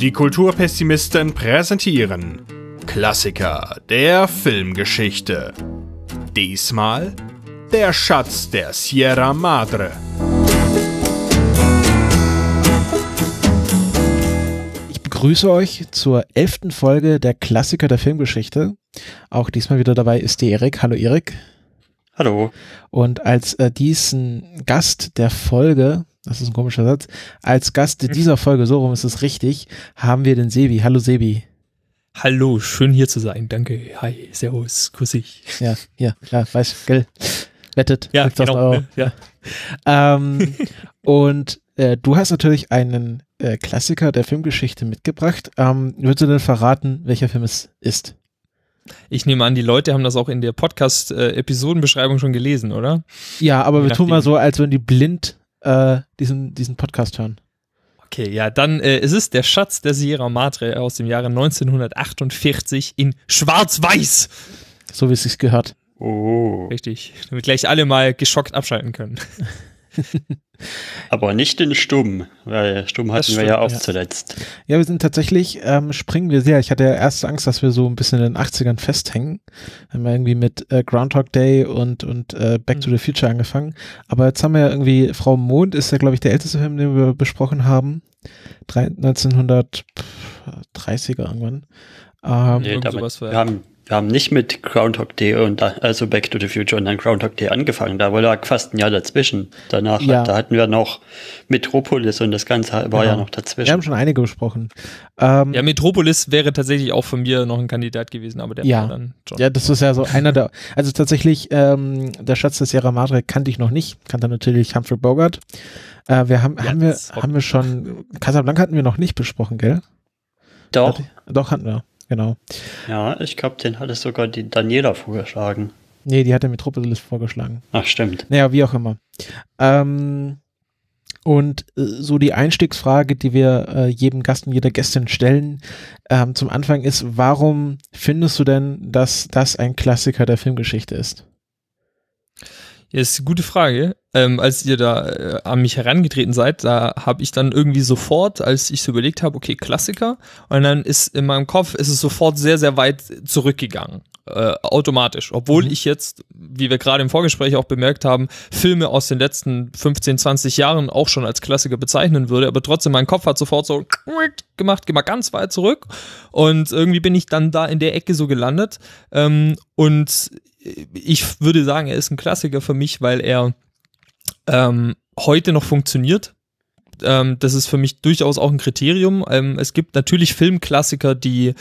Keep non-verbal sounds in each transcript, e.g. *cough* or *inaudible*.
Die Kulturpessimisten präsentieren Klassiker der Filmgeschichte. Diesmal der Schatz der Sierra Madre. Ich begrüße euch zur elften Folge der Klassiker der Filmgeschichte. Auch diesmal wieder dabei ist die Erik. Hallo Erik. Hallo. Und als äh, diesen Gast der Folge das ist ein komischer Satz. Als Gast dieser Folge, so rum ist es richtig, haben wir den Sebi. Hallo Sebi. Hallo, schön hier zu sein. Danke. Hi, servus, grüß dich. Ja, ja, klar, weiß, gell. Wettet. Ja, 5000 genau. Euro. ne? Ja. Ähm, und äh, du hast natürlich einen äh, Klassiker der Filmgeschichte mitgebracht. Ähm, würdest du denn verraten, welcher Film es ist? Ich nehme an, die Leute haben das auch in der Podcast-Episodenbeschreibung schon gelesen, oder? Ja, aber wir tun mal so, als würden die blind äh, diesen, diesen Podcast hören. Okay, ja, dann äh, es ist der Schatz der Sierra Madre aus dem Jahre 1948 in Schwarz-Weiß. So wie es sich gehört. Oh. Richtig, damit gleich alle mal geschockt abschalten können. *laughs* *laughs* Aber nicht in Stumm, weil Stumm hatten wir stimmt, ja auch ja. zuletzt. Ja, wir sind tatsächlich, ähm, springen wir sehr. Ich hatte ja erst Angst, dass wir so ein bisschen in den 80ern festhängen. Haben wir irgendwie mit äh, Groundhog Day und, und äh, Back to the Future angefangen. Aber jetzt haben wir ja irgendwie, Frau Mond ist ja, glaube ich, der älteste Film, den wir besprochen haben. Drei, 1930er irgendwann. Ähm, Nee, damit, sowas war- wir, haben, wir haben nicht mit Groundhog Day und da, also Back to the Future und dann Groundhog Day angefangen. Da war lag fast ein Jahr dazwischen. Danach, Ja. da hatten wir noch Metropolis und das Ganze war Genau. ja noch wir haben dazwischen. schon einige besprochen. Ähm, Ja, Metropolis wäre tatsächlich auch von mir noch ein Kandidat gewesen, aber der Ja. war dann schon. Ja, das ist ja so *laughs* einer der, also tatsächlich, ähm, der Schatz der Sierra Madre kannte ich noch nicht, kannte natürlich Humphrey Bogart. Äh, wir haben, Ja, haben wir, haben wir schon, Casablanca hatten wir noch nicht besprochen, gell? Doch, Doch, hatten wir, genau. ja, ich glaube, den hatte sogar die Daniela vorgeschlagen. Nee, die hat der Metropolis vorgeschlagen. Ach, stimmt. Naja, wie auch immer. Ähm, und äh, so die Einstiegsfrage, die wir äh, jedem Gast und jeder Gästin stellen, ähm, zum Anfang ist, warum findest du denn, dass das ein Klassiker der Filmgeschichte ist? Ja, ist eine gute Frage. Ähm, als ihr da äh, an mich herangetreten seid, da habe ich dann irgendwie sofort, als ich so überlegt habe, okay, Klassiker, und dann ist in meinem Kopf ist es sofort sehr, sehr weit zurückgegangen. Äh, automatisch. Obwohl Mhm. ich jetzt, wie wir gerade im Vorgespräch auch bemerkt haben, Filme aus den letzten 15, 20 Jahren auch schon als Klassiker bezeichnen würde, aber trotzdem mein Kopf hat sofort so gemacht, geh mal ganz weit zurück. Und irgendwie bin ich dann da in der Ecke so gelandet. Ähm, und ich würde sagen, er ist ein Klassiker für mich, weil er ähm, heute noch funktioniert. Ähm, das ist für mich durchaus auch ein Kriterium. Ähm, es gibt natürlich Filmklassiker, die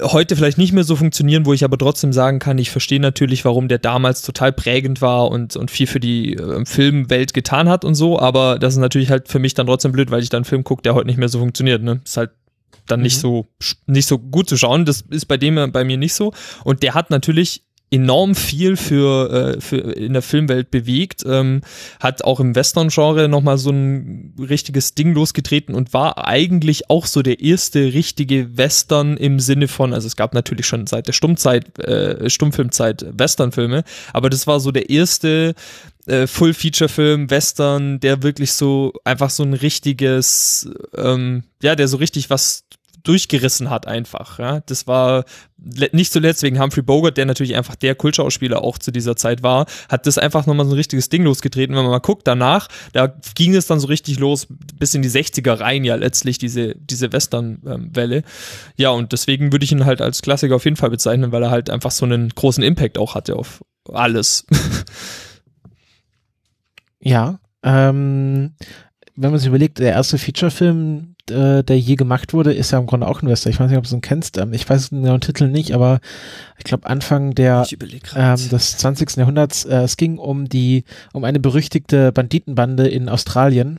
heute vielleicht nicht mehr so funktionieren, wo ich aber trotzdem sagen kann, ich verstehe natürlich, warum der damals total prägend war und, und viel für die äh, Filmwelt getan hat und so, aber das ist natürlich halt für mich dann trotzdem blöd, weil ich dann einen Film gucke, der heute nicht mehr so funktioniert. Ne? Ist halt dann nicht Mhm. so nicht so gut zu schauen. Das ist bei dem bei mir nicht so. Und der hat natürlich enorm viel für, äh, für in der Filmwelt bewegt, ähm, hat auch im Western-Genre nochmal so ein richtiges Ding losgetreten und war eigentlich auch so der erste richtige Western im Sinne von, also es gab natürlich schon seit der Stummzeit, äh, Stummfilmzeit Western-Filme, aber das war so der erste äh, Full-Feature-Film, Western, der wirklich so einfach so ein richtiges, ähm, ja, der so richtig was durchgerissen hat einfach. Ja, das war nicht zuletzt wegen Humphrey Bogart, der natürlich einfach der Kultschauspieler auch zu dieser Zeit war, hat das einfach nochmal so ein richtiges Ding losgetreten. Wenn man mal guckt danach, da ging es dann so richtig los bis in die 60er rein ja letztlich diese diese Western-Welle. Ja und deswegen würde ich ihn halt als Klassiker auf jeden Fall bezeichnen, weil er halt einfach so einen großen Impact auch hatte auf alles. *laughs* Ja, ähm, wenn man sich überlegt, der erste Featurefilm, äh, der je gemacht wurde, ist ja im Grunde auch ein Western. Ich weiß nicht, ob du ihn kennst. Ähm, ich weiß den genauen Titel nicht, aber ich glaube Anfang der ähm, des 20. Jahrhunderts. Äh, es ging um die, um eine berüchtigte Banditenbande in Australien.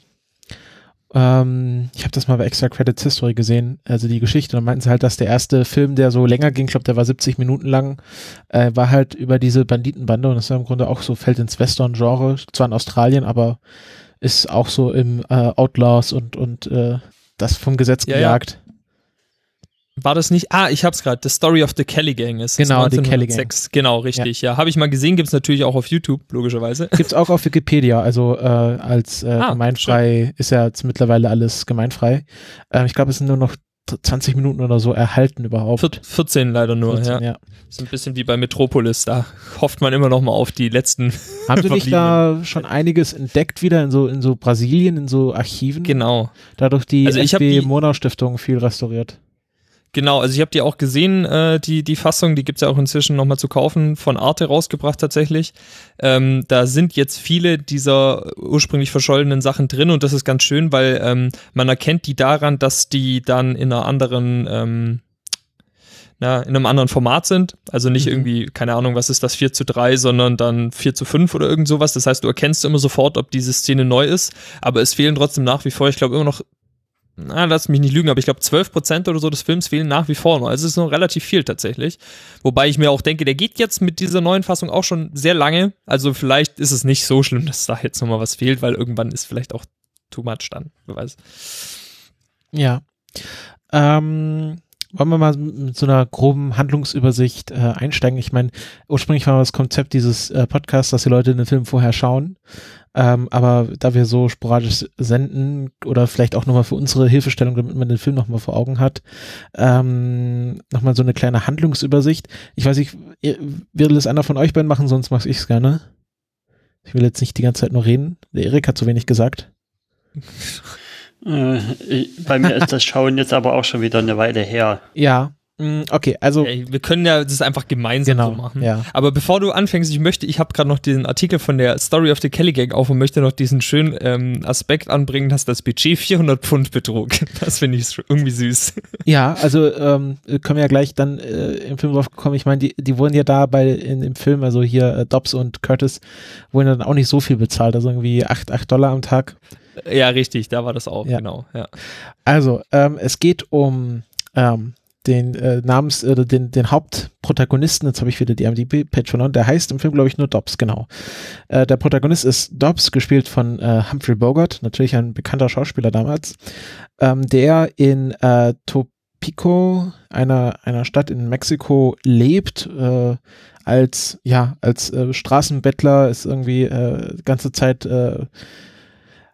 Ähm, ich habe das mal bei Extra Credits History gesehen, also die Geschichte. Und meinten sie halt, dass der erste Film, der so länger ging, ich glaube, der war 70 Minuten lang, äh, war halt über diese Banditenbande und das ist ja im Grunde auch so, fällt ins Western-Genre, zwar in Australien, aber ist auch so im äh, Outlaws und, und äh, das vom Gesetz Ja, ja. gejagt. war das nicht? Ah, ich hab's gerade. The Story of the Kelly Gang ist. Genau, die Kelly Gang. Genau, richtig. Ja, ja. habe ich mal gesehen. Gibt's natürlich auch auf YouTube, logischerweise. *laughs* Gibt's auch auf Wikipedia. Also äh, als äh, ah, gemeinfrei schön. ist ja jetzt mittlerweile alles gemeinfrei. Äh, ich glaube, es sind nur noch 20 Minuten oder so erhalten überhaupt. 14 leider nur, 14, ja. ja. Ist ein bisschen wie bei Metropolis, da hofft man immer noch mal auf die letzten. *laughs* Haben Sie nicht da schon einiges entdeckt wieder in so, in so Brasilien, in so Archiven? Genau. Dadurch die also SB Monau Stiftung viel restauriert. Genau, also ich habe die auch gesehen, äh, die, die Fassung, die gibt's ja auch inzwischen nochmal zu kaufen, von Arte rausgebracht tatsächlich. Ähm, da sind jetzt viele dieser ursprünglich verschollenen Sachen drin und das ist ganz schön, weil ähm, man erkennt die daran, dass die dann in einer anderen, ähm, na, in einem anderen Format sind. Also nicht mhm. irgendwie, keine Ahnung, was ist das, 4 zu 3, sondern dann 4 zu 5 oder irgend sowas. Das heißt, du erkennst immer sofort, ob diese Szene neu ist, aber es fehlen trotzdem nach wie vor, ich glaube, immer noch na, lass mich nicht lügen, aber ich glaube 12% oder so des Films fehlen nach wie vor noch. Also es ist noch relativ viel tatsächlich. Wobei ich mir auch denke, der geht jetzt mit dieser neuen Fassung auch schon sehr lange. Also vielleicht ist es nicht so schlimm, *laughs* dass da jetzt nochmal was fehlt, weil irgendwann ist vielleicht auch too much dann. Wer weiß. Ja. Ähm, wollen wir mal mit so einer groben Handlungsübersicht äh, einsteigen? Ich meine, ursprünglich war das Konzept dieses äh, Podcasts, dass die Leute den Film vorher schauen. Ähm, aber da wir so sporadisch senden oder vielleicht auch nochmal für unsere Hilfestellung, damit man den Film nochmal vor Augen hat, ähm, nochmal so eine kleine Handlungsübersicht. Ich weiß nicht, will es einer von euch beiden machen, sonst mache ich es gerne. Ich will jetzt nicht die ganze Zeit nur reden. Der Erik hat zu wenig gesagt. *laughs* Äh, bei mir ist das Schauen jetzt aber auch schon wieder eine Weile her. Ja, okay, also. Wir können ja das einfach gemeinsam genau, so machen. Ja. Aber bevor du anfängst, ich möchte, ich habe gerade noch diesen Artikel von der Story of the Kelly Gang auf und möchte noch diesen schönen ähm, Aspekt anbringen, dass das Budget 400 Pfund betrug. *laughs* Das finde ich irgendwie süß. *laughs* Ja, also ähm, können wir ja gleich dann äh, im Film drauf kommen. Ich meine, die, die wurden ja da bei in dem Film, also hier äh, Dobbs und Curtis, wurden dann auch nicht so viel bezahlt, also irgendwie 8, 8 Dollar am Tag. Ja, richtig, da war das auch, ja. genau. Ja. Also, ähm, es geht um ähm, den äh, Namens, äh, den, den Hauptprotagonisten, jetzt habe ich wieder die IMDb-Page verloren, der heißt im Film, glaube ich, nur Dobbs, genau. Äh, der Protagonist ist Dobbs, gespielt von äh, Humphrey Bogart, natürlich ein bekannter Schauspieler damals, ähm, der in äh, Topico, einer, einer Stadt in Mexiko, lebt, äh, als, ja, als äh, Straßenbettler, ist irgendwie äh, ganze Zeit äh,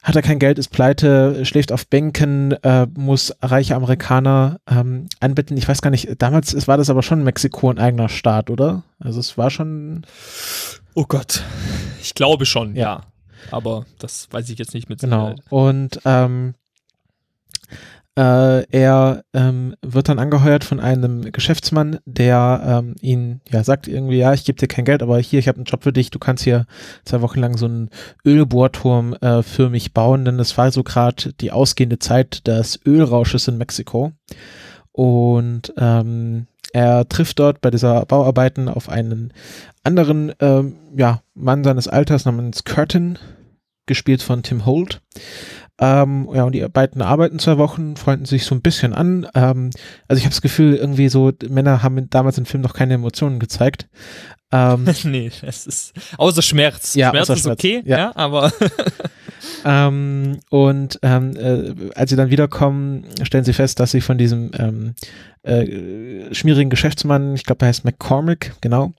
hat er kein Geld, ist pleite, schläft auf Bänken, äh, muss reiche Amerikaner ähm, anbitten. Ich weiß gar nicht, damals war das aber schon Mexiko ein eigener Staat, oder? Also es war schon. Oh Gott, ich glaube schon, ja. ja. Aber das weiß ich jetzt nicht mit Genau. Und ähm, äh, er ähm, wird dann angeheuert von einem Geschäftsmann, der ähm, ihn ja sagt irgendwie, ja, ich gebe dir kein Geld, aber hier, ich habe einen Job für dich, du kannst hier zwei Wochen lang so einen Ölbohrturm äh, für mich bauen, denn das war so gerade die ausgehende Zeit des Ölrausches in Mexiko. Und ähm, er trifft dort bei dieser Bauarbeiten auf einen anderen ähm, ja, Mann seines Alters namens Curtin, gespielt von Tim Holt. Ähm, ja, und die beiden arbeiten zwei Wochen, freunden sich so ein bisschen an. Ähm, also ich habe das Gefühl, irgendwie so, Männer haben damals im Film noch keine Emotionen gezeigt. Ähm, *laughs* nee, es ist außer Schmerz. Ja, Schmerz ist okay, ja, ja aber. *laughs* ähm, und ähm, äh, als sie dann wiederkommen, stellen sie fest, dass sie von diesem ähm, äh, schmierigen Geschäftsmann, ich glaube, er heißt McCormick, genau,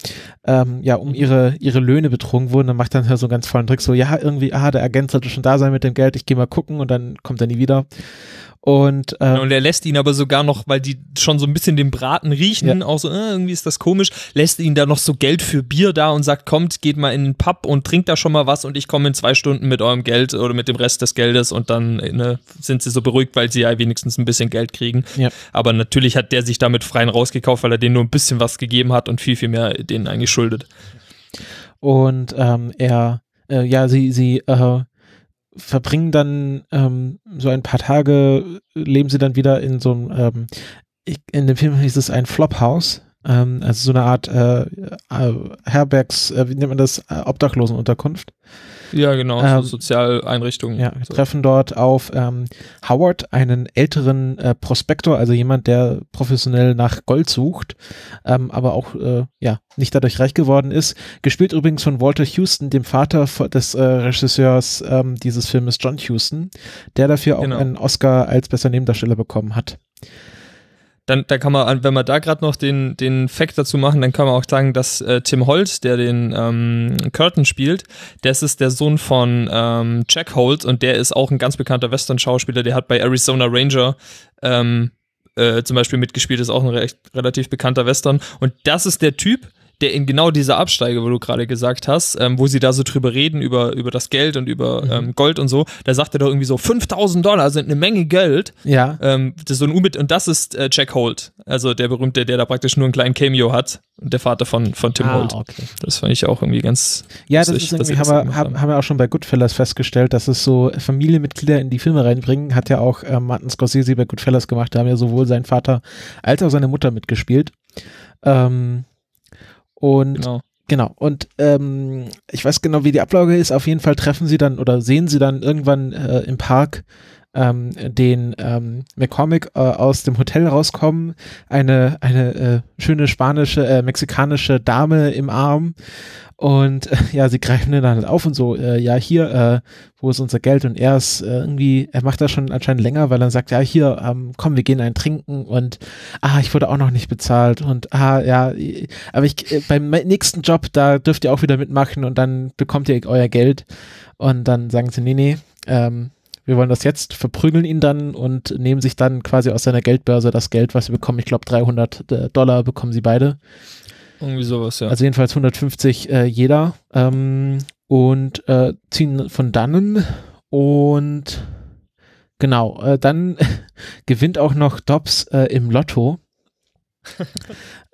ähm, ja, um ihre, ihre Löhne betrogen wurden. Dann macht dann so einen ganz vollen Trick, so, ja, irgendwie, ah, der Agent sollte schon da sein mit dem Geld, ich gehe mal gucken und dann kommt er nie wieder. Und, äh, und er lässt ihn aber sogar noch, weil die schon so ein bisschen den Braten riechen, ja. auch so, äh, irgendwie ist das komisch, lässt ihn da noch so Geld für Bier da und sagt, kommt, geht mal in den Pub und trinkt da schon mal was und ich komme in zwei Stunden mit eurem Geld oder mit dem Rest des Geldes und dann ne, sind sie so beruhigt, weil sie ja wenigstens ein bisschen Geld kriegen. Ja. Aber natürlich hat der sich damit freien rausgekauft, weil er denen nur ein bisschen was gegeben hat und viel, viel mehr denen eigentlich schuldet. Und ähm, er, äh, ja, sie, sie, äh, verbringen dann ähm, so ein paar Tage, leben sie dann wieder in so einem, ähm, in dem Film hieß es ein Flophouse, ähm, also so eine Art äh, äh, Herbergs, äh, wie nennt man das, äh, Obdachlosenunterkunft. Ja, genau, ähm, so Sozialeinrichtungen. Ja, wir so. treffen dort auf ähm, Howard, einen älteren äh, Prospektor, also jemand, der professionell nach Gold sucht, ähm, aber auch äh, ja nicht dadurch reich geworden ist. Gespielt übrigens von Walter Houston, dem Vater des äh, Regisseurs ähm, dieses Filmes John Houston, der dafür auch genau. einen Oscar als bester Nebendarsteller bekommen hat. Dann, dann kann man, wenn wir da gerade noch den, den Fact dazu machen, dann kann man auch sagen, dass äh, Tim Holt, der den ähm, Curtin spielt, das ist der Sohn von ähm, Jack Holt und der ist auch ein ganz bekannter Western-Schauspieler, der hat bei Arizona Ranger ähm, äh, zum Beispiel mitgespielt, ist auch ein recht, relativ bekannter Western. Und das ist der Typ, der in genau dieser Absteige, wo du gerade gesagt hast, ähm, wo sie da so drüber reden, über, über das Geld und über mhm. ähm, Gold und so, da sagt er doch irgendwie so 5000 Dollar sind eine Menge Geld. Ja. Ähm, das ist so ein Unbit und das ist äh, Jack Holt, also der berühmte, der da praktisch nur einen kleinen Cameo hat und der Vater von, von Tim ah, Holt. Okay. Das fand ich auch irgendwie ganz. Ja, das ist irgendwie, haben wir, haben, haben wir auch schon bei Goodfellas festgestellt, dass es so Familienmitglieder in die Filme reinbringen, hat ja auch ähm, Martin Scorsese bei Goodfellas gemacht, da haben ja sowohl sein Vater als auch seine Mutter mitgespielt. Ähm, und genau. Genau, und ähm, ich weiß genau, wie die Ablage ist. Auf jeden Fall treffen sie dann oder sehen sie dann irgendwann äh, im Park ähm, den ähm, McCormick äh, aus dem Hotel rauskommen, eine, eine äh, schöne spanische, äh, mexikanische Dame im Arm. Und äh, ja, sie greifen ihn dann halt auf und so, äh, ja, hier, äh, wo ist unser Geld? Und er ist äh, irgendwie, er macht das schon anscheinend länger, weil er sagt, ja, hier, ähm, komm, wir gehen einen trinken. Und ah, ich wurde auch noch nicht bezahlt. Und ah, ja, aber ich äh, beim nächsten Job, da dürft ihr auch wieder mitmachen. Und dann bekommt ihr euer Geld. Und dann sagen sie, nee, nee, ähm, wir wollen das jetzt, verprügeln ihn dann und nehmen sich dann quasi aus seiner Geldbörse das Geld, was sie bekommen. Ich glaube, 300 äh, Dollar bekommen sie beide. Irgendwie sowas, ja. Also jedenfalls 150 äh, jeder ähm, und äh, ziehen von dannen und genau, äh, dann *laughs* gewinnt auch noch Dobbs äh, im Lotto. *laughs*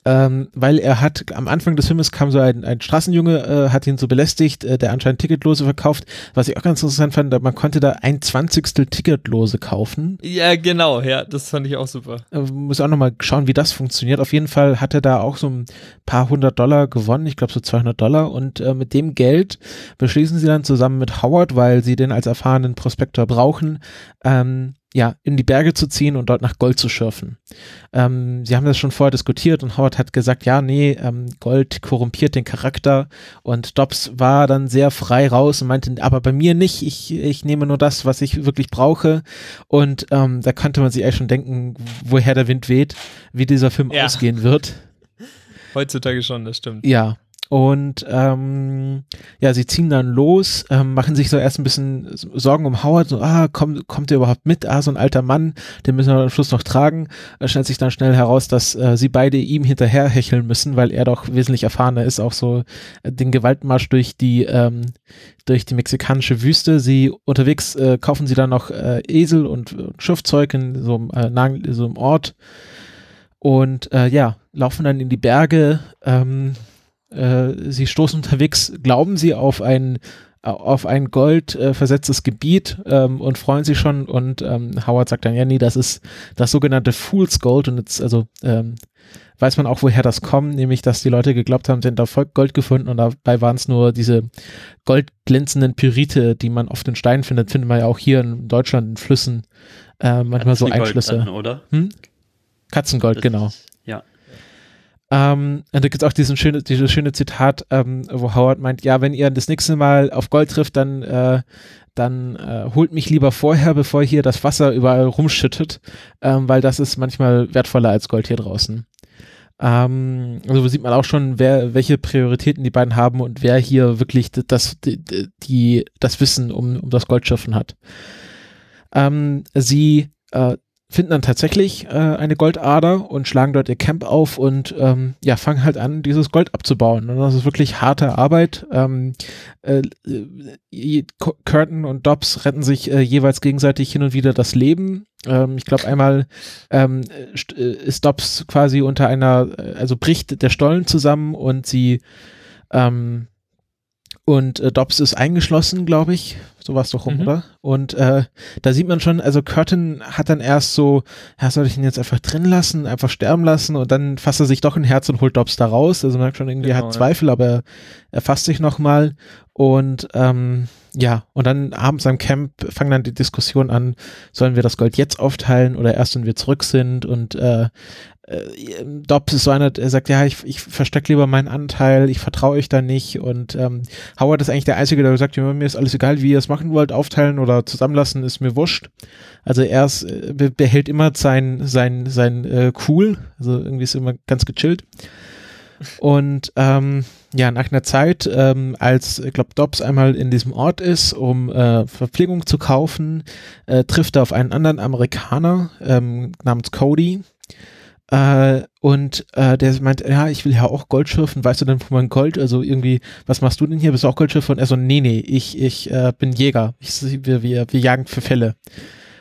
ähm, weil er hat, am Anfang des Filmes kam so ein, ein Straßenjunge, äh, hat ihn so belästigt, äh, der anscheinend Ticketlose verkauft. Was ich auch ganz interessant fand, man konnte da ein Zwanzigstel Ticketlose kaufen. Ja, genau, ja, das fand ich auch super. Äh, muss auch nochmal schauen, wie das funktioniert. Auf jeden Fall hat er da auch so ein paar hundert Dollar gewonnen, ich glaube so 200 Dollar und äh, mit dem Geld beschließen sie dann zusammen mit Howard, weil sie den als erfahrenen Prospektor brauchen, ähm, ja, in die Berge zu ziehen und dort nach Gold zu schürfen. Ähm, sie haben das schon vorher diskutiert und Howard hat gesagt, ja, nee, ähm, Gold korrumpiert den Charakter und Dobbs war dann sehr frei raus und meinte, aber bei mir nicht, ich, ich nehme nur das, was ich wirklich brauche und ähm, da könnte man sich eigentlich schon denken, woher der Wind weht, wie dieser Film ja. ausgehen wird. *laughs* Heutzutage schon, das stimmt. Ja, und ähm, ja, sie ziehen dann los, ähm, machen sich so erst ein bisschen Sorgen um Howard, so, ah, kommt, kommt der überhaupt mit? Ah, so ein alter Mann, den müssen wir am Schluss noch tragen. Es stellt sich dann schnell heraus, dass äh, sie beide ihm hinterher hecheln müssen, weil er doch wesentlich erfahrener ist, auch so äh, den Gewaltmarsch durch die, ähm, durch die mexikanische Wüste. Sie unterwegs äh, kaufen sie dann noch äh, Esel und, Schiffzeug in so, äh, so einem Ort und äh, ja, laufen dann in die Berge, ähm, äh, sie stoßen unterwegs, glauben sie, auf ein auf ein Gold äh, versetztes Gebiet ähm, und freuen sich schon und ähm, Howard sagt dann, ja nee, das ist das sogenannte Fool's Gold und jetzt also ähm, weiß man auch, woher das kommt, nämlich dass die Leute geglaubt haben, sie hätten da Volk Gold gefunden und dabei waren es nur diese goldglänzenden Pyrite, die man auf den Steinen findet, findet man ja auch hier in Deutschland in Flüssen äh, manchmal so Einschlüsse. Dann, oder? Hm? Katzengold, das genau. Ist, ja. Ähm, und da gibt es auch diesen schöne, dieses schöne Zitat, ähm, wo Howard meint, ja, wenn ihr das nächste Mal auf Gold trifft, dann, äh, dann äh, holt mich lieber vorher, bevor hier das Wasser überall rumschüttet, ähm, weil das ist manchmal wertvoller als Gold hier draußen. Ähm, also sieht man auch schon, wer, welche Prioritäten die beiden haben und wer hier wirklich das, die, die das Wissen um, um das Goldschiffen hat. Ähm, sie äh, finden dann tatsächlich äh, eine Goldader und schlagen dort ihr Camp auf und ähm, ja, fangen halt an, dieses Gold abzubauen. Und das ist wirklich harte Arbeit. Ähm, äh, äh Curtin und Dobbs retten sich äh, jeweils gegenseitig hin und wieder das Leben. Ähm, ich glaube, einmal ähm, äh, ist Dobbs quasi unter einer, äh, also bricht der Stollen zusammen und sie ähm, und äh, Dobbs ist eingeschlossen, glaube ich. So war es doch rum, mhm. oder? Und äh, da sieht man schon, also Curtin hat dann erst so, ja, soll ich ihn jetzt einfach drin lassen, einfach sterben lassen und dann fasst er sich doch ein Herz und holt Dobbs da raus. Also man merkt schon irgendwie, genau, er hat Zweifel, ja. aber er, er fasst sich nochmal und ähm, ja, und dann abends am Camp fangen dann die Diskussion an, sollen wir das Gold jetzt aufteilen oder erst, wenn wir zurück sind und äh, äh, Dobbs ist so einer, der sagt, ja, ich, ich verstecke lieber meinen Anteil, ich vertraue euch da nicht und ähm, Howard ist eigentlich der Einzige, der sagt, ja, mir ist alles egal, wie ihr es machen wollt, aufteilen oder zusammenlassen, ist mir wurscht. Also er ist, äh, behält immer sein, sein, sein äh, cool, also irgendwie ist immer ganz gechillt. Und ähm, ja, nach einer Zeit, ähm, als, ich glaube, Dobbs einmal in diesem Ort ist, um äh, Verpflegung zu kaufen, äh, trifft er auf einen anderen Amerikaner ähm, namens Cody. Äh, und äh, der meint, ja, ich will ja auch Gold schürfen, weißt du denn, wo man Gold, also irgendwie, was machst du denn hier, bist du auch Goldschürfer? Und er so, nee, nee, ich, ich äh, bin Jäger, ich, wir, wir, wir jagen für Fälle.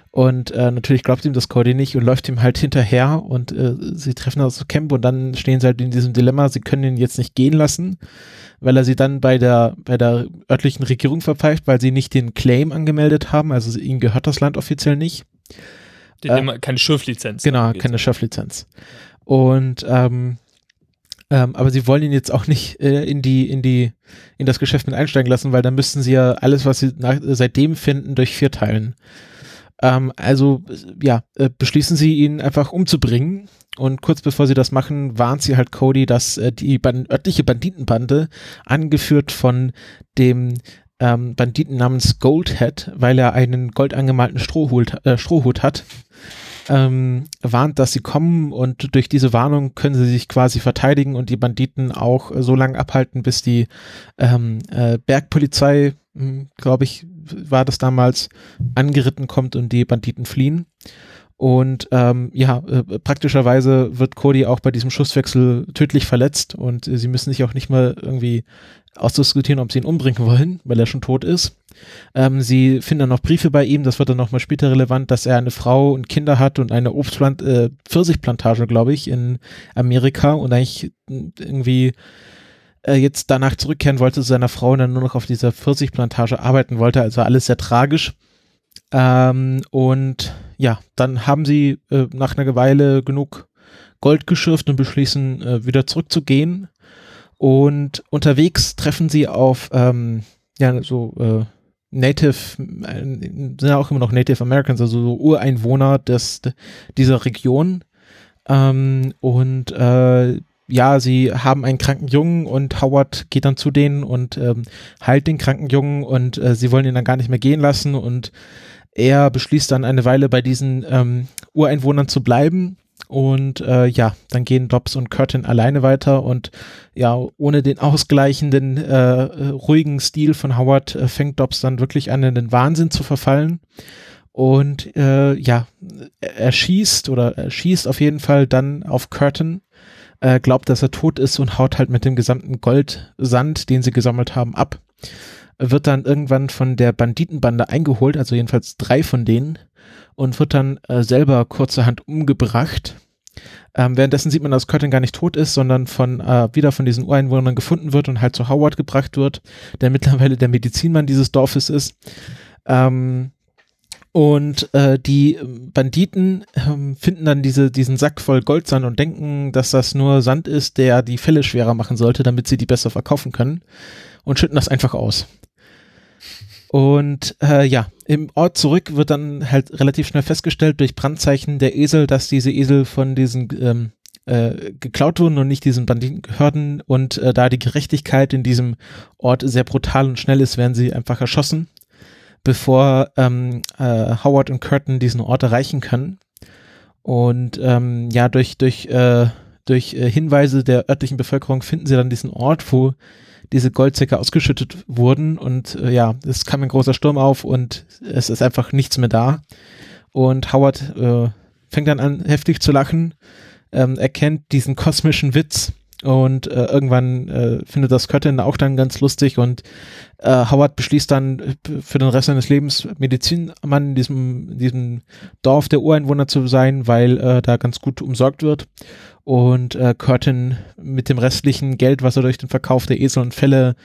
Und äh, natürlich glaubt ihm das Cody nicht und läuft ihm halt hinterher und äh, sie treffen also Camp und dann stehen sie halt in diesem Dilemma, sie können ihn jetzt nicht gehen lassen, weil er sie dann bei der, bei der örtlichen Regierung verpfeift, weil sie nicht den Claim angemeldet haben, also ihnen gehört das Land offiziell nicht. Äh, keine Schürflizenz. Genau, keine Schürflizenz. Und ähm, ähm, aber sie wollen ihn jetzt auch nicht äh, in die, in die, in das Geschäft mit einsteigen lassen, weil dann müssten sie ja alles, was sie nach, seitdem finden, durch vier teilen. Ähm, also ja, äh, beschließen sie ihn einfach umzubringen. Und kurz bevor sie das machen, warnt sie halt Cody, dass äh, die ban örtliche Banditenbande, angeführt von dem ähm, Banditen namens Goldhead, weil er einen goldangemalten Strohhut, äh, Strohhut hat, ähm, warnt, dass sie kommen und durch diese Warnung können sie sich quasi verteidigen und die Banditen auch so lange abhalten, bis die ähm, äh, Bergpolizei, hm, glaube ich, war das damals, angeritten kommt und die Banditen fliehen. Und ähm, ja, äh, praktischerweise wird Cody auch bei diesem Schusswechsel tödlich verletzt und äh, sie müssen sich auch nicht mal irgendwie ausdiskutieren, ob sie ihn umbringen wollen, weil er schon tot ist. Ähm, sie finden dann noch Briefe bei ihm, das wird dann nochmal später relevant, dass er eine Frau und Kinder hat und eine Obstplant äh, Pfirsichplantage, glaube ich, in Amerika und eigentlich irgendwie äh, jetzt danach zurückkehren wollte zu seiner Frau und dann nur noch auf dieser Pfirsichplantage arbeiten wollte, also alles sehr tragisch. Ähm, und ja, dann haben sie äh, nach einer Weile genug Gold geschürft und beschließen, äh, wieder zurückzugehen. Und unterwegs treffen sie auf ähm, ja so äh, Native, äh, sind ja auch immer noch Native Americans, also so Ureinwohner des, dieser Region. Ähm, und äh, ja, sie haben einen kranken Jungen und Howard geht dann zu denen und ähm, heilt den kranken Jungen und äh, sie wollen ihn dann gar nicht mehr gehen lassen und er beschließt dann eine Weile bei diesen ähm, Ureinwohnern zu bleiben und äh, ja, dann gehen Dobbs und Curtin alleine weiter und ja, ohne den ausgleichenden äh, ruhigen Stil von Howard äh, fängt Dobbs dann wirklich an, in den Wahnsinn zu verfallen. Und äh, ja, er schießt oder er schießt auf jeden Fall dann auf Curtin äh, glaubt, dass er tot ist und haut halt mit dem gesamten Goldsand, den sie gesammelt haben, ab. Wird dann irgendwann von der Banditenbande eingeholt, also jedenfalls drei von denen, und wird dann äh, selber kurzerhand umgebracht. Ähm, währenddessen sieht man, dass Curtin gar nicht tot ist, sondern von äh, wieder von diesen Ureinwohnern gefunden wird und halt zu Howard gebracht wird, der *laughs* mittlerweile der Medizinmann dieses Dorfes ist. Ähm, und äh, die Banditen äh, finden dann diese, diesen Sack voll Goldsand und denken, dass das nur Sand ist, der die Fälle schwerer machen sollte, damit sie die besser verkaufen können. Und schütten das einfach aus. Und äh, ja, im Ort zurück wird dann halt relativ schnell festgestellt durch Brandzeichen der Esel, dass diese Esel von diesen ähm, äh, geklaut wurden und nicht diesen Banditen gehörten. Und äh, da die Gerechtigkeit in diesem Ort sehr brutal und schnell ist, werden sie einfach erschossen bevor ähm, äh, Howard und Curtin diesen Ort erreichen können. Und ähm, ja, durch, durch, äh, durch äh, Hinweise der örtlichen Bevölkerung finden sie dann diesen Ort, wo diese Goldsäcke ausgeschüttet wurden. Und äh, ja, es kam ein großer Sturm auf und es ist einfach nichts mehr da. Und Howard äh, fängt dann an, heftig zu lachen, ähm, erkennt diesen kosmischen Witz und äh, irgendwann äh, findet das Curtin auch dann ganz lustig und äh, Howard beschließt dann äh, für den Rest seines Lebens Medizinmann in diesem, in diesem Dorf der Ureinwohner zu sein, weil äh, da ganz gut umsorgt wird. Und äh, Curtin mit dem restlichen Geld, was er durch den Verkauf der Esel und Fälle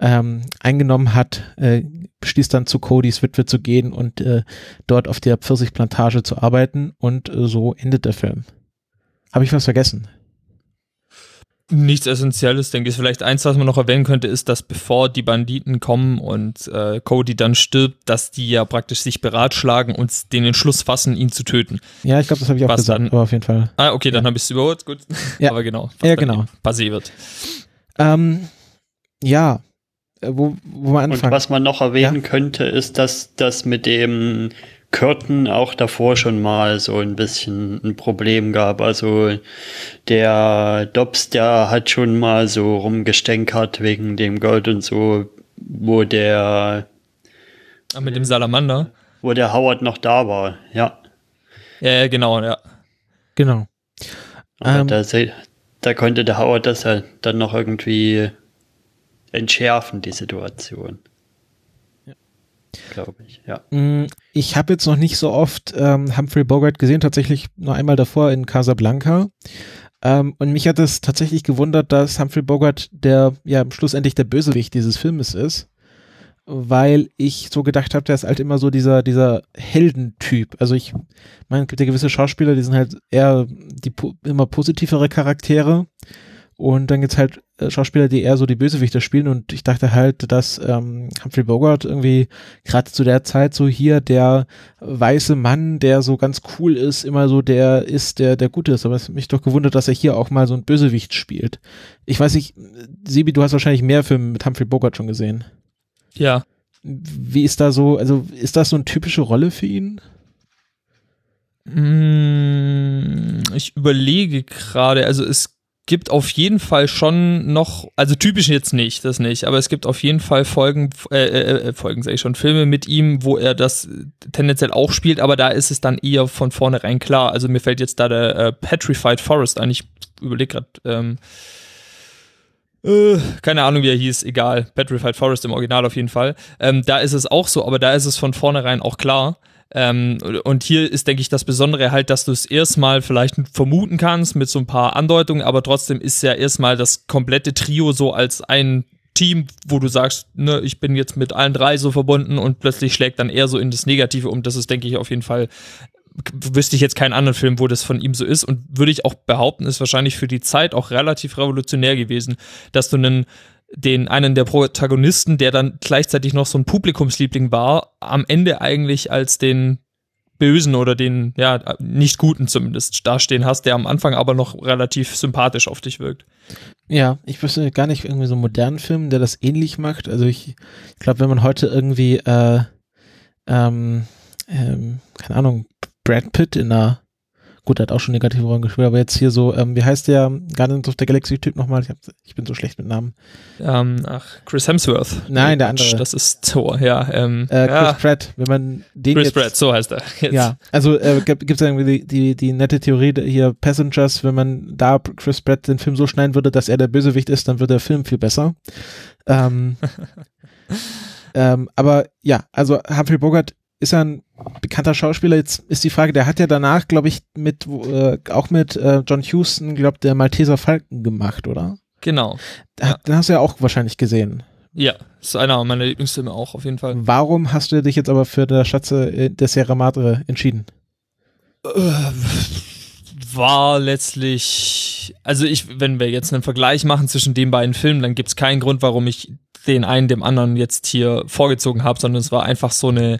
ähm, eingenommen hat, äh, beschließt dann zu Codys Witwe zu gehen und äh, dort auf der Pfirsichplantage zu arbeiten. Und äh, so endet der Film. Habe ich was vergessen? Nichts Essentielles, denke ich. Vielleicht eins, was man noch erwähnen könnte, ist, dass bevor die Banditen kommen und äh, Cody dann stirbt, dass die ja praktisch sich beratschlagen und den Entschluss fassen, ihn zu töten. Ja, ich glaube, das habe ich auch was gesagt, dann, aber auf jeden Fall. Ah, okay, dann habe ich es überholt, gut. *laughs* Ja. aber genau. ja, genau. Passé wird. Ähm, ja, äh, wo, wo man anfangen? Und was man noch erwähnen ja? könnte, ist, dass das mit dem Curtin auch davor schon mal so ein bisschen ein Problem gab. Also der Dobbs, der hat schon mal so rumgestänkert wegen dem Gold und so, wo der Ach, mit dem Salamander? Wo der Howard noch da war, ja. Ja, genau, ja. Genau. Ähm, da, da konnte der Howard das halt dann noch irgendwie entschärfen, die Situation glaube ich, ja. Mm, ich habe jetzt noch nicht so oft ähm, Humphrey Bogart gesehen, tatsächlich nur einmal davor in Casablanca. Ähm, und mich hat es tatsächlich gewundert, dass Humphrey Bogart der, ja, schlussendlich der Bösewicht dieses Filmes ist. Weil ich so gedacht habe, der ist halt immer so dieser, dieser Heldentyp. Also ich meine, es gibt ja gewisse Schauspieler, die sind halt eher die immer positivere Charaktere. Und dann gibt's halt äh, Schauspieler, die eher so die Bösewichter spielen. Und ich dachte halt, dass ähm, Humphrey Bogart irgendwie gerade zu der Zeit so hier der weiße Mann, der so ganz cool ist, immer so der ist, der der Gute ist. Aber es hat mich doch gewundert, dass er hier auch mal so ein Bösewicht spielt. Ich weiß nicht, Sibi, du hast wahrscheinlich mehr Filme mit Humphrey Bogart schon gesehen. Ja. Wie ist da so, also ist das so eine typische Rolle für ihn? Hm, ich überlege gerade, also es gibt auf jeden Fall schon noch, also typisch jetzt nicht, das nicht, aber es gibt auf jeden Fall Folgen, äh, äh, äh Folgen sage ich schon, Filme mit ihm, wo er das tendenziell auch spielt, aber da ist es dann eher von vornherein klar. Also mir fällt jetzt da der äh, Petrified Forest ein, ich überlege gerade, ähm, äh, keine Ahnung, wie er hieß, egal. Petrified Forest im Original auf jeden Fall. Ähm, da ist es auch so, aber da ist es von vornherein auch klar. Ähm, und hier ist, denke ich, das Besondere halt, dass du es erstmal vielleicht vermuten kannst mit so ein paar Andeutungen, aber trotzdem ist ja erstmal das komplette Trio so als ein Team, wo du sagst, ne, ich bin jetzt mit allen drei so verbunden und plötzlich schlägt dann eher so in das Negative um. Das ist, denke ich, auf jeden Fall wüsste ich jetzt keinen anderen Film, wo das von ihm so ist und würde ich auch behaupten, ist wahrscheinlich für die Zeit auch relativ revolutionär gewesen, dass du einen den einen der Protagonisten, der dann gleichzeitig noch so ein Publikumsliebling war, am Ende eigentlich als den Bösen oder den, ja, nicht Guten zumindest dastehen hast, der am Anfang aber noch relativ sympathisch auf dich wirkt. Ja, ich wüsste gar nicht irgendwie so einen modernen Film, der das ähnlich macht. Also ich, glaube, wenn man heute irgendwie, äh, ähm, ähm, keine Ahnung, Brad Pitt in einer Gut, er hat auch schon negative Rollen gespielt, aber jetzt hier so, ähm, wie heißt der Guardians of the Galaxy-Typ nochmal? Ich, hab, ich bin so schlecht mit Namen. Ähm, ach, Chris Hemsworth. Nein, der andere. Das ist Thor, ja. Ähm, äh, Chris ja. Pratt, wenn man den Chris jetzt, Pratt, so heißt er. Jetzt. Ja, also äh, gibt es irgendwie die, die, die nette Theorie hier, Passengers, wenn man da Chris Pratt den Film so schneiden würde, dass er der Bösewicht ist, dann wird der Film viel besser. Ähm, *laughs* ähm, aber ja, also Humphrey Bogart ist er ein bekannter Schauspieler. Jetzt ist die Frage, der hat ja danach, glaube ich, mit äh, auch mit äh, John Huston, glaube der Malteser Falken gemacht, oder? Genau. Ja. Den hast du ja auch wahrscheinlich gesehen. Ja, ist einer meiner Lieblingsfilme auch, auf jeden Fall. Warum hast du dich jetzt aber für der Schatze äh, der Sierra Madre entschieden? War letztlich, also ich, wenn wir jetzt einen Vergleich machen zwischen den beiden Filmen, dann gibt es keinen Grund, warum ich den einen dem anderen jetzt hier vorgezogen habe, sondern es war einfach so eine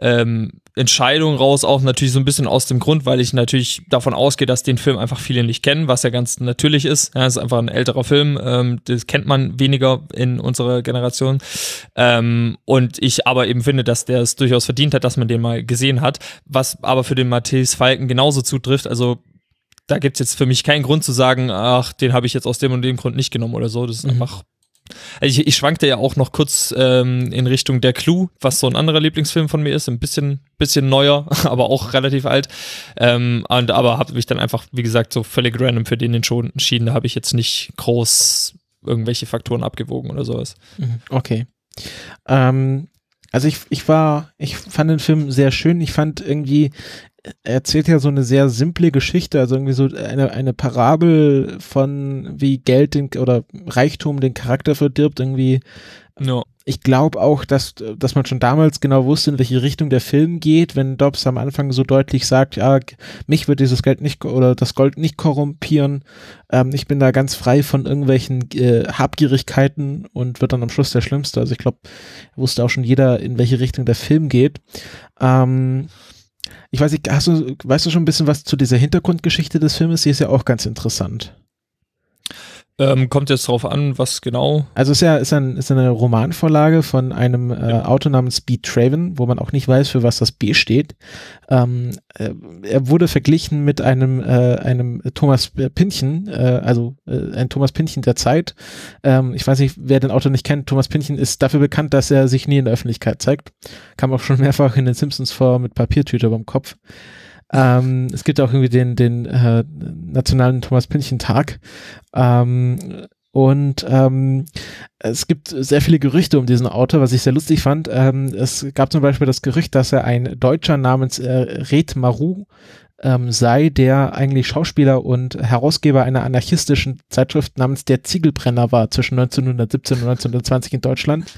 ähm, Entscheidung raus, auch natürlich so ein bisschen aus dem Grund, weil ich natürlich davon ausgehe, dass den Film einfach viele nicht kennen, was ja ganz natürlich ist. Ja, ist einfach ein älterer Film, ähm, das kennt man weniger in unserer Generation. Ähm, und ich aber eben finde, dass der es durchaus verdient hat, dass man den mal gesehen hat, was aber für den Matthäus Falken genauso zutrifft. Also da gibt's jetzt für mich keinen Grund zu sagen, ach, den habe ich jetzt aus dem und dem Grund nicht genommen oder so. Das ist mhm. einfach also ich, ich schwankte ja auch noch kurz ähm, in Richtung Der Clue, was so ein anderer Lieblingsfilm von mir ist, ein bisschen, bisschen neuer, *laughs* aber auch relativ alt. Ähm, und, aber habe mich dann einfach, wie gesagt, so völlig random für den entschieden. Da habe ich jetzt nicht groß irgendwelche Faktoren abgewogen oder sowas. Mhm, okay. Ähm, also ich, ich war, ich fand den Film sehr schön. Ich fand irgendwie, erzählt ja so eine sehr simple Geschichte, also irgendwie so eine, eine Parabel von wie Geld den, oder Reichtum den Charakter verdirbt, irgendwie. No. Ich glaube auch, dass, dass man schon damals genau wusste, in welche Richtung der Film geht, wenn Dobbs am Anfang so deutlich sagt, ja, mich wird dieses Geld nicht oder das Gold nicht korrumpieren, ähm, ich bin da ganz frei von irgendwelchen äh, Habgierigkeiten und wird dann am Schluss der Schlimmste. Also ich glaube, wusste auch schon jeder, in welche Richtung der Film geht. Ähm, ich weiß nicht, hast du, weißt du schon ein bisschen was zu dieser Hintergrundgeschichte des Filmes? Die ist ja auch ganz interessant. Ähm, kommt jetzt drauf an, was genau? Also es ist ja ist, ein, ist eine Romanvorlage von einem äh, Autor namens B. Traven, wo man auch nicht weiß, für was das B steht. Ähm, äh, er wurde verglichen mit einem äh, einem Thomas Pynchon, äh, also äh, ein Thomas Pynchon der Zeit. Ähm, ich weiß nicht, wer den Autor nicht kennt. Thomas Pynchon ist dafür bekannt, dass er sich nie in der Öffentlichkeit zeigt. Kam auch schon mehrfach in den Simpsons vor mit Papiertüte beim Kopf. Ähm, es gibt auch irgendwie den, den äh, nationalen Thomas Pynchon Tag. Ähm, und ähm, es gibt sehr viele Gerüchte um diesen Autor, was ich sehr lustig fand. Ähm, es gab zum Beispiel das Gerücht, dass er ein Deutscher namens äh, Red Maru ähm, sei, der eigentlich Schauspieler und Herausgeber einer anarchistischen Zeitschrift namens Der Ziegelbrenner war zwischen 1917 und 1920 in Deutschland.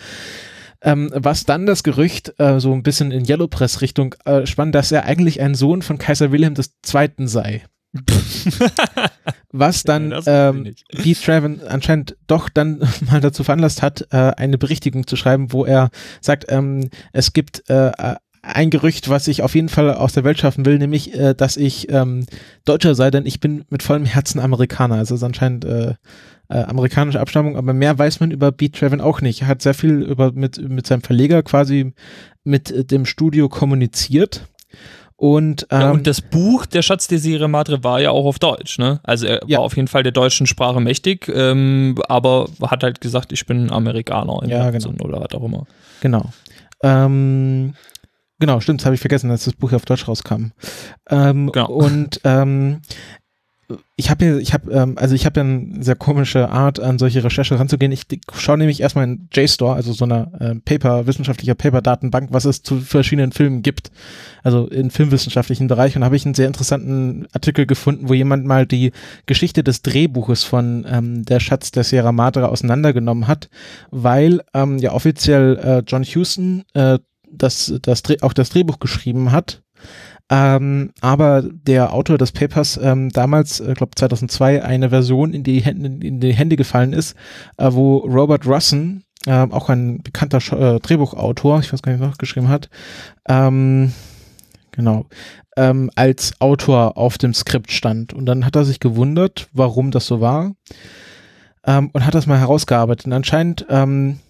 Ähm, was dann das Gerücht äh, so ein bisschen in Yellow Press Richtung äh, spann, dass er eigentlich ein Sohn von Kaiser Wilhelm II. sei. *laughs* was dann ja, ähm, Pete Traven anscheinend doch dann *laughs* mal dazu veranlasst hat, äh, eine Berichtigung zu schreiben, wo er sagt, ähm, es gibt äh, ein Gerücht, was ich auf jeden Fall aus der Welt schaffen will, nämlich, äh, dass ich ähm, Deutscher sei, denn ich bin mit vollem Herzen Amerikaner. Also es ist anscheinend äh, äh, amerikanische Abstammung, aber mehr weiß man über Beat Traven auch nicht. Er hat sehr viel über mit, mit seinem Verleger quasi mit äh, dem Studio kommuniziert. Und, ähm, ja, und das Buch Der Schatz der Sierra Madre war ja auch auf Deutsch, ne? Also er ja. war auf jeden Fall der deutschen Sprache mächtig, ähm, aber hat halt gesagt, ich bin Amerikaner in ja, genau. oder was auch immer. Genau. Ähm, genau, stimmt, das habe ich vergessen, dass das Buch auf Deutsch rauskam. Ähm, genau. Und ähm, ich habe ich habe ähm, also ich habe ja eine sehr komische Art an solche Recherche ranzugehen. Ich schaue nämlich erstmal in JSTOR, also so einer äh, Paper wissenschaftlicher Paper Datenbank, was es zu verschiedenen Filmen gibt, also im filmwissenschaftlichen Bereich und habe ich einen sehr interessanten Artikel gefunden, wo jemand mal die Geschichte des Drehbuches von ähm, der Schatz der Sierra Madre auseinandergenommen hat, weil ähm, ja offiziell äh, John Huston äh, das das auch das Drehbuch geschrieben hat ähm, aber der Autor des Papers ähm, damals, ich äh, glaube 2002, eine Version in die Hände, in die Hände gefallen ist, äh, wo Robert Russen, äh, auch ein bekannter äh, Drehbuchautor, ich weiß gar nicht, noch geschrieben hat, ähm, genau, ähm, als Autor auf dem Skript stand. Und dann hat er sich gewundert, warum das so war ähm, und hat das mal herausgearbeitet. Und anscheinend ähm,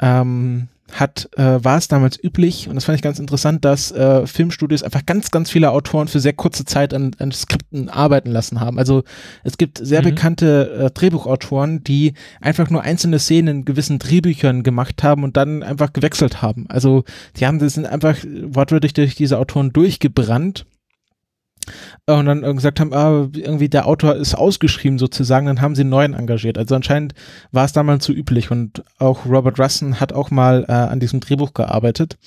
ähm, hat, äh, war es damals üblich, und das fand ich ganz interessant, dass äh, Filmstudios einfach ganz, ganz viele Autoren für sehr kurze Zeit an, an Skripten arbeiten lassen haben. Also es gibt sehr mhm. bekannte äh, Drehbuchautoren, die einfach nur einzelne Szenen in gewissen Drehbüchern gemacht haben und dann einfach gewechselt haben. Also die haben das sind einfach wortwörtlich durch diese Autoren durchgebrannt und dann gesagt haben, ah, irgendwie der Autor ist ausgeschrieben sozusagen, dann haben sie einen neuen engagiert. Also anscheinend war es damals so üblich und auch Robert Russen hat auch mal äh, an diesem Drehbuch gearbeitet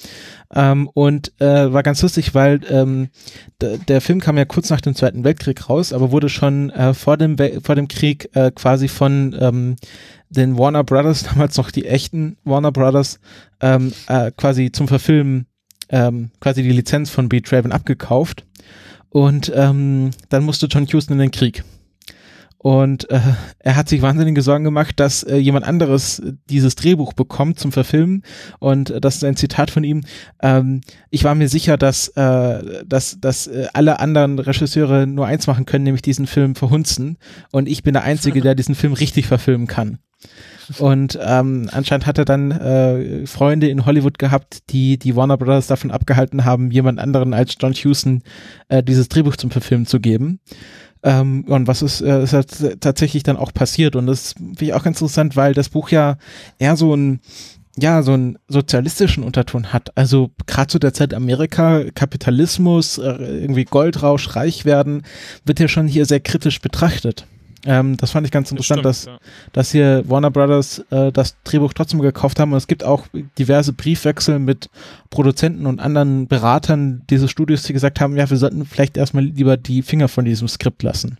ähm, und äh, war ganz lustig, weil ähm, der Film kam ja kurz nach dem Zweiten Weltkrieg raus, aber wurde schon äh, vor dem vor dem Krieg äh, quasi von ähm, den Warner Brothers, *laughs* damals noch die echten Warner Brothers, ähm, äh, quasi zum Verfilmen ähm, quasi die Lizenz von Beat Raven abgekauft und ähm, dann musste John Houston in den Krieg. Und äh, er hat sich wahnsinnige Sorgen gemacht, dass äh, jemand anderes dieses Drehbuch bekommt zum Verfilmen. Und äh, das ist ein Zitat von ihm. Ähm, ich war mir sicher, dass, äh, dass, dass äh, alle anderen Regisseure nur eins machen können, nämlich diesen Film verhunzen. Und ich bin der Einzige, der diesen Film richtig verfilmen kann. Und ähm, anscheinend hat er dann äh, Freunde in Hollywood gehabt, die die Warner Brothers davon abgehalten haben, jemand anderen als John Huston äh, dieses Drehbuch zum Verfilmen zu geben. Ähm, und was ist, äh, ist halt tatsächlich dann auch passiert. Und das finde ich auch ganz interessant, weil das Buch ja eher so ein ja, so einen sozialistischen Unterton hat. Also gerade zu der Zeit Amerika, Kapitalismus, äh, irgendwie Goldrausch, reich werden, wird ja schon hier sehr kritisch betrachtet. Ähm, das fand ich ganz interessant, das stimmt, dass, ja. dass hier Warner Brothers äh, das Drehbuch trotzdem gekauft haben. Und es gibt auch diverse Briefwechsel mit Produzenten und anderen Beratern dieses Studios, die gesagt haben, ja, wir sollten vielleicht erstmal lieber die Finger von diesem Skript lassen.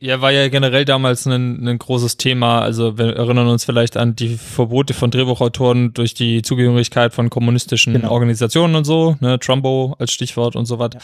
Ja, war ja generell damals ein, ein großes Thema. Also wir erinnern uns vielleicht an die Verbote von Drehbuchautoren durch die Zugehörigkeit von kommunistischen genau. Organisationen und so, ne, Trumbo als Stichwort und so weiter.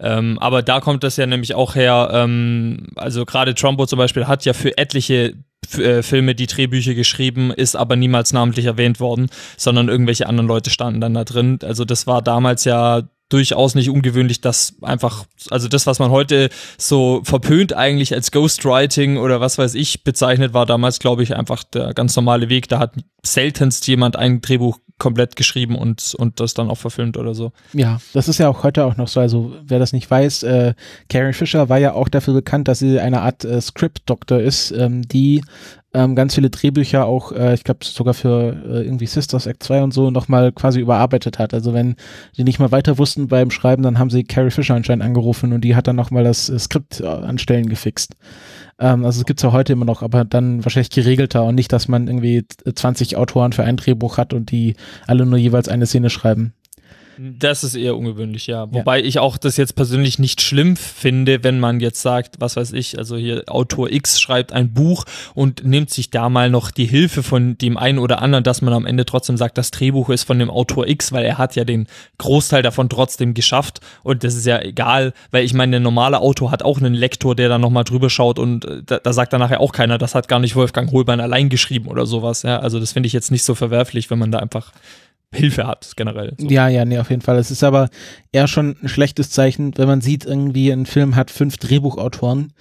Ja. Ähm, aber da kommt das ja nämlich auch her, ähm, also gerade Trumbo zum Beispiel hat ja für etliche äh, Filme die Drehbücher geschrieben, ist aber niemals namentlich erwähnt worden, sondern irgendwelche anderen Leute standen dann da drin. Also das war damals ja durchaus nicht ungewöhnlich, dass einfach, also das, was man heute so verpönt eigentlich als Ghostwriting oder was weiß ich bezeichnet, war damals, glaube ich, einfach der ganz normale Weg. Da hat seltenst jemand ein Drehbuch komplett geschrieben und, und das dann auch verfilmt oder so. Ja, das ist ja auch heute auch noch so. Also wer das nicht weiß, äh, Carrie Fisher war ja auch dafür bekannt, dass sie eine Art äh, Script-Doktor ist, ähm, die ähm, ganz viele Drehbücher auch, äh, ich glaube sogar für äh, irgendwie Sisters Act 2 und so nochmal quasi überarbeitet hat. Also wenn die nicht mal weiter wussten beim Schreiben, dann haben sie Carrie Fisher anscheinend angerufen und die hat dann nochmal das äh, Skript äh, an Stellen gefixt. Ähm, also es gibt's ja heute immer noch, aber dann wahrscheinlich geregelter und nicht, dass man irgendwie 20 Autoren für ein Drehbuch hat und die alle nur jeweils eine Szene schreiben. Das ist eher ungewöhnlich, ja. Wobei ja. ich auch das jetzt persönlich nicht schlimm finde, wenn man jetzt sagt, was weiß ich, also hier Autor X schreibt ein Buch und nimmt sich da mal noch die Hilfe von dem einen oder anderen, dass man am Ende trotzdem sagt, das Drehbuch ist von dem Autor X, weil er hat ja den Großteil davon trotzdem geschafft und das ist ja egal, weil ich meine, der normale Autor hat auch einen Lektor, der da nochmal drüber schaut und äh, da, da sagt dann nachher auch keiner, das hat gar nicht Wolfgang Holbein allein geschrieben oder sowas, ja. Also das finde ich jetzt nicht so verwerflich, wenn man da einfach Hilfe hat, generell. So. Ja, ja, nee, auf jeden Fall. Es ist aber eher schon ein schlechtes Zeichen, wenn man sieht, irgendwie ein Film hat fünf Drehbuchautoren.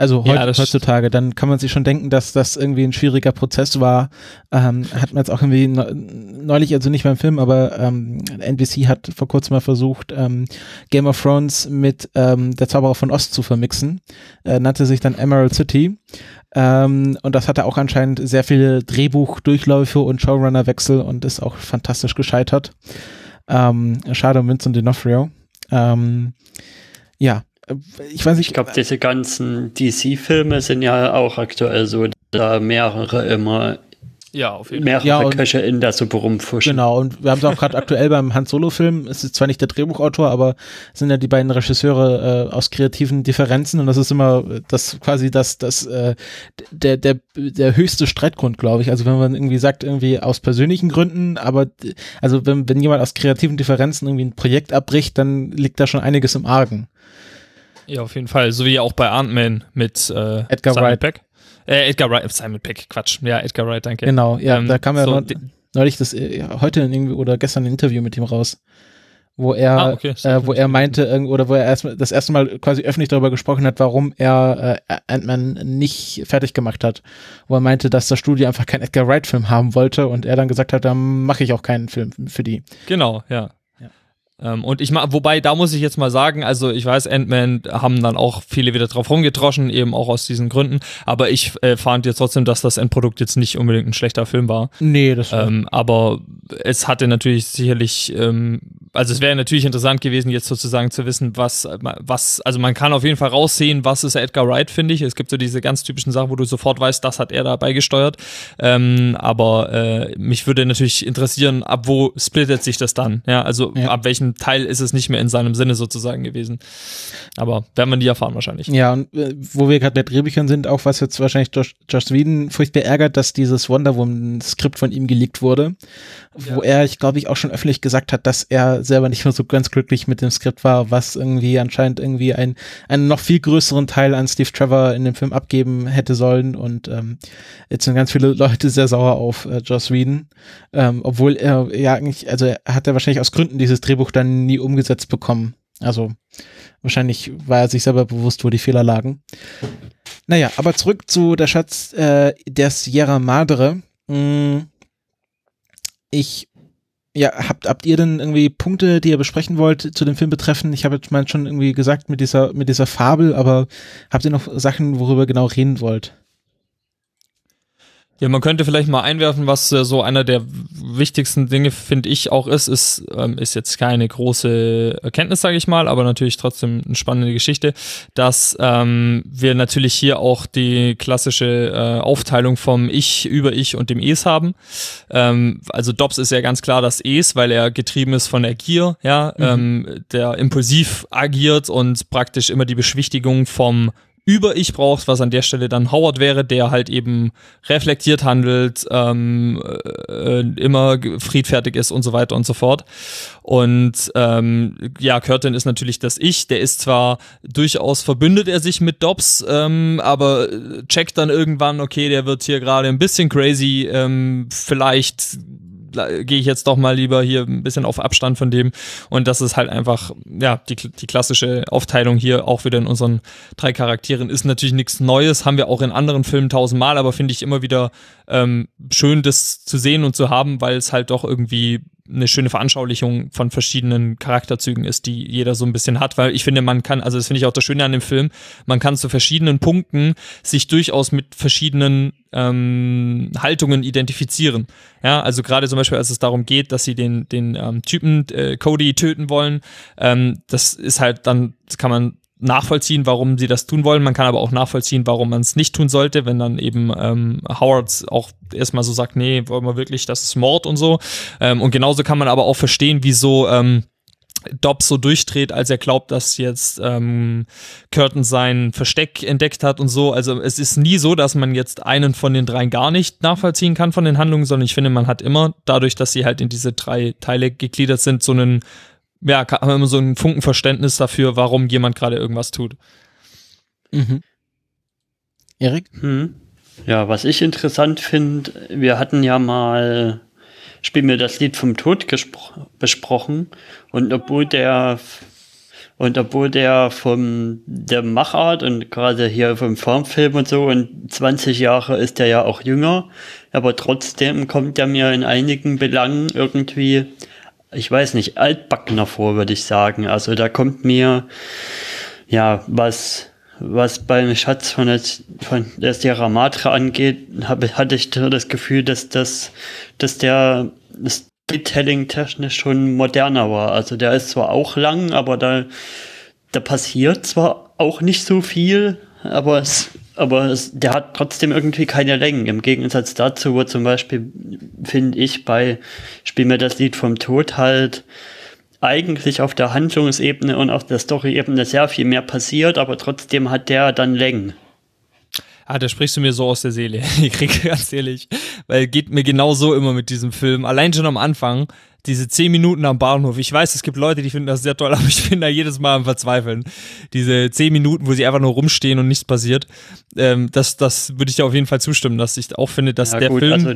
Also ja, heutzutage, dann kann man sich schon denken, dass das irgendwie ein schwieriger Prozess war. Ähm, hat man jetzt auch irgendwie neulich, also nicht beim Film, aber ähm, NBC hat vor kurzem mal versucht, ähm, Game of Thrones mit ähm, Der Zauberer von Ost zu vermixen. Äh, nannte sich dann Emerald City. Ähm, und das hatte auch anscheinend sehr viele Drehbuchdurchläufe und Showrunnerwechsel und ist auch fantastisch gescheitert. Ähm, schade um Vincent D'Onofrio. Ähm, ja, ich weiß nicht. Ich glaube, diese ganzen DC-Filme sind ja auch aktuell so, da mehrere immer ja, auf jeden Fall. Mehrere ja, Köche in der Suppe rumfuschen. Genau, und wir haben es auch gerade aktuell beim Hans Solo-Film. Es ist zwar nicht der Drehbuchautor, aber sind ja die beiden Regisseure äh, aus kreativen Differenzen und das ist immer das quasi das, das, äh, der, der, der höchste Streitgrund, glaube ich. Also wenn man irgendwie sagt, irgendwie aus persönlichen Gründen, aber also wenn, wenn jemand aus kreativen Differenzen irgendwie ein Projekt abbricht, dann liegt da schon einiges im Argen. Ja, auf jeden Fall. So wie auch bei Ant-Man mit äh, Edgar Wright. Peck. Äh, Edgar Wright, Simon Peck, Quatsch. Ja, Edgar Wright, danke. Genau, ja, ähm, da kam ja so, neulich das, äh, heute irgendwie oder gestern ein Interview mit ihm raus, wo er, ah, okay. äh, wo er meinte, oder wo er erst, das erste Mal quasi öffentlich darüber gesprochen hat, warum er äh, Ant-Man nicht fertig gemacht hat. Wo er meinte, dass das Studio einfach keinen Edgar Wright-Film haben wollte und er dann gesagt hat, dann mache ich auch keinen Film für die. Genau, ja. Ähm, und ich mag, wobei, da muss ich jetzt mal sagen, also ich weiß, Ant-Man haben dann auch viele wieder drauf rumgetroschen, eben auch aus diesen Gründen, aber ich äh, fand jetzt trotzdem, dass das Endprodukt jetzt nicht unbedingt ein schlechter Film war. Nee, das war. Ähm, aber es hatte natürlich sicherlich, ähm, also es wäre natürlich interessant gewesen, jetzt sozusagen zu wissen, was, was, also man kann auf jeden Fall raussehen, was ist Edgar Wright, finde ich. Es gibt so diese ganz typischen Sachen, wo du sofort weißt, das hat er dabei gesteuert. Ähm, aber äh, mich würde natürlich interessieren, ab wo splittet sich das dann? Ja, also ja. ab welchem Teil ist es nicht mehr in seinem Sinne sozusagen gewesen. Aber werden wir nie erfahren wahrscheinlich. Ja, und äh, wo wir gerade bei Drehbüchern sind, auch was jetzt wahrscheinlich Josh, Josh Whedon furchtbar ärgert, dass dieses Wonder Woman-Skript von ihm geleakt wurde, ja. wo er, ich glaube ich, auch schon öffentlich gesagt hat, dass er selber nicht mehr so ganz glücklich mit dem Skript war, was irgendwie anscheinend irgendwie ein, einen noch viel größeren Teil an Steve Trevor in dem Film abgeben hätte sollen und ähm, jetzt sind ganz viele Leute sehr sauer auf äh, Joss Whedon, ähm, obwohl er ja eigentlich, also er hat er wahrscheinlich aus Gründen dieses Drehbuch dann nie umgesetzt bekommen. Also wahrscheinlich war er sich selber bewusst, wo die Fehler lagen. Naja, aber zurück zu der Schatz äh, der Sierra Madre. Hm, ich ja, habt, habt ihr denn irgendwie Punkte, die ihr besprechen wollt zu dem Film betreffen? Ich habe jetzt mal schon irgendwie gesagt mit dieser, mit dieser Fabel, aber habt ihr noch Sachen, worüber genau reden wollt? Ja, man könnte vielleicht mal einwerfen, was äh, so einer der wichtigsten Dinge, finde ich, auch ist, ist, ähm, ist jetzt keine große Erkenntnis, sage ich mal, aber natürlich trotzdem eine spannende Geschichte, dass ähm, wir natürlich hier auch die klassische äh, Aufteilung vom Ich über Ich und dem Es haben. Ähm, also Dobbs ist ja ganz klar das Es, weil er getrieben ist von der Gier, ja, mhm. ähm, der impulsiv agiert und praktisch immer die Beschwichtigung vom über Ich brauchst, was an der Stelle dann Howard wäre, der halt eben reflektiert handelt, ähm, äh, immer friedfertig ist und so weiter und so fort. Und ähm, ja, Curtin ist natürlich das Ich, der ist zwar durchaus verbündet er sich mit Dobbs, ähm, aber checkt dann irgendwann, okay, der wird hier gerade ein bisschen crazy, ähm, vielleicht gehe ich jetzt doch mal lieber hier ein bisschen auf Abstand von dem. Und das ist halt einfach, ja, die, die klassische Aufteilung hier auch wieder in unseren drei Charakteren ist natürlich nichts Neues, haben wir auch in anderen Filmen tausendmal, aber finde ich immer wieder ähm, schön, das zu sehen und zu haben, weil es halt doch irgendwie eine schöne Veranschaulichung von verschiedenen Charakterzügen ist, die jeder so ein bisschen hat, weil ich finde, man kann, also das finde ich auch das Schöne an dem Film, man kann zu verschiedenen Punkten sich durchaus mit verschiedenen ähm, Haltungen identifizieren. Ja, also gerade zum Beispiel, als es darum geht, dass sie den, den ähm, Typen äh, Cody töten wollen, ähm, das ist halt dann, das kann man nachvollziehen, warum sie das tun wollen. Man kann aber auch nachvollziehen, warum man es nicht tun sollte, wenn dann eben ähm, Howard auch erstmal so sagt, nee, wollen wir wirklich, das ist Mord und so. Ähm, und genauso kann man aber auch verstehen, wieso ähm, Dobbs so durchdreht, als er glaubt, dass jetzt ähm, Curtin sein Versteck entdeckt hat und so. Also es ist nie so, dass man jetzt einen von den dreien gar nicht nachvollziehen kann von den Handlungen, sondern ich finde, man hat immer, dadurch, dass sie halt in diese drei Teile gegliedert sind, so einen ja, haben wir immer so ein Funkenverständnis dafür, warum jemand gerade irgendwas tut. Mhm. Erik? Hm. Ja, was ich interessant finde, wir hatten ja mal, spiel mir das Lied vom Tod besprochen und obwohl der und obwohl der vom der Machart und gerade hier vom Formfilm und so und 20 Jahre ist der ja auch jünger, aber trotzdem kommt er mir in einigen Belangen irgendwie ich weiß nicht, altbackener vor, würde ich sagen. Also da kommt mir, ja, was, was beim Schatz von der, von der Sierra Madre angeht, hab, hatte ich das Gefühl, dass das, dass der Storytelling technisch schon moderner war. Also der ist zwar auch lang, aber da, da passiert zwar auch nicht so viel, aber es aber es, der hat trotzdem irgendwie keine Längen. Im Gegensatz dazu, wo zum Beispiel, finde ich, bei Spiel mir das Lied vom Tod halt eigentlich auf der Handlungsebene und auf der Story-Ebene sehr viel mehr passiert, aber trotzdem hat der dann Längen. Ah, da sprichst du mir so aus der Seele. *laughs* Ich kriege ganz ehrlich, weil geht mir genau so immer mit diesem Film. Allein schon am Anfang, diese zehn Minuten am Bahnhof. Ich weiß, es gibt Leute, die finden das sehr toll, *laughs* aber ich bin da jedes Mal am Verzweifeln. Diese zehn Minuten, wo sie einfach nur rumstehen und nichts passiert. Ähm, das, das würde ich dir auf jeden Fall zustimmen, dass ich auch finde, dass ja, der gut, Film. Also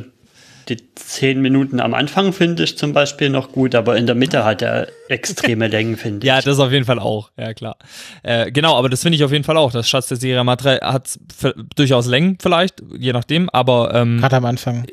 die zehn Minuten am Anfang finde ich zum Beispiel noch gut, aber in der Mitte hat er extreme *laughs* Längen, finde ich. Ja, das auf jeden Fall auch. Ja, klar. Äh, genau, aber das finde ich auf jeden Fall auch. Das Schatz der Serie Madre hat durchaus Längen vielleicht, je nachdem, aber. Ähm, Gerade am Anfang.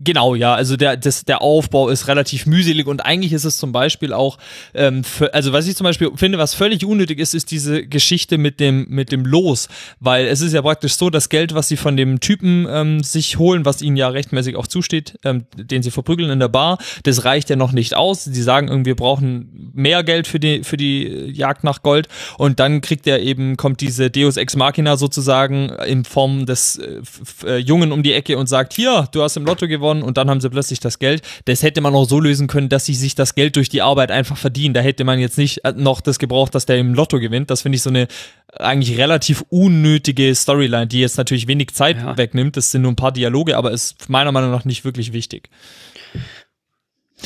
Genau, ja, also der, das, der Aufbau ist relativ mühselig und eigentlich ist es zum Beispiel auch, ähm, für, also was ich zum Beispiel finde, was völlig unnötig ist, ist diese Geschichte mit dem, mit dem Los, weil es ist ja praktisch so, das Geld, was sie von dem Typen ähm, sich holen, was ihnen ja rechtmäßig auch zusteht, ähm, den sie verprügeln in der Bar, das reicht ja noch nicht aus. Sie sagen irgendwie, wir brauchen mehr Geld für die, für die Jagd nach Gold und dann kriegt er eben, kommt diese Deus Ex Machina sozusagen in Form des äh, äh, Jungen um die Ecke und sagt, hier, du hast im Lotto gewonnen, gewonnen und dann haben sie plötzlich das Geld. Das hätte man auch so lösen können, dass sie sich das Geld durch die Arbeit einfach verdienen. Da hätte man jetzt nicht äh, noch das gebraucht, dass der im Lotto gewinnt. Das finde ich so eine eigentlich relativ unnötige Storyline, die jetzt natürlich wenig Zeit ja. wegnimmt. Das sind nur ein paar Dialoge, aber ist meiner Meinung nach nicht wirklich wichtig.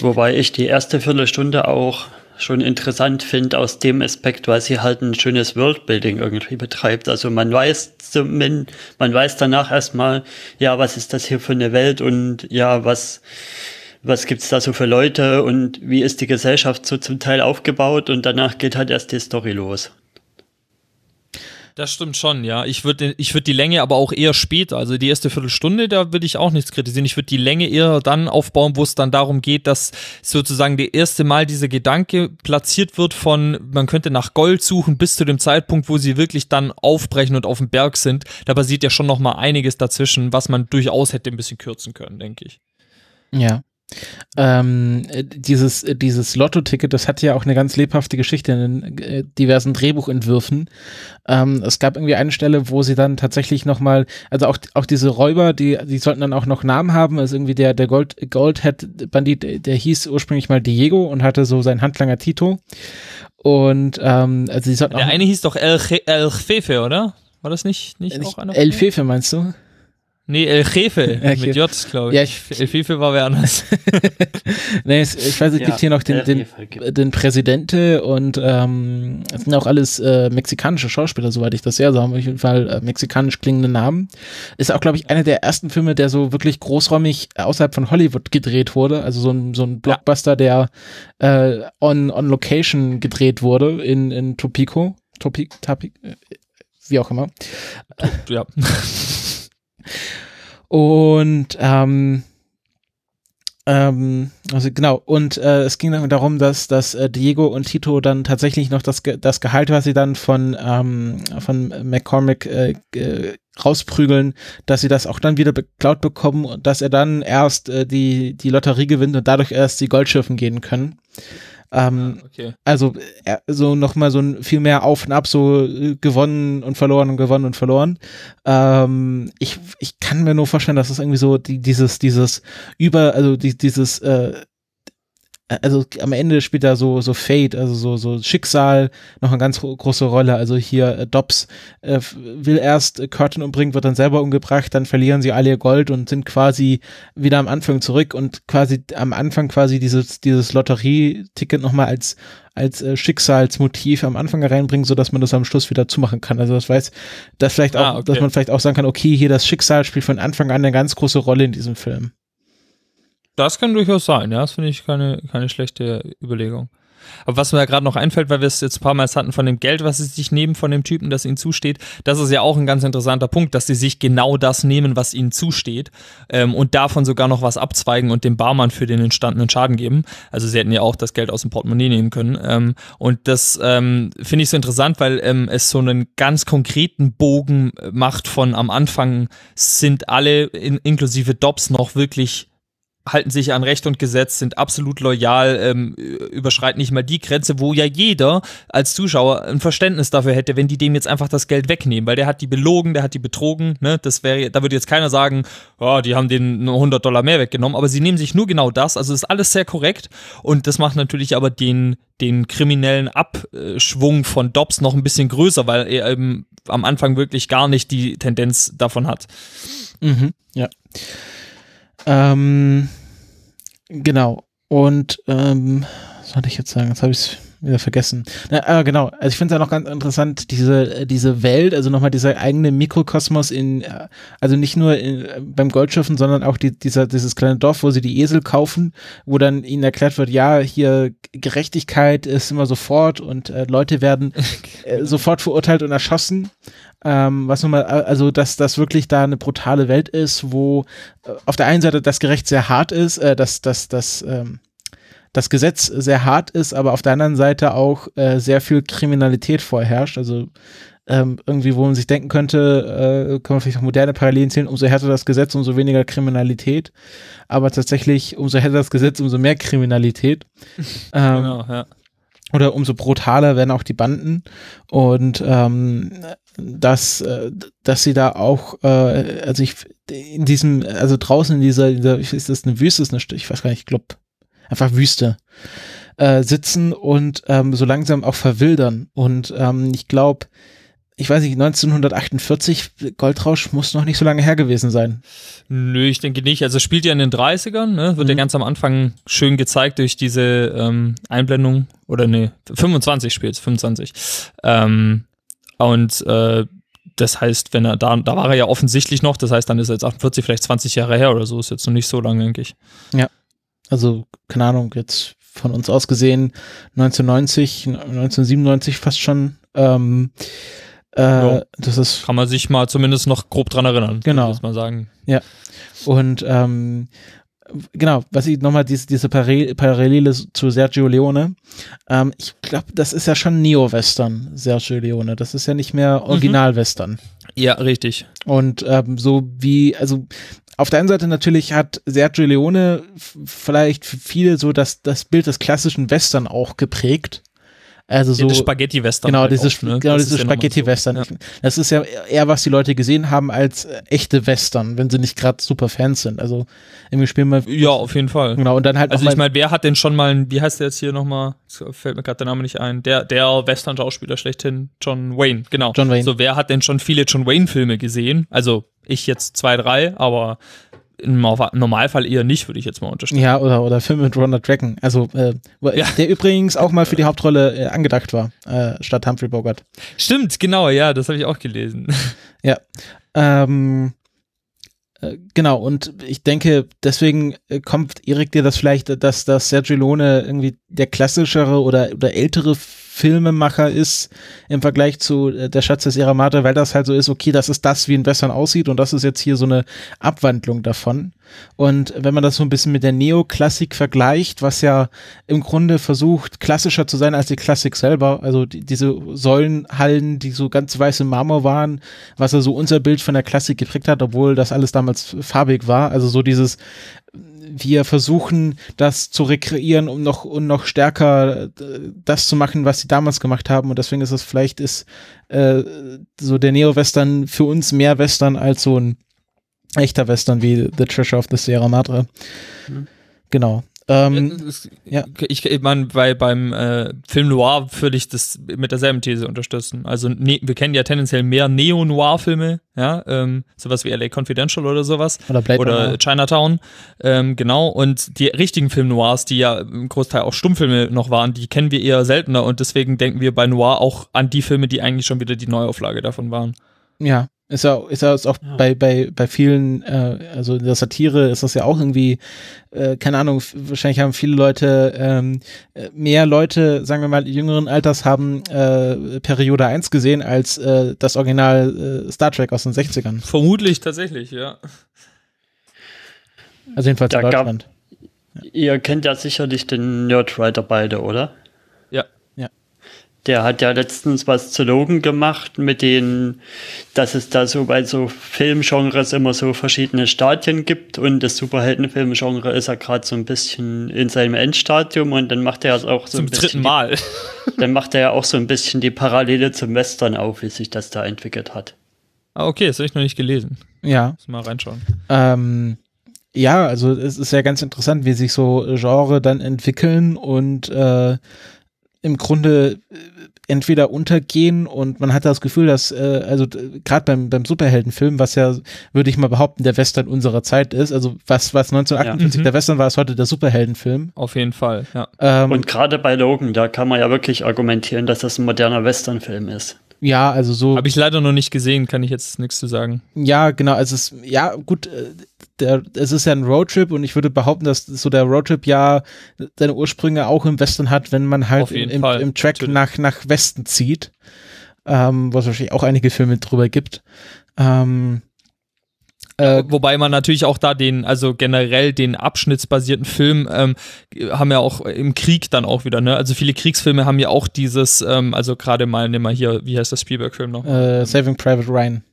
Wobei ich die erste Viertelstunde auch schon interessant finde aus dem Aspekt, weil sie halt ein schönes Worldbuilding irgendwie betreibt. Also man weiß zumindest, man weiß danach erstmal, ja, was ist das hier für eine Welt und ja, was, was gibt's da so für Leute und wie ist die Gesellschaft so zum Teil aufgebaut und danach geht halt erst die Story los. Das stimmt schon, ja. Ich würde ich würd die Länge aber auch eher später, also die erste Viertelstunde, da würde ich auch nichts kritisieren. Ich würde die Länge eher dann aufbauen, wo es dann darum geht, dass sozusagen der erste Mal dieser Gedanke platziert wird von, man könnte nach Gold suchen, bis zu dem Zeitpunkt, wo sie wirklich dann aufbrechen und auf dem Berg sind. Da passiert ja schon noch mal einiges dazwischen, was man durchaus hätte ein bisschen kürzen können, denke ich. Ja. Ähm, dieses, dieses Lotto-Ticket, das hat ja auch eine ganz lebhafte Geschichte in den äh, diversen Drehbuchentwürfen. Ähm, es gab irgendwie eine Stelle, wo sie dann tatsächlich nochmal, also auch, auch diese Räuber, die, die sollten dann auch noch Namen haben. Also irgendwie der, der Gold, Goldhead-Bandit, der hieß ursprünglich mal Diego und hatte so seinen Handlanger Tito. Und ähm, also sie sollten Der eine hieß doch El, El Fefe, oder? War das nicht, nicht, nicht auch einer? El Fefe meinst du? Nee, El Jefe El mit J, glaube ich. Ja, ich- El Jefe war wer anders. *laughs* nee, es, ich weiß, es Ja, gibt hier noch den, den, den Präsidente und ähm, es sind auch alles äh, mexikanische Schauspieler, soweit ich das sehe. Also haben auf jeden Fall äh, mexikanisch klingende Namen. Ist auch, glaube ich, einer der ersten Filme, der so wirklich großräumig außerhalb von Hollywood gedreht wurde. Also so ein, so ein Blockbuster, der äh, on, on Location gedreht wurde in, in Topico. Topi, Tapi, äh, wie auch immer. ja. Und ähm, ähm, also genau, und äh, es ging dann darum, dass, dass äh, Diego und Tito dann tatsächlich noch das, das Gehalt, was sie dann von, ähm, von McCormick äh, rausprügeln, dass sie das auch dann wieder beklaut bekommen und dass er dann erst äh, die, die Lotterie gewinnt und dadurch erst die Goldschürfen gehen können. Ähm, Okay. also äh, so nochmal so ein viel mehr auf und ab, so äh, gewonnen und verloren und gewonnen und verloren. Ähm, ich, ich kann mir nur vorstellen, dass es irgendwie so die, dieses, dieses über, also die, dieses, äh, also am Ende spielt da so, so Fate, also so, so Schicksal noch eine ganz gro- große Rolle. Also hier äh, Dobbs äh, will erst äh, Curtin umbringen, wird dann selber umgebracht, dann verlieren sie alle ihr Gold und sind quasi wieder am Anfang zurück und quasi am Anfang quasi dieses, dieses Lotterieticket nochmal als, als äh, Schicksalsmotiv am Anfang reinbringen, so dass man das am Schluss wieder zumachen kann. Also das weiß, dass vielleicht auch, Ah, okay. dass man vielleicht auch sagen kann, okay, hier das Schicksal spielt von Anfang an eine ganz große Rolle in diesem Film. Das kann durchaus sein, ja. Das finde ich keine, keine schlechte Überlegung. Aber was mir ja gerade noch einfällt, weil wir es jetzt ein paar Mal hatten von dem Geld, was sie sich nehmen von dem Typen, das ihnen zusteht, das ist ja auch ein ganz interessanter Punkt, dass sie sich genau das nehmen, was ihnen zusteht ähm, und davon sogar noch was abzweigen und dem Barmann für den entstandenen Schaden geben. Also sie hätten ja auch das Geld aus dem Portemonnaie nehmen können. Ähm, und das ähm, finde ich so interessant, weil ähm, es so einen ganz konkreten Bogen macht von am Anfang sind alle in, inklusive Dobbs noch wirklich halten sich an Recht und Gesetz, sind absolut loyal, ähm, überschreiten nicht mal die Grenze, wo ja jeder als Zuschauer ein Verständnis dafür hätte, wenn die dem jetzt einfach das Geld wegnehmen, weil der hat die belogen, der hat die betrogen, ne, das wäre, da würde jetzt keiner sagen, oh, die haben den nur 100 Dollar mehr weggenommen, aber sie nehmen sich nur genau das, also ist alles sehr korrekt und das macht natürlich aber den, den kriminellen Abschwung von Dobbs noch ein bisschen größer, weil er eben am Anfang wirklich gar nicht die Tendenz davon hat. Mhm, ja. Ähm, genau. Und ähm, was wollte ich jetzt sagen? Jetzt habe ich es wieder vergessen. Na, äh, genau. Also ich finde es ja noch ganz interessant, diese, äh, diese Welt, also nochmal dieser eigene Mikrokosmos in, äh, also nicht nur in, äh, beim Goldschiffen, sondern auch die, dieser, dieses kleine Dorf, wo sie die Esel kaufen, wo dann ihnen erklärt wird, ja, hier Gerechtigkeit ist immer sofort und äh, Leute werden *laughs* äh, sofort verurteilt und erschossen. Ähm, was nun mal, also dass das wirklich da eine brutale Welt ist, wo äh, auf der einen Seite das Gerecht sehr hart ist, äh, dass das, das, ähm, das Gesetz sehr hart ist, aber auf der anderen Seite auch äh, sehr viel Kriminalität vorherrscht. Also ähm, irgendwie, wo man sich denken könnte, äh, kann man vielleicht auch moderne Parallelen zählen, umso härter das Gesetz, umso weniger Kriminalität. Aber tatsächlich, umso härter das Gesetz, umso mehr Kriminalität. *laughs* ähm, Genau, ja. oder umso brutaler werden auch die Banden und ähm, dass äh, dass sie da auch äh, also ich in diesem also draußen in dieser, dieser ist das eine Wüste ist eine ich weiß gar nicht ich glaube einfach Wüste äh, sitzen und ähm, so langsam auch verwildern und ähm, ich glaube ich weiß nicht 1948 Goldrausch muss noch nicht so lange her gewesen sein Nö, ich denke nicht. Also es spielt ja in den 30ern, ne? wird ja Mhm. ganz am Anfang schön gezeigt durch diese ähm, Einblendung. Oder nee, 25 spielt 25. Ähm, und äh, das heißt, wenn er da, da war er ja offensichtlich noch, das heißt, dann ist er jetzt 48, vielleicht 20 Jahre her oder so, ist jetzt noch nicht so lange, denke ich. Also keine Ahnung, jetzt von uns aus gesehen 1990, 1997 fast schon. Ähm, äh, Ja. Das ist Kann man sich mal zumindest noch grob dran erinnern. Genau. Muss man sagen. und ähm, genau, was ich nochmal diese, diese Parallel- Parallele zu Sergio Leone. Ähm, ich glaube, das ist ja schon Neo-Western, Sergio Leone. Das ist ja nicht mehr Original-Western. Ja, richtig. Und ähm, so wie, also auf der einen Seite natürlich hat Sergio Leone vielleicht für viele so das, das Bild des klassischen Western auch geprägt. Also so ja, Spaghetti-Western. Genau, halt diese, oft, ne? genau diese Spaghetti-Western. So. Ja. Das ist ja eher, was die Leute gesehen haben als äh, echte Western, wenn sie nicht gerade super Fans sind. Also irgendwie spielen wir. Ja, auf jeden Fall. Genau, und dann halt Also ich meine, wer hat denn schon mal, wie heißt der jetzt hier nochmal? Fällt mir gerade der Name nicht ein. Der, der Western-Schauspieler schlechthin, John Wayne, genau. John Wayne. So, wer hat denn schon viele John Wayne-Filme gesehen? Also ich jetzt zwei, drei, aber im Normalfall eher nicht, würde ich jetzt mal unterstellen. Ja, oder, oder Film mit Ronald Dragon. Also, äh, ja. der übrigens auch mal für die Hauptrolle äh, angedacht war, äh, statt Humphrey Bogart. Stimmt, genau, ja, das habe ich auch gelesen. *laughs* Ja. Ähm, äh, genau, und ich denke, deswegen äh, kommt Erik dir das vielleicht, dass, dass Sergio Lone irgendwie der klassischere oder, oder ältere Filmemacher ist im Vergleich zu äh, Der Schatz des Madre, weil das halt so ist, okay, das ist das, wie ein Western aussieht und das ist jetzt hier so eine Abwandlung davon. Und wenn man das so ein bisschen mit der Neoklassik vergleicht, was ja im Grunde versucht, klassischer zu sein als die Klassik selber, also die, diese Säulenhallen, die so ganz weiße Marmor waren, was ja so unser Bild von der Klassik geprägt hat, obwohl das alles damals farbig war, also so dieses wir versuchen, das zu rekreieren, um noch, um noch stärker äh, das zu machen, was sie damals gemacht haben. Und deswegen ist es vielleicht ist äh, so der Neo-Western für uns mehr Western als so ein echter Western wie The Treasure of the Sierra Madre. Mhm. Genau. Ähm, ja. Ich, ich meine, bei, beim äh, Film Noir würde ich das mit derselben These unterstützen. Also ne, wir kennen ja tendenziell mehr Neo-Noir-Filme, ja, ähm, sowas wie LA Confidential oder sowas. Oder, Blade oder Chinatown. Ähm, genau. Und die richtigen Film Noirs, die ja im Großteil auch Stummfilme noch waren, die kennen wir eher seltener und deswegen denken wir bei Noir auch an die Filme, die eigentlich schon wieder die Neuauflage davon waren. Ja, ist ja, ist ja auch ja. bei, bei, bei vielen, äh, also in der Satire ist das ja auch irgendwie, äh, keine Ahnung, wahrscheinlich haben viele Leute, ähm, mehr Leute, sagen wir mal, jüngeren Alters haben äh, Periode 1 gesehen als äh, das Original äh, Star Trek aus den 60ern. Vermutlich tatsächlich, ja. Also jedenfalls da in Deutschland. Gab, ihr kennt ja sicherlich den Nerdwriter beide, oder? Der hat ja letztens was zu Logan gemacht, mit denen, dass es da so bei so Filmgenres immer so verschiedene Stadien gibt und das Superheldenfilmgenre ist ja gerade so ein bisschen in seinem Endstadium und dann macht er es auch so zum ein bisschen. dritten Mal. Die, *laughs* dann macht er ja auch so ein bisschen die Parallele zum Western auf, wie sich das da entwickelt hat. Ah, okay, das habe ich noch nicht gelesen. Ja. Muss mal reinschauen. Ähm, ja, also es ist ja ganz interessant, wie sich so Genre dann entwickeln und äh, im Grunde entweder untergehen und man hat das Gefühl, dass, äh, also gerade beim, beim Superheldenfilm, was ja, würde ich mal behaupten, der Western unserer Zeit ist, also was, was 1958 ja. Mhm. der Western war, ist heute der Superheldenfilm. Auf jeden Fall, ja. Ähm, und gerade bei Logan, da kann man ja wirklich argumentieren, dass das ein moderner Westernfilm ist. Ja, also so. Habe ich leider noch nicht gesehen, kann ich jetzt nichts zu sagen. Ja, genau. Also es ist, ja, gut, äh, der, es ist ja ein Roadtrip und ich würde behaupten, dass so der Roadtrip ja seine Ursprünge auch im Westen hat, wenn man halt im, im, im, Track nach, nach Westen zieht. Ähm, was wahrscheinlich auch einige Filme drüber gibt. Ähm, äh, Wobei man natürlich auch da den, also generell den abschnittsbasierten Film ähm, haben ja auch im Krieg dann auch wieder, ne? Also viele Kriegsfilme haben ja auch dieses, ähm, also gerade mal, nimm mal hier, wie heißt das Spielberg-Film noch? Äh, Saving Private Ryan.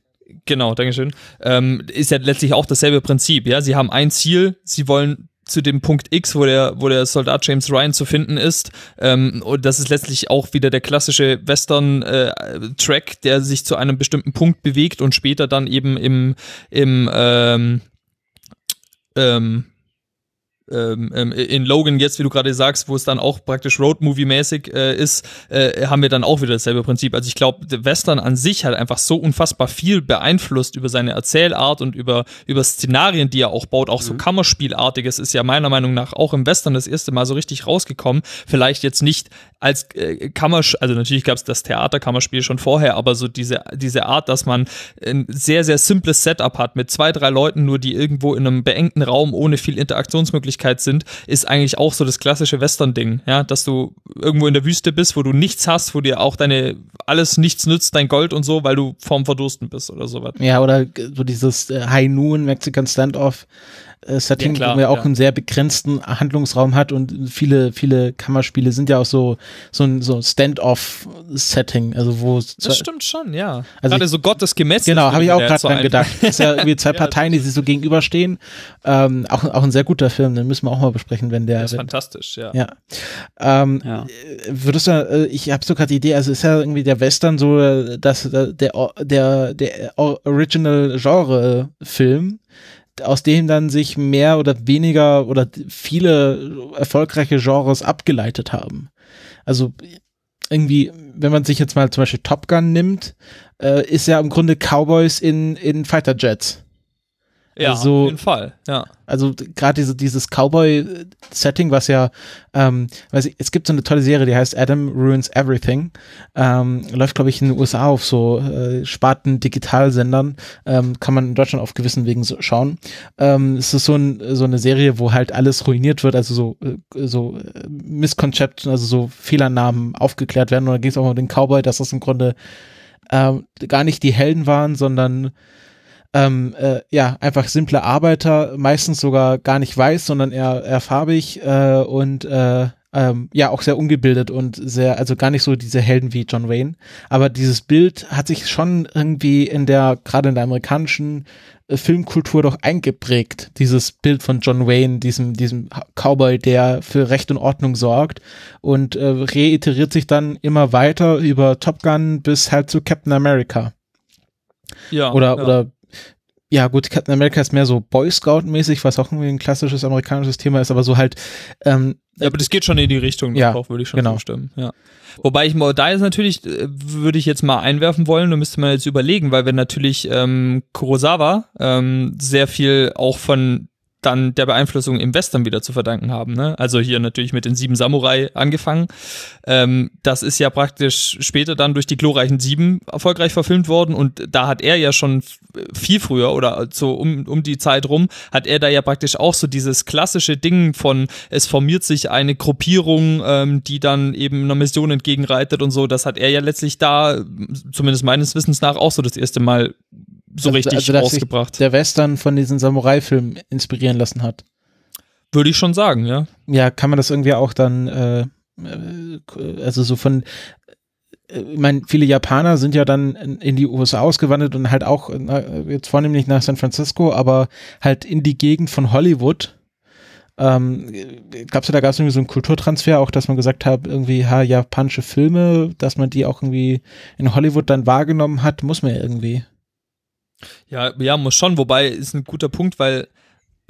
Genau, Dankeschön. Ähm, ist ja letztlich auch dasselbe Prinzip, ja. Sie haben ein Ziel, sie wollen zu dem Punkt X, wo der, wo der Soldat James Ryan zu finden ist. Ähm, und das ist letztlich auch wieder der klassische Western-Track, äh, der sich zu einem bestimmten Punkt bewegt und später dann eben im, im ähm, ähm, ähm, ähm, in Logan jetzt, wie du gerade sagst, wo es dann auch praktisch Road-Movie-mäßig äh, ist, äh, haben wir dann auch wieder dasselbe Prinzip. Also ich glaube, der Western an sich hat einfach so unfassbar viel beeinflusst über seine Erzählart und über, über Szenarien, die er auch baut. Auch mhm. so Kammerspielartiges ist ja meiner Meinung nach auch im Western das erste Mal so richtig rausgekommen. Vielleicht jetzt nicht als äh, Kammersch, also natürlich gab es das Theaterkammerspiel schon vorher, aber so diese, diese Art, dass man ein sehr, sehr simples Setup hat mit zwei, drei Leuten nur, die irgendwo in einem beengten Raum ohne viel Interaktionsmöglichkeit sind, ist eigentlich auch so das klassische Western-Ding, ja, dass du irgendwo in der Wüste bist, wo du nichts hast, wo dir auch deine alles nichts nützt, dein Gold und so, weil du vorm Verdursten bist oder sowas. Ja, oder so dieses äh, High Noon Mexican Standoff äh, Setting, Ja, klar, wo man ja auch ja. einen sehr begrenzten Handlungsraum hat und viele, viele Kammerspiele sind ja auch so, so ein so Stand-off-Setting, also wo es Das stimmt schon, ja. Also Gerade ich- so Gottes Gemetzel. Genau, habe ich auch gerade dran gedacht. Das ist ja *laughs* irgendwie zwei Ja, Parteien, die sich so gegenüberstehen. Ähm, auch, auch ein sehr guter Film, den müssen wir auch mal besprechen, wenn der. Das ist wenn, fantastisch, ja. ja. Ähm, Ja. Würdest du, äh, ich habe so gerade die Idee, also ist ja irgendwie der Western so, äh, dass äh, der, der, der Original Genre-Film, aus dem dann sich mehr oder weniger oder viele erfolgreiche Genres abgeleitet haben. Also irgendwie, wenn man sich jetzt mal zum Beispiel Top Gun nimmt, äh, ist ja im Grunde Cowboys in, in Fighter Jets. Ja, Also- auf jeden Fall, ja. Also gerade diese, dieses Cowboy-Setting, was ja, ähm, weiß ich, es gibt so eine tolle Serie, die heißt Adam Ruins Everything. Ähm, läuft, glaube ich, in den USA auf so äh, Sparten-Digitalsendern. Ähm, kann man in Deutschland auf gewissen Wegen so schauen. Ähm, es ist so, ein, so eine Serie, wo halt alles ruiniert wird, also so, äh, so äh, Misconception, also so Fehlernamen aufgeklärt werden. Und da ging es auch um den Cowboy, dass das im Grunde ähm, gar nicht die Helden waren, sondern ähm, äh, ja, einfach simple Arbeiter, meistens sogar gar nicht weiß, sondern eher, eher farbig äh, und äh, ähm, ja, auch sehr ungebildet und sehr, also gar nicht so diese Helden wie John Wayne. Aber dieses Bild hat sich schon irgendwie in der, gerade in der amerikanischen äh, Filmkultur doch eingeprägt. Dieses Bild von John Wayne, diesem, diesem Cowboy, der für Recht und Ordnung sorgt und äh, reiteriert sich dann immer weiter über Top Gun bis halt zu Captain America. ja Oder, ja. oder, ja gut, Captain America ist mehr so Boy Scout-mäßig, was auch irgendwie ein klassisches amerikanisches Thema ist, aber so halt, ähm, Ja, aber das geht schon in die Richtung, Ja, darauf würde ich schon genau. zustimmen. Ja. Wobei ich da ist natürlich, äh, würde ich jetzt mal einwerfen wollen, da müsste man jetzt überlegen, weil wir natürlich ähm, Kurosawa ähm, sehr viel auch von dann der Beeinflussung im Western wieder zu verdanken haben. Ne? Also hier natürlich mit den sieben Samurai angefangen. Ähm, das ist ja praktisch später dann durch die glorreichen Sieben erfolgreich verfilmt worden und da hat er ja schon viel früher oder so um, um die Zeit rum, hat er da ja praktisch auch so dieses klassische Ding von, es formiert sich eine Gruppierung, ähm, die dann eben einer Mission entgegenreitet und so. Das hat er ja letztlich da, zumindest meines Wissens nach, auch so das erste Mal so also- richtig also, rausgebracht. der Western von diesen Samurai-Filmen inspirieren lassen hat. Würde ich schon sagen, ja. Ja, kann man das irgendwie auch dann, äh, äh, also so von, äh, ich meine, viele Japaner sind ja dann in, die USA ausgewandert und halt auch jetzt vornehmlich nach San Francisco, aber halt in die Gegend von Hollywood. Ähm, gab's ja, da gab es irgendwie so einen Kulturtransfer, auch dass man gesagt hat, irgendwie, ha, japanische Filme, dass man die auch irgendwie in Hollywood dann wahrgenommen hat, muss man ja irgendwie. Ja, ja, muss schon, wobei ist ein guter Punkt, weil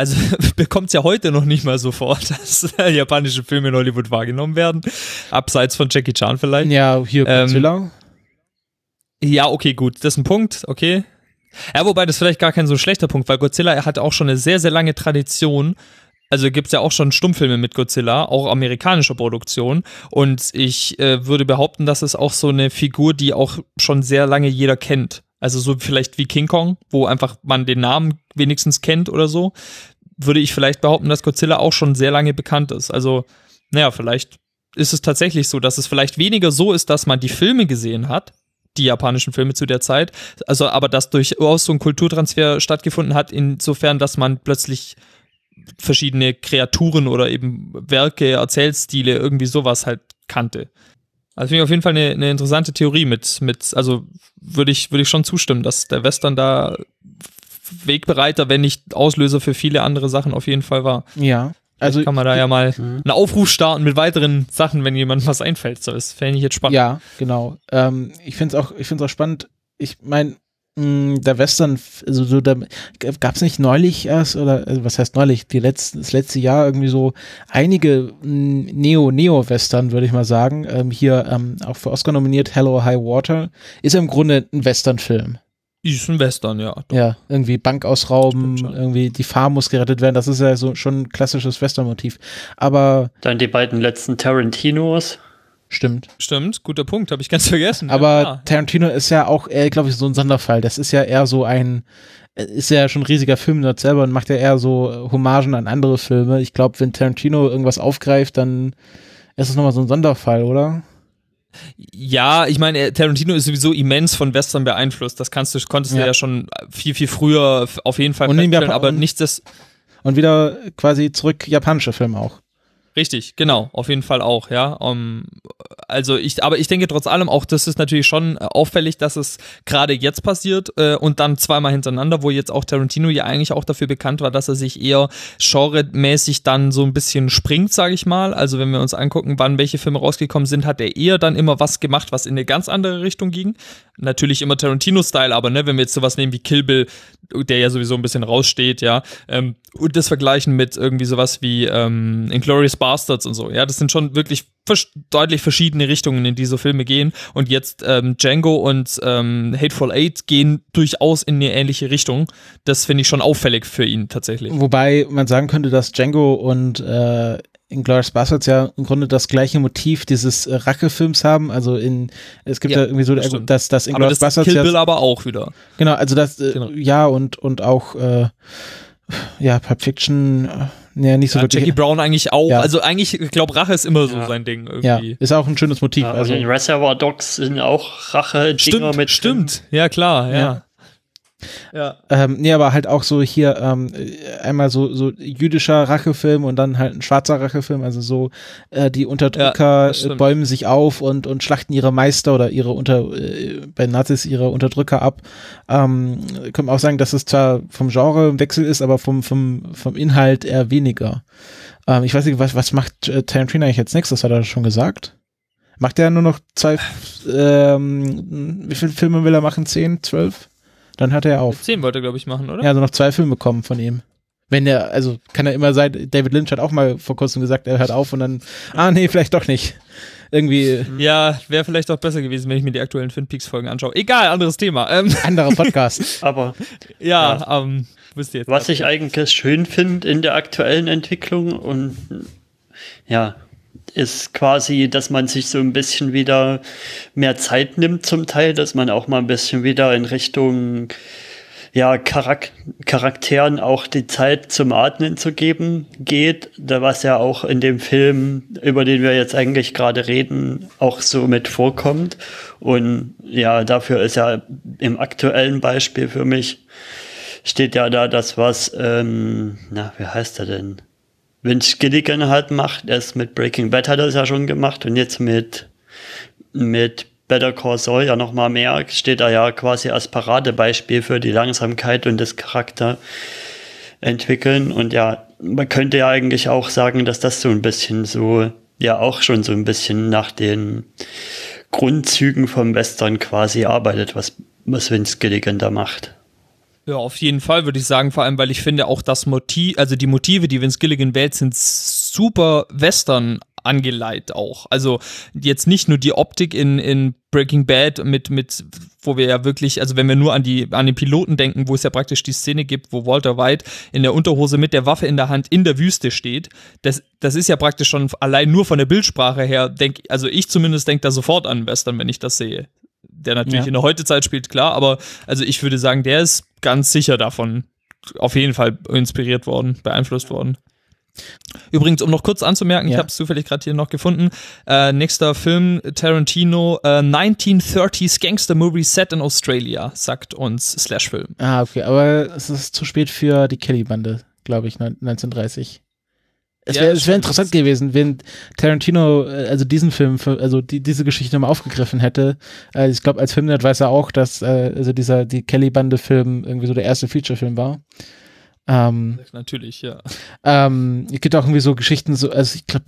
also *laughs* bekommt es ja heute noch nicht mal so vor, *laughs* dass japanische Filme in Hollywood wahrgenommen werden. Abseits von Jackie Chan vielleicht. Ja, hier Ähm, Godzilla. Ja, okay, gut. Das ist ein Punkt, okay. Ja, wobei das vielleicht gar kein so schlechter Punkt, weil Godzilla hat auch schon eine sehr, sehr lange Tradition. Also gibt's ja auch schon Stummfilme mit Godzilla, auch amerikanischer Produktion. Und ich äh, würde behaupten, dass es auch so eine Figur, die auch schon sehr lange jeder kennt. Also so vielleicht wie King Kong, wo einfach man den Namen wenigstens kennt oder so, würde ich vielleicht behaupten, dass Godzilla auch schon sehr lange bekannt ist. Also, naja, vielleicht ist es tatsächlich so, dass es vielleicht weniger so ist, dass man die Filme gesehen hat, die japanischen Filme zu der Zeit, also aber dass durchaus so ein Kulturtransfer stattgefunden hat, insofern, dass man plötzlich verschiedene Kreaturen oder eben Werke, Erzählstile, irgendwie sowas halt kannte. Also finde ich auf jeden Fall eine, eine interessante Theorie mit, mit, also würde ich, würde ich schon zustimmen, dass der Western da Wegbereiter, wenn nicht Auslöser für viele andere Sachen auf jeden Fall war. Ja. Also kann man da ja mal Mhm. einen Aufruf starten mit weiteren Sachen, wenn jemand was einfällt. So, das fände ich jetzt spannend. Ja, genau. Ähm, ich finde es auch, ich finde auch spannend. Ich meine, der Western, also so, da gab es nicht neulich erst oder also was heißt neulich? Die letzten, das letzte Jahr irgendwie so einige mm, Neo Neo Western, würde ich mal sagen. Ähm, hier ähm, auch für Oscar nominiert, Hello High Water, ist ja im Grunde ein Western-Film. Ist ein Western, ja. Doch. Ja, irgendwie Bank ausrauben, Stimmt irgendwie die Farm muss gerettet werden. Das ist ja so schon ein klassisches Western-Motiv. Aber Dann die beiden letzten Tarantinos. Stimmt. Stimmt, guter Punkt, habe ich ganz *laughs* vergessen. Aber ja, Tarantino ist ja auch, glaube ich, so ein Sonderfall. Das ist ja eher so ein, äh, ist ja schon ein riesiger Filmnerd selber und macht ja eher so äh, Hommagen an andere Filme. Ich glaube, wenn Tarantino irgendwas aufgreift, dann ist es nochmal so ein Sonderfall, oder? ja, ich meine, er- Tarantino ist sowieso immens von Western beeinflusst. Das kannst du, konntest Ja. du ja schon viel, viel früher auf jeden Fall Und feststellen, aber und- nichtsdest Und wieder quasi zurück japanische Filme auch. Richtig, genau, auf jeden Fall auch, ja. Um, also ich, aber ich denke trotz allem auch, das ist natürlich schon äh, auffällig, dass es gerade jetzt passiert äh, und dann zweimal hintereinander, wo jetzt auch Tarantino ja eigentlich auch dafür bekannt war, dass er sich eher genremäßig dann so ein bisschen springt, sage ich mal. Also wenn wir uns angucken, wann welche Filme rausgekommen sind, hat er eher dann immer was gemacht, was in eine ganz andere Richtung ging. Natürlich immer Tarantino-Style, aber ne, wenn wir jetzt sowas nehmen wie Kill Bill, der ja sowieso ein bisschen raussteht, ja, ähm, und das vergleichen mit irgendwie sowas wie ähm, Inglourious Bastards und so, ja, das sind schon wirklich vers deutlich verschiedene Richtungen, in die so Filme gehen und jetzt ähm, Django und ähm, Hateful Eight gehen durchaus in eine ähnliche Richtung. Das finde ich schon auffällig für ihn tatsächlich. Wobei man sagen könnte, dass Django und äh, Inglourious Bastards ja im Grunde das gleiche Motiv dieses äh, Rachefilms haben. Also in es gibt ja, Ja, irgendwie so, das äh, dass das Aber Inglourious das Bastards Kill ja Bill aber auch wieder. genau, also das äh, Genau. ja und und auch äh, ja Pulp Fiction äh, ja nicht so Ja, wirklich. Jackie Brown eigentlich auch. Ja. Also eigentlich, ich glaube, Rache ist immer so Ja. sein Ding ja, irgendwie. ist auch ein schönes Motiv. Ja, also in Reservoir Dogs sind auch Rache-Dinger Stimmt, mit. stimmt. Ja, klar, ja. Ja. Ja. Ähm, nee, aber halt auch so hier ähm, äh, einmal so so jüdischer Rachefilm und dann halt ein schwarzer Rachefilm, also so äh, die Ja, Unterdrücker das äh, bäumen sich auf und und schlachten ihre Meister oder ihre unter äh, bei Nazis ihre Unterdrücker ab. Ähm, können auch sagen, dass es zwar vom Genre ein Wechsel ist, aber vom vom vom Inhalt eher weniger. Ähm, ich weiß nicht, was was macht äh, Tarantino eigentlich jetzt nächstes? Hat er schon gesagt? Macht er nur noch zwei? *sighs* Ähm, wie viele Filme will er machen? Zehn, zwölf? Dann hört er auf. Zehn wollte er, glaube ich, machen, oder? Ja, also noch zwei Filme kommen von ihm. Wenn er, also kann er immer sein, David Lynch hat auch mal vor kurzem gesagt, er hört auf und dann, ah nee, vielleicht doch nicht. Irgendwie *laughs* Ja, wäre vielleicht auch besser gewesen, wenn ich mir die aktuellen Twin Peaks Folgen anschaue. Egal, anderes Thema. Ähm, *laughs* anderer Podcast. Aber ja, ähm, wisst ihr jetzt. was ich eigentlich schön finde in der aktuellen Entwicklung und ja, ist quasi, dass man sich so ein bisschen wieder mehr Zeit nimmt zum Teil, dass man auch mal ein bisschen wieder in Richtung ja, Charak Charakteren auch die Zeit zum Atmen zu geben geht, da was ja auch in dem Film, über den wir jetzt eigentlich gerade reden, auch so mit vorkommt. Und ja, dafür ist ja im aktuellen Beispiel für mich steht ja da das, was, ähm, na, wie heißt er denn? Vince Gilligan halt macht, erst mit Breaking Bad hat er es ja schon gemacht und jetzt mit, mit Better Call Saul ja noch mal mehr, steht da ja quasi als Paradebeispiel für die Langsamkeit und das Charakter entwickeln und ja, man könnte ja eigentlich auch sagen, dass das so ein bisschen so, ja auch schon so ein bisschen nach den Grundzügen vom Western quasi arbeitet, was, was Vince Gilligan da macht. Ja, auf jeden Fall würde ich sagen, vor allem, weil ich finde auch das Motiv, also die Motive, die Vince Gilligan wählt, sind super Western angeleitet auch. Also jetzt nicht nur die Optik in, in Breaking Bad mit, mit, wo wir ja wirklich, also wenn wir nur an die, an den Piloten denken, wo es ja praktisch die Szene gibt, wo Walter White in der Unterhose mit der Waffe in der Hand in der Wüste steht, das, das ist ja praktisch schon allein nur von der Bildsprache her, denk, also ich zumindest denke da sofort an Western, wenn ich das sehe. Der natürlich Ja. in der Heutezeit spielt, klar, aber also ich würde sagen, der ist ganz sicher davon auf jeden Fall inspiriert worden, beeinflusst worden. Übrigens, um noch kurz anzumerken, ich Ja. habe es zufällig gerade hier noch gefunden. Äh, nächster Film Tarantino, äh, 1930s Gangster Movie set in Australia, sagt uns Slashfilm. Ah, okay, aber es ist zu spät für die Kelly-Bande, glaube ich, neun- 1930. Es Ja, wäre es wär interessant gewesen, wenn Tarantino äh, also diesen Film, also die, diese Geschichte nochmal aufgegriffen hätte. Äh, ich glaube, als Filmnerd weiß er auch, dass äh, also dieser die Kelly-Bande-Film irgendwie so der erste Feature-Film war. Ähm, Natürlich, ja. ähm, es gibt auch irgendwie so Geschichten, so, also ich glaube,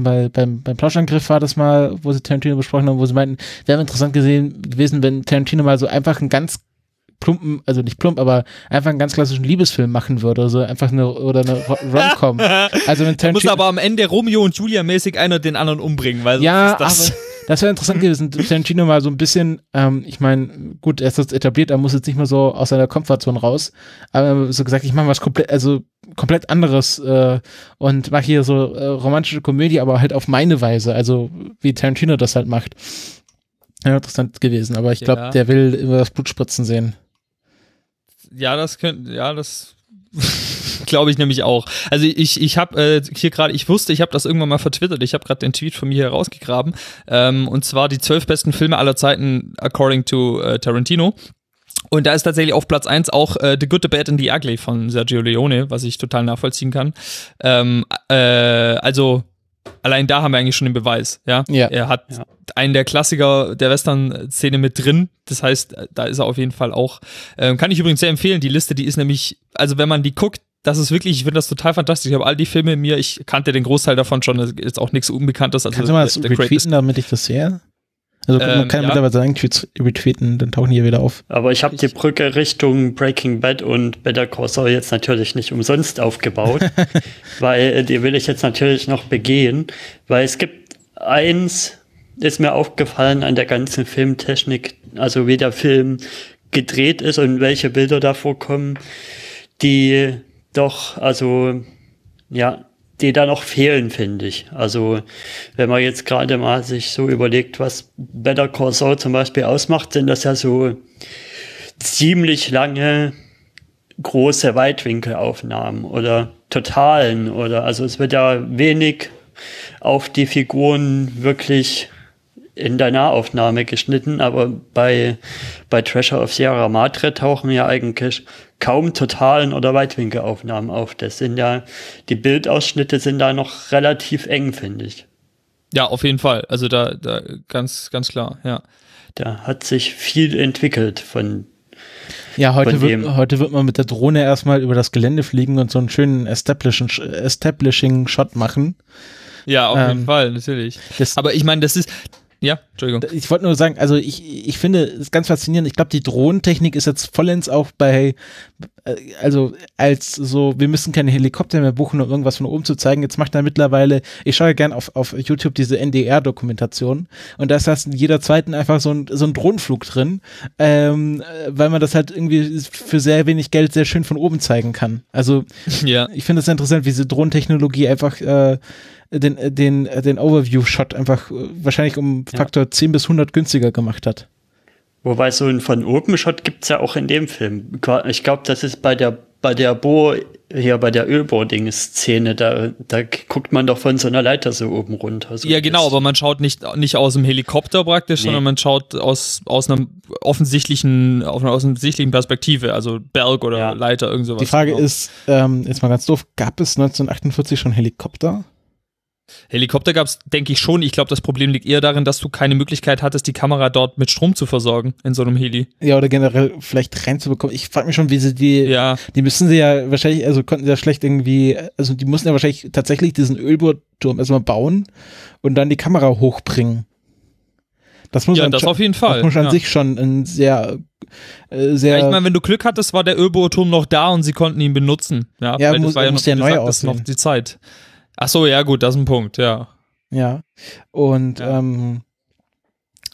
bei, beim, beim Plauschangriff war das mal, wo sie Tarantino besprochen haben, wo sie meinten, wäre interessant gesehen, gewesen, wenn Tarantino mal so einfach einen ganz plumpen, also nicht plump, aber einfach einen ganz klassischen Liebesfilm machen würde, so einfach eine, oder eine Ro- Rom-Com. *laughs* Also Muss Tarantino, aber am Ende Romeo und Julia mäßig einer den anderen umbringen, weil ja, das. aber das wäre interessant gewesen, Tarantino mal so ein bisschen, ähm, ich meine, gut, er ist jetzt etabliert, er muss jetzt nicht mehr so aus seiner Komfortzone raus, aber so gesagt, ich mache was komplett, also komplett anderes äh, und mache hier so äh, romantische Komödie, aber halt auf meine Weise, also wie Tarantino das halt macht. Ja, interessant gewesen, aber ich glaube, Ja. der will immer das Blut spritzen sehen. Ja, das könnte, ja, das *laughs* glaube ich nämlich auch. Also ich, ich habe äh, hier gerade, ich wusste, ich habe das irgendwann mal vertwittert. Ich habe gerade den Tweet von mir herausgegraben. Ähm, und zwar die zwölf besten Filme aller Zeiten according to äh, Tarantino. Und da ist tatsächlich auf Platz eins auch äh, The Good, The Bad and The Ugly von Sergio Leone, was ich total nachvollziehen kann. Ähm, äh, also allein da haben wir eigentlich schon den Beweis, ja. Ja. Er hat Ja. einen der Klassiker der Western-Szene mit drin. Das heißt, da ist er auf jeden Fall auch. Ähm, kann ich übrigens sehr empfehlen. Die Liste, die ist nämlich, also wenn man die guckt, das ist wirklich, ich finde das total fantastisch. Ich habe all die Filme in mir, ich kannte den Großteil davon schon, ist auch nichts Unbekanntes. Also Kannst du mal das retweeten, damit ich das sehe? Also man Ähm, kann ja. mittlerweile sagen, Tweets retweeten, dann tauchen die hier wieder auf. Aber ich habe die Brücke Richtung Breaking Bad und Better Call Saul jetzt natürlich nicht umsonst aufgebaut, *laughs* weil äh, die will ich jetzt natürlich noch begehen, weil es gibt eins, ist mir aufgefallen an der ganzen Filmtechnik, also wie der Film gedreht ist und welche Bilder da vorkommen, die doch, also ja, die da noch fehlen, finde ich. Also wenn man jetzt gerade mal sich so überlegt, was Better Call Saul zum Beispiel ausmacht, sind das ja so ziemlich lange große Weitwinkelaufnahmen oder totalen oder also es wird ja wenig auf die Figuren wirklich in der Nahaufnahme geschnitten, aber bei, bei Treasure of Sierra Madre tauchen ja eigentlich kaum totalen oder Weitwinkelaufnahmen auf. Das sind ja, die Bildausschnitte sind da noch relativ eng, finde ich. Ja, auf jeden Fall. Also da, da ganz, ganz klar, ja. Da hat sich viel entwickelt von Ja, heute Von wird, heute wird man mit der Drohne erstmal über das Gelände fliegen und so einen schönen Establishing- Establishing-Shot machen. Ja, auf Ähm, jeden Fall, natürlich. Das, Aber ich meine, das ist, ja, Entschuldigung. ich wollte nur sagen, also ich, ich finde es ganz faszinierend. Ich glaube, die Drohnentechnik ist jetzt vollends auch bei, äh, also als so, wir müssen keine Helikopter mehr buchen, um irgendwas von oben zu zeigen. Jetzt macht er mittlerweile, ich schaue ja gern auf, auf YouTube diese NDR-Dokumentation und da ist das in jeder zweiten einfach so ein, so ein Drohnenflug drin, ähm, äh, weil man das halt irgendwie für sehr wenig Geld sehr schön von oben zeigen kann. Also *laughs* Ja. ich finde es interessant, wie diese Drohnentechnologie einfach äh, den, den, den Overview-Shot einfach äh, wahrscheinlich um Ja. Faktor 10 bis 100 günstiger gemacht hat. Wobei so ein von oben Shot gibt's ja auch in dem Film. Ich glaube, das ist bei der bei der Bohr hier bei der Ölboarding-Szene, da, da guckt man doch von so einer Leiter so oben runter. So Ja, genau, aber man schaut nicht, nicht aus dem Helikopter praktisch, Nee. sondern man schaut aus, aus einer offensichtlichen, auf einer offensichtlichen Perspektive, also Berg oder Ja. Leiter, irgend sowas. Die Frage genau. ist, ähm, jetzt mal ganz doof, gab es 1948 schon Helikopter? Helikopter gab es, denke ich schon. Ich glaube, das Problem liegt eher darin, dass du keine Möglichkeit hattest, die Kamera dort mit Strom zu versorgen in so einem Heli. Ja, oder generell vielleicht reinzubekommen. Ich frage mich schon, wie sie die, Ja, die müssen sie ja wahrscheinlich, also konnten sie ja schlecht irgendwie, also die mussten ja wahrscheinlich tatsächlich diesen Ölbohrturm erstmal bauen und dann die Kamera hochbringen. Das muss ja, das schon- auf jeden Fall. das muss an ja. sich schon ein sehr, äh, sehr, Ja, ich meine, wenn du Glück hattest, war der Ölbohrturm noch da und sie konnten ihn benutzen. Ja, Ja, weil muss- das war ja noch, ja wie du neu noch aussehen. die Zeit. Ach so, ja gut, das ist ein Punkt, ja. Ja. Und Ja. Ähm,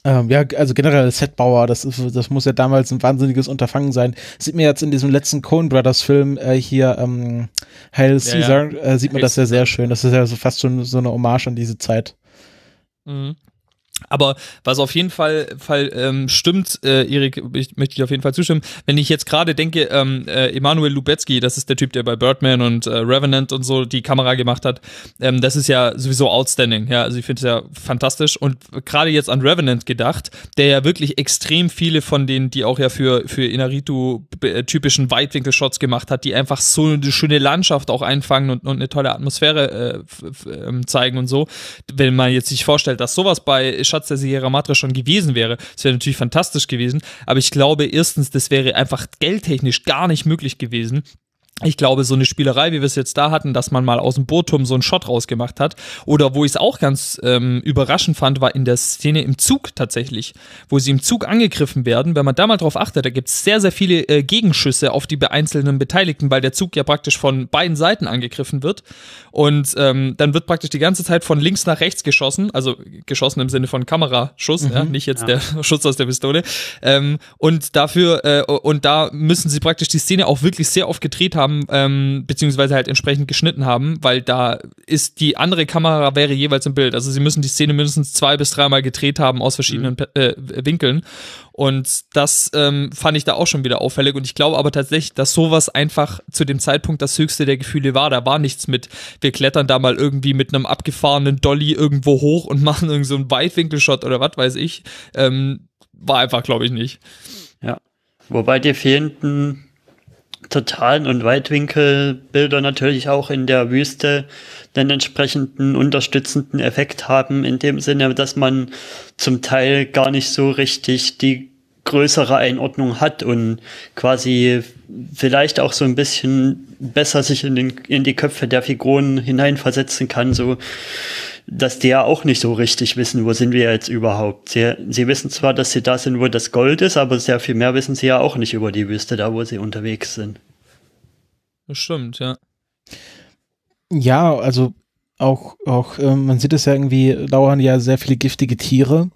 ähm, ja, also generell Setbauer, das, ist, das muss ja damals ein wahnsinniges Unterfangen sein. Sieht mir jetzt in diesem letzten Coen Brothers Film äh, hier ähm, Hail Ja, Caesar, Äh, sieht man Hail das ja sehr schön. Das ist ja so fast schon so eine Hommage an diese Zeit. Mhm. Aber was auf jeden Fall, Fall ähm, stimmt, äh, Erik, ich möchte dir auf jeden Fall zustimmen. Wenn ich jetzt gerade denke, ähm, äh, Emanuel Lubezki, das ist der Typ, der bei Birdman und äh, Revenant und so die Kamera gemacht hat, ähm, das ist ja sowieso outstanding. Ja, also ich finde es ja fantastisch. Und gerade jetzt an Revenant gedacht, der ja wirklich extrem viele von denen, die auch ja für für Inaritu äh, typischen Weitwinkelshots gemacht hat, die einfach so eine schöne Landschaft auch einfangen und, und eine tolle Atmosphäre äh, ähm, zeigen und so. Wenn man jetzt sich vorstellt, dass sowas bei Schatz der Sierra Madre schon gewesen wäre, das wäre natürlich fantastisch gewesen. Aber ich glaube, erstens, das wäre einfach geldtechnisch gar nicht möglich gewesen. Ich glaube, so eine Spielerei, wie wir es jetzt da hatten, dass man mal aus dem Bohrturm so einen Shot rausgemacht hat. Oder wo ich es auch ganz ähm, überraschend fand, war in der Szene im Zug tatsächlich, wo sie im Zug angegriffen werden. Wenn man da mal drauf achtet, da gibt es sehr, sehr viele äh, Gegenschüsse auf die einzelnen Beteiligten, weil der Zug ja praktisch von beiden Seiten angegriffen wird. Und ähm, dann wird praktisch die ganze Zeit von links nach rechts geschossen, also geschossen im Sinne von Kameraschuss, ja, nicht jetzt der *laughs* Schuss aus der Pistole. Ähm, und dafür, äh, und da müssen sie praktisch die Szene auch wirklich sehr oft gedreht haben, ähm, beziehungsweise halt entsprechend geschnitten haben, weil da ist die andere Kamera wäre jeweils im Bild. Also sie müssen die Szene mindestens zwei bis dreimal gedreht haben aus verschiedenen äh, Winkeln. Und das ähm, fand ich da auch schon wieder auffällig. Und ich glaube aber tatsächlich, dass sowas einfach zu dem Zeitpunkt das höchste der Gefühle war. Da war nichts mit, wir klettern da mal irgendwie mit einem abgefahrenen Dolly irgendwo hoch und *laughs* machen irgend so einen Weitwinkelshot oder was weiß ich. Ähm, war einfach, glaube ich, nicht. Ja. Wobei die fehlenden Totalen- und Weitwinkelbilder natürlich auch in der Wüste den entsprechenden unterstützenden Effekt haben, in dem Sinne, dass man zum Teil gar nicht so richtig die größere Einordnung hat und quasi vielleicht auch so ein bisschen besser sich in, den, in die Köpfe der Figuren hineinversetzen kann, so dass die ja auch nicht so richtig wissen, wo sind wir jetzt überhaupt. Sie, sie wissen zwar, dass sie da sind, wo das Gold ist, aber sehr viel mehr wissen sie ja auch nicht über die Wüste, da wo sie unterwegs sind. Das stimmt, ja. Ja, also auch, auch äh, man sieht es ja irgendwie, dauern ja sehr viele giftige Tiere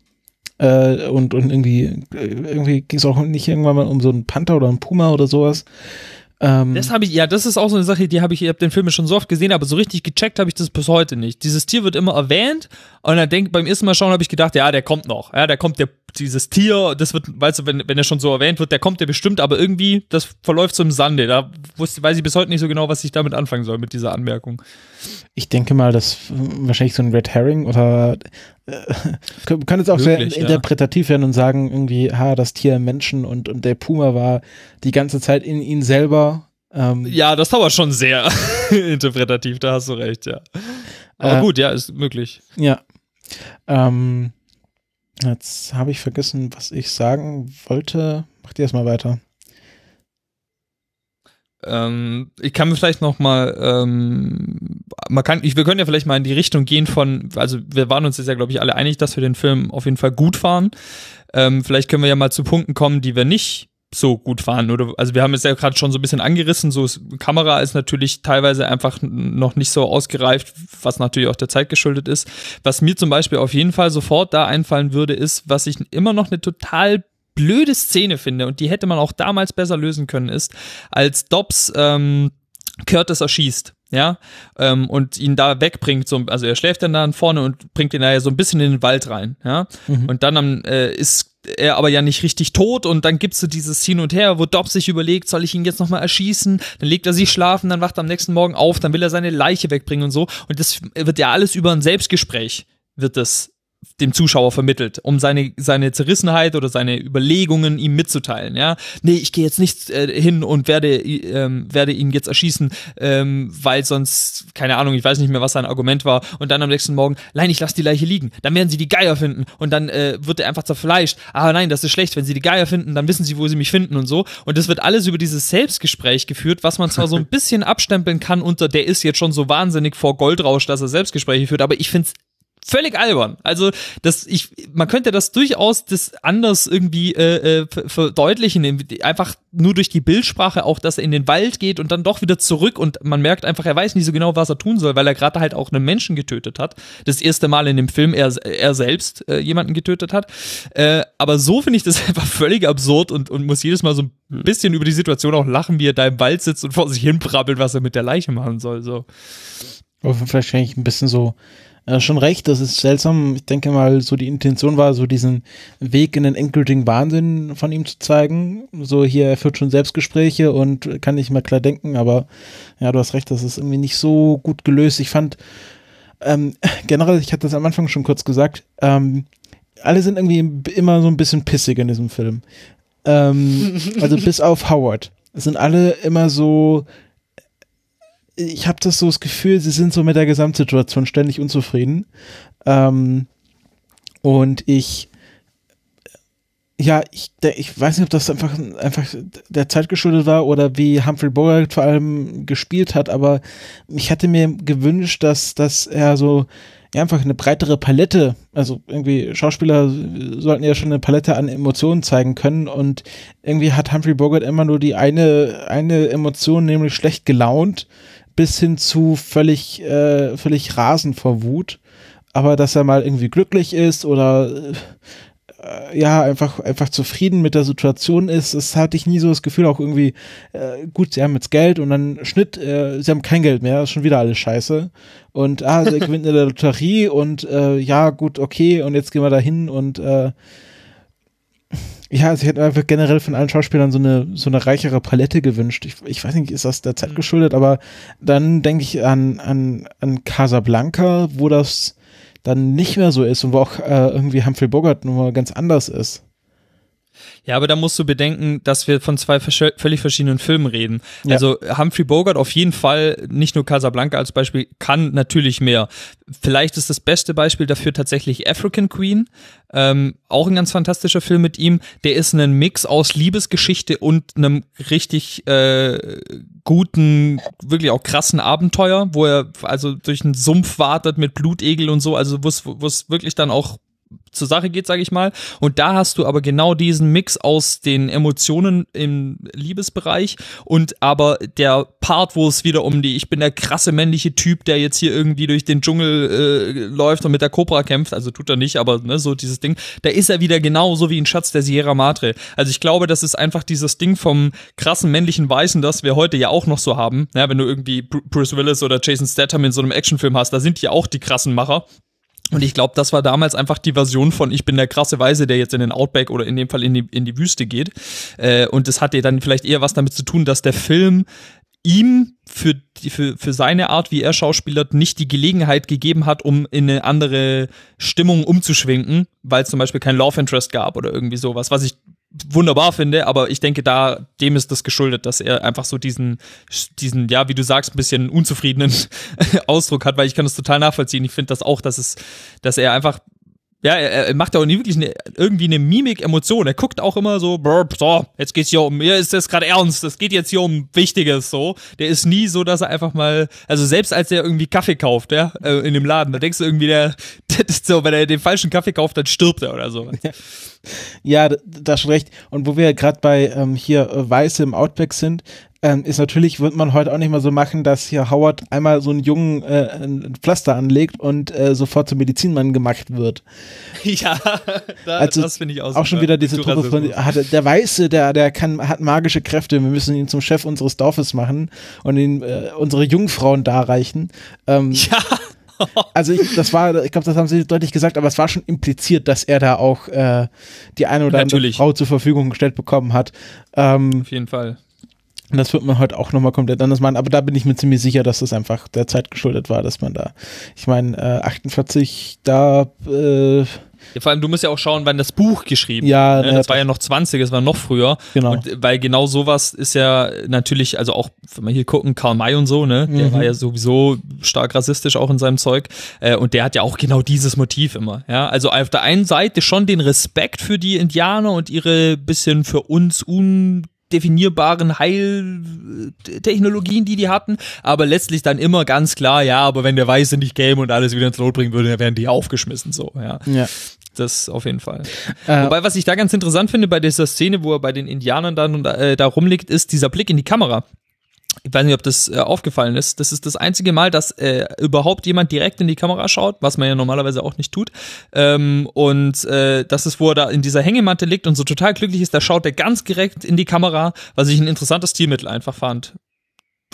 äh, und, und irgendwie, irgendwie ging es auch nicht irgendwann mal um so einen Panther oder einen Puma oder sowas. Ähm, das habe ich, ja, das ist auch so eine Sache, die habe ich, ich habe den Film schon so oft gesehen, aber so richtig gecheckt habe ich das bis heute nicht. Dieses Tier wird immer erwähnt und dann denk, beim ersten Mal schauen habe ich gedacht, ja, der kommt noch, ja, der kommt, der, dieses Tier, das wird, weißt du, wenn, wenn er schon so erwähnt wird, der kommt der bestimmt, aber irgendwie, das verläuft so im Sande. Da wusste, weiß ich bis heute nicht so genau, was ich damit anfangen soll mit dieser Anmerkung. Ich denke mal, dass wahrscheinlich so ein Red Herring oder äh, *laughs* kann jetzt auch Wirklich, sehr interpretativ ja. werden und sagen, irgendwie, ha, das Tier Menschen und, und der Puma war die ganze Zeit in ihn selber. Ähm, ja, das dauert schon sehr *laughs* interpretativ, da hast du recht, ja. Aber äh, gut, ja, ist möglich. Ja. Ähm, jetzt habe ich vergessen, was ich sagen wollte. Mach dir erstmal weiter. Ähm, ich kann mir vielleicht noch mal, ähm, man kann, ich, wir können ja vielleicht mal in die Richtung gehen von, also wir waren uns jetzt ja, glaube ich, alle einig, dass wir den Film auf jeden Fall gut fahren. Ähm, vielleicht können wir ja mal zu Punkten kommen, die wir nicht so gut fahren. Oder, also wir haben es ja gerade schon so ein bisschen angerissen, so ist, Kamera ist natürlich teilweise einfach noch nicht so ausgereift, was natürlich auch der Zeit geschuldet ist. Was mir zum Beispiel auf jeden Fall sofort da einfallen würde, ist, was ich immer noch eine total blöde Szene finde und die hätte man auch damals besser lösen können, ist, als Dobbs ähm, Curtis erschießt ja, ähm, und ihn da wegbringt, so, also er schläft dann da vorne und bringt ihn da ja so ein bisschen in den Wald rein, ja, mhm. und dann am, äh, ist er aber ja nicht richtig tot und dann gibt's so dieses Hin und Her, wo Dobbs sich überlegt, soll ich ihn jetzt nochmal erschießen, dann legt er sich schlafen, dann wacht er am nächsten Morgen auf, dann will er seine Leiche wegbringen und so. Und das wird ja alles über ein Selbstgespräch wird das dem Zuschauer vermittelt, um seine, seine Zerrissenheit oder seine Überlegungen ihm mitzuteilen, ja. Nee, ich gehe jetzt nicht äh, hin und werde, ähm, werde ihn jetzt erschießen, ähm, weil sonst, keine Ahnung, ich weiß nicht mehr, was sein Argument war. Und dann am nächsten Morgen, nein, ich lasse die Leiche liegen. Dann werden sie die Geier finden und dann äh, wird er einfach zerfleischt. Ah nein, das ist schlecht, wenn sie die Geier finden, dann wissen sie, wo sie mich finden und so. Und das wird alles über dieses Selbstgespräch geführt, was man zwar so ein *laughs* bisschen abstempeln kann unter, der ist jetzt schon so wahnsinnig vor Goldrausch, dass er Selbstgespräche führt, aber ich finde es völlig albern. Also das, ich, man könnte das durchaus das anders irgendwie äh, äh, verdeutlichen, einfach nur durch die Bildsprache, auch dass er in den Wald geht und dann doch wieder zurück und man merkt einfach, er weiß nicht so genau, was er tun soll, weil er gerade halt auch einen Menschen getötet hat. Das erste Mal in dem Film er, er selbst äh, jemanden getötet hat. Äh, aber so finde ich das *laughs* einfach völlig absurd und, und muss jedes Mal so ein bisschen über die Situation auch lachen, wie er da im Wald sitzt und vor sich hin brabbelt, was er mit der Leiche machen soll. So. Vielleicht ein bisschen so äh, schon recht, das ist seltsam. Ich denke mal, so die Intention war, so diesen Weg in den endgültigen Wahnsinn von ihm zu zeigen. So hier, er führt schon Selbstgespräche und kann nicht mehr klar denken, aber ja, du hast recht, das ist irgendwie nicht so gut gelöst. Ich fand ähm, *laughs* generell, ich hatte das am Anfang schon kurz gesagt, ähm, alle sind irgendwie immer so ein bisschen pissig in diesem Film. Ähm, *laughs* also bis auf Howard. Es sind alle immer so, ich habe das so das Gefühl, sie sind so mit der Gesamtsituation ständig unzufrieden. Ähm, und ich, ja, ich, der, ich weiß nicht, ob das einfach, einfach der Zeit geschuldet war oder wie Humphrey Bogart vor allem gespielt hat, aber ich hatte mir gewünscht, dass, dass er so ja, einfach eine breitere Palette, also irgendwie Schauspieler sollten ja schon eine Palette an Emotionen zeigen können und irgendwie hat Humphrey Bogart immer nur die eine, eine Emotion, nämlich schlecht gelaunt bis hin zu völlig, äh, völlig rasend vor Wut. Aber dass er mal irgendwie glücklich ist oder äh, ja, einfach, einfach zufrieden mit der Situation ist, das hatte ich nie so das Gefühl, auch irgendwie, äh, gut, sie haben jetzt Geld und dann Schnitt, äh, sie haben kein Geld mehr, ist schon wieder alles scheiße. Und ah, sie *laughs* gewinnt in der Lotterie und äh, ja, gut, okay, und jetzt gehen wir da hin und äh, ja, also ich hätte einfach generell von allen Schauspielern so eine, so eine reichere Palette gewünscht. Ich, ich weiß nicht, ist das der Zeit mhm. geschuldet, aber dann denke ich an, an, an Casablanca, wo das dann nicht mehr so ist und wo auch äh, irgendwie Humphrey Bogart nur mal ganz anders ist. Ja, aber da musst du bedenken, dass wir von zwei völlig verschiedenen Filmen reden. Ja. Also Humphrey Bogart auf jeden Fall, nicht nur Casablanca als Beispiel, kann natürlich mehr. Vielleicht ist das beste Beispiel dafür tatsächlich African Queen. Ähm, auch ein ganz fantastischer Film mit ihm. Der ist ein Mix aus Liebesgeschichte und einem richtig äh, guten, wirklich auch krassen Abenteuer, wo er also durch einen Sumpf wartet mit Blutegel und so, also wo es wirklich dann auch zur Sache geht, sage ich mal. Und da hast du aber genau diesen Mix aus den Emotionen im Liebesbereich und aber der Part, wo es wieder um die, ich bin der krasse männliche Typ, der jetzt hier irgendwie durch den Dschungel äh, läuft und mit der Cobra kämpft, also tut er nicht, aber ne, so dieses Ding, da ist er wieder genauso wie ein Schatz der Sierra Madre. Also ich glaube, das ist einfach dieses Ding vom krassen männlichen Weißen, das wir heute ja auch noch so haben. Ja, wenn du irgendwie Bru- Bruce Willis oder Jason Statham in so einem Actionfilm hast, da sind die auch die krassen Macher. Und ich glaube, das war damals einfach die Version von ich bin der krasse Weise, der jetzt in den Outback oder in dem Fall in die, in die Wüste geht. Äh, und das hatte dann vielleicht eher was damit zu tun, dass der Film ihm für, die, für, für seine Art, wie er schauspielert, nicht die Gelegenheit gegeben hat, um in eine andere Stimmung umzuschwenken, weil es zum Beispiel kein Love Interest gab oder irgendwie sowas, was ich wunderbar finde, aber ich denke, da dem ist das geschuldet, dass er einfach so diesen, diesen, ja, wie du sagst, ein bisschen unzufriedenen *laughs* Ausdruck hat, weil ich kann das total nachvollziehen. Ich finde das auch, dass es, dass er einfach ja, er, er macht auch nie wirklich eine, irgendwie eine Mimik, Emotion. Er guckt auch immer so, so, jetzt geht's hier um, mir ist das gerade ernst, es geht jetzt hier um Wichtiges, so. Der ist nie so, dass er einfach mal, also selbst als er irgendwie Kaffee kauft, ja, äh, in dem Laden, da denkst du irgendwie, der, *laughs* so, wenn er den falschen Kaffee kauft, dann stirbt er oder so. *laughs* Ja, da, da schon recht. Und wo wir gerade bei ähm, hier äh, Weiße im Outback sind, ähm, ist natürlich, wird man heute auch nicht mehr so machen, dass hier Howard einmal so einen Jungen äh, ein Pflaster anlegt und äh, sofort zum Medizinmann gemacht wird. *laughs* ja, da, Also das finde ich auch Auch schon wieder diese Truppe von, hat, der Weiße, der, der kann, hat magische Kräfte, wir müssen ihn zum Chef unseres Dorfes machen und ihn, äh, unsere Jungfrauen darreichen. Ähm, *laughs* Ja, also ich, das war, ich glaube, das haben sie deutlich gesagt, aber es war schon impliziert, dass er da auch äh, die eine oder andere Natürlich. Frau zur Verfügung gestellt bekommen hat. Ähm, auf jeden Fall. Und das wird man heute auch nochmal komplett anders machen, aber da bin ich mir ziemlich sicher, dass das einfach der Zeit geschuldet war, dass man da, ich meine, äh, 48, da, äh, Ja, vor allem, du musst ja auch schauen, wann das Buch geschrieben Ja, ne? Das war ja noch 20, es war noch früher. Genau. Und weil genau sowas ist ja natürlich, also auch, wenn wir hier gucken, Karl May und so, ne? Der Mhm. war ja sowieso stark rassistisch auch in seinem Zeug. Äh, und der hat ja auch genau dieses Motiv immer. Ja, also auf der einen Seite schon den Respekt für die Indianer und ihre bisschen für uns undefinierbaren Heiltechnologien, die die hatten, aber letztlich dann immer ganz klar, ja, aber wenn der Weiße nicht käme und alles wieder ins Lot bringen würde, dann wären die aufgeschmissen, so, ja. ja. Das auf jeden Fall. Äh, Wobei, was ich da ganz interessant finde bei dieser Szene, wo er bei den Indianern dann äh, da rumliegt, ist dieser Blick in die Kamera. Ich weiß nicht, ob das äh, aufgefallen ist. Das ist das einzige Mal, dass äh, überhaupt jemand direkt in die Kamera schaut, was man ja normalerweise auch nicht tut. Ähm, und äh, das ist, wo er da in dieser Hängematte liegt und so total glücklich ist, da schaut er ganz direkt in die Kamera, was ich ein interessantes Stilmittel einfach fand.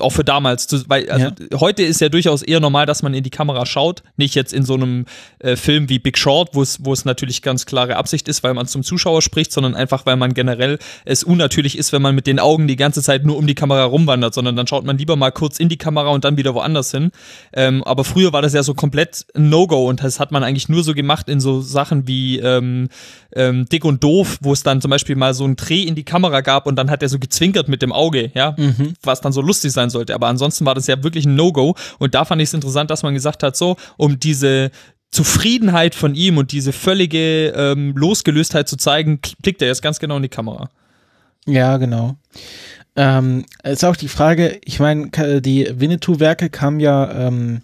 Auch für damals, weil also heute ist ja durchaus eher normal, dass man in die Kamera schaut, nicht jetzt in so einem äh, Film wie Big Short, wo es wo es natürlich ganz klare Absicht ist, weil man zum Zuschauer spricht, sondern einfach, weil man generell es unnatürlich ist, wenn man mit den Augen die ganze Zeit nur um die Kamera rumwandert, sondern dann schaut man lieber mal kurz in die Kamera und dann wieder woanders hin. Ähm, aber früher war das ja so komplett ein No-Go und das hat man eigentlich nur so gemacht in so Sachen wie ähm, ähm, Dick und Doof, wo es dann zum Beispiel mal so einen Dreh in die Kamera gab und dann hat er so gezwinkert mit dem Auge, ja, was dann so lustig sein sollte. Aber ansonsten war das ja wirklich ein No-Go und da fand ich es interessant, dass man gesagt hat, so, um diese Zufriedenheit von ihm und diese völlige ähm, Losgelöstheit zu zeigen, blickt er jetzt ganz genau in die Kamera. Ja, genau. Ähm, ist auch die Frage, ich meine, die Winnetou-Werke kamen ja ähm,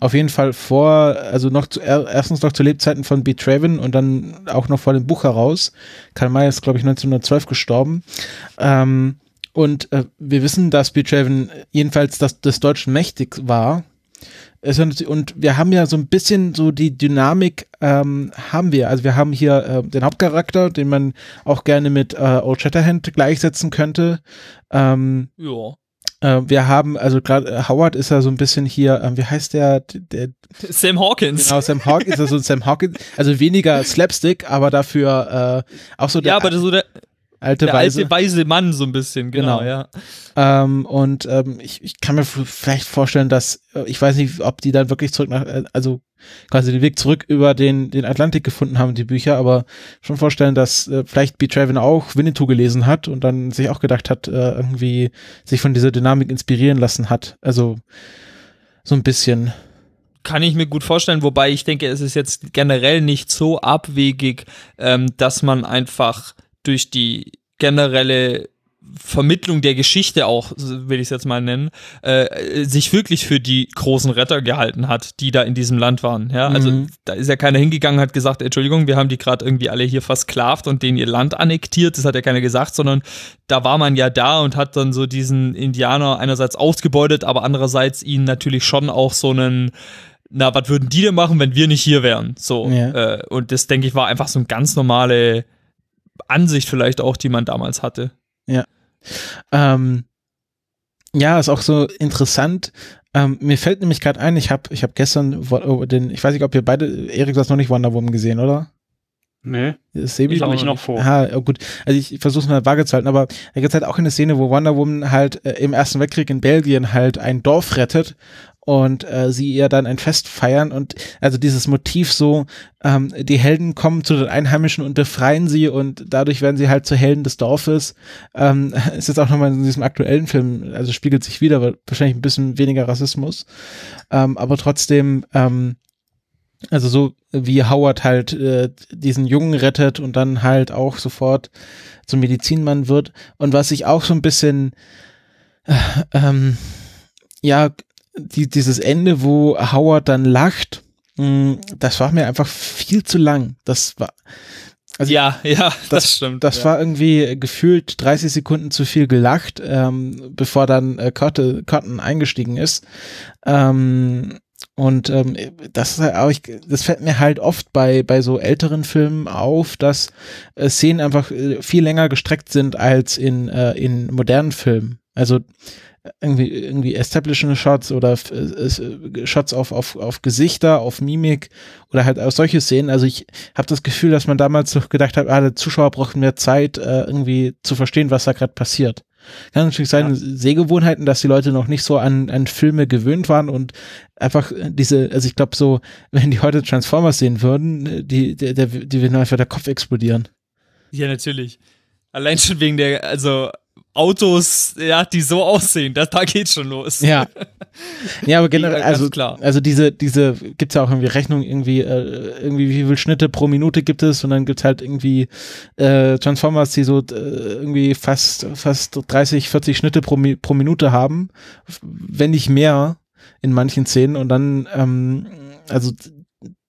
auf jeden Fall vor, also noch zu, er, erstens noch zu Lebzeiten von B. Traven und dann auch noch vor dem Buch heraus. Karl May ist, glaube ich, 1912 gestorben. Ähm, und äh, wir wissen, dass B. Traven jedenfalls das, des Deutschen mächtig war. Es Und wir haben ja so ein bisschen so die Dynamik ähm, haben wir. Also wir haben hier äh, den Hauptcharakter, den man auch gerne mit äh, Old Shatterhand gleichsetzen könnte. Ähm, Ja. äh, wir haben, also gerade äh, Howard ist ja so ein bisschen hier, äh, wie heißt der, der *laughs* Sam Hawkins. genau, Sam Hawkins ist ja so ein Sam Hawkins, also weniger Slapstick, aber dafür äh, auch so der, Ja, aber so der, alte Der Weise. alte weise Mann so ein bisschen, genau, Genau. ja. Ähm, und ähm, ich, ich kann mir vielleicht vorstellen, dass, äh, ich weiß nicht, ob die dann wirklich zurück nach, äh, also quasi den Weg zurück über den, den Atlantik gefunden haben, die Bücher, aber schon vorstellen, dass äh, vielleicht B. Traven auch Winnetou gelesen hat und dann sich auch gedacht hat, äh, irgendwie sich von dieser Dynamik inspirieren lassen hat. Also so ein bisschen. Kann ich mir gut vorstellen, wobei ich denke, es ist jetzt generell nicht so abwegig, ähm, dass man einfach durch die generelle Vermittlung der Geschichte auch, will ich es jetzt mal nennen, äh, sich wirklich für die großen Retter gehalten hat, die da in diesem Land waren. Ja, also Mhm. da ist ja keiner hingegangen, hat gesagt, Entschuldigung, wir haben die gerade irgendwie alle hier versklavt und denen ihr Land annektiert. Das hat ja keiner gesagt, sondern da war man ja da und hat dann so diesen Indianer einerseits ausgebeutet, aber andererseits ihnen natürlich schon auch so einen na, was würden die denn machen, wenn wir nicht hier wären? So. Ja. Äh, und das, denke ich, war einfach so eine ganz normale Ansicht vielleicht auch, die man damals hatte. Ähm, ja, ist auch so interessant. Ähm, mir fällt nämlich gerade ein, ich habe ich hab gestern wo- oh, den, ich weiß nicht, ob ihr beide, Erik, du hast noch nicht Wonder Woman gesehen, oder? Nee. Ist Sebi? Ich hab mich noch vor. Ah, ja, gut. Also ich versuche es mal vage zu halten, aber da gibt halt auch eine Szene, wo Wonder Woman halt äh, im Ersten Weltkrieg in Belgien halt ein Dorf rettet und äh, sie ihr dann ein Fest feiern und also dieses Motiv so, ähm, die Helden kommen zu den Einheimischen und befreien sie und dadurch werden sie halt zu Helden des Dorfes. Ähm, *laughs* ist jetzt auch nochmal in diesem aktuellen Film, also spiegelt sich wieder, wahrscheinlich ein bisschen weniger Rassismus. Ähm, aber trotzdem, ähm, also so wie Howard halt äh, diesen Jungen rettet und dann halt auch sofort zum Medizinmann wird. Und was ich auch so ein bisschen, äh, ähm, ja, die, dieses Ende, wo Howard dann lacht, mh, das war mir einfach viel zu lang. Das war, Also ja, ja, das, stimmt. das ja. war irgendwie gefühlt 30 Sekunden zu viel gelacht, ähm, bevor dann äh, Cotton, Cotton eingestiegen ist. Ähm, und ähm, das ist halt auch, ich, das fällt mir halt oft bei bei so älteren Filmen auf, dass äh, Szenen einfach äh, viel länger gestreckt sind als in äh, in modernen Filmen. Also irgendwie irgendwie establishing Shots oder äh, äh, Shots auf auf auf Gesichter, auf Mimik oder halt auch solche Szenen. Also ich habe das Gefühl, dass man damals so gedacht hat, ah, der Zuschauer braucht mehr Zeit, äh, irgendwie zu verstehen, was da gerade passiert. Kann natürlich sein, Ja. Sehgewohnheiten, dass die Leute noch nicht so an, an Filme gewöhnt waren und einfach diese, also ich glaube so, *laughs* wenn die heute Transformers sehen würden, äh, die, der, der, die würden einfach der Kopf explodieren. Ja, natürlich. Allein schon wegen der, also Autos, ja, die so aussehen, da, da geht's schon los. Ja. *laughs* Ja, aber generell, also, klar. also diese, diese, gibt's ja auch irgendwie Rechnung, irgendwie, äh, irgendwie, wie viel Schnitte pro Minute gibt es und dann gibt's halt irgendwie äh, Transformers, die so äh, irgendwie fast, fast 30, 40 Schnitte pro, pro Minute haben, wenn nicht mehr in manchen Szenen und dann, ähm, also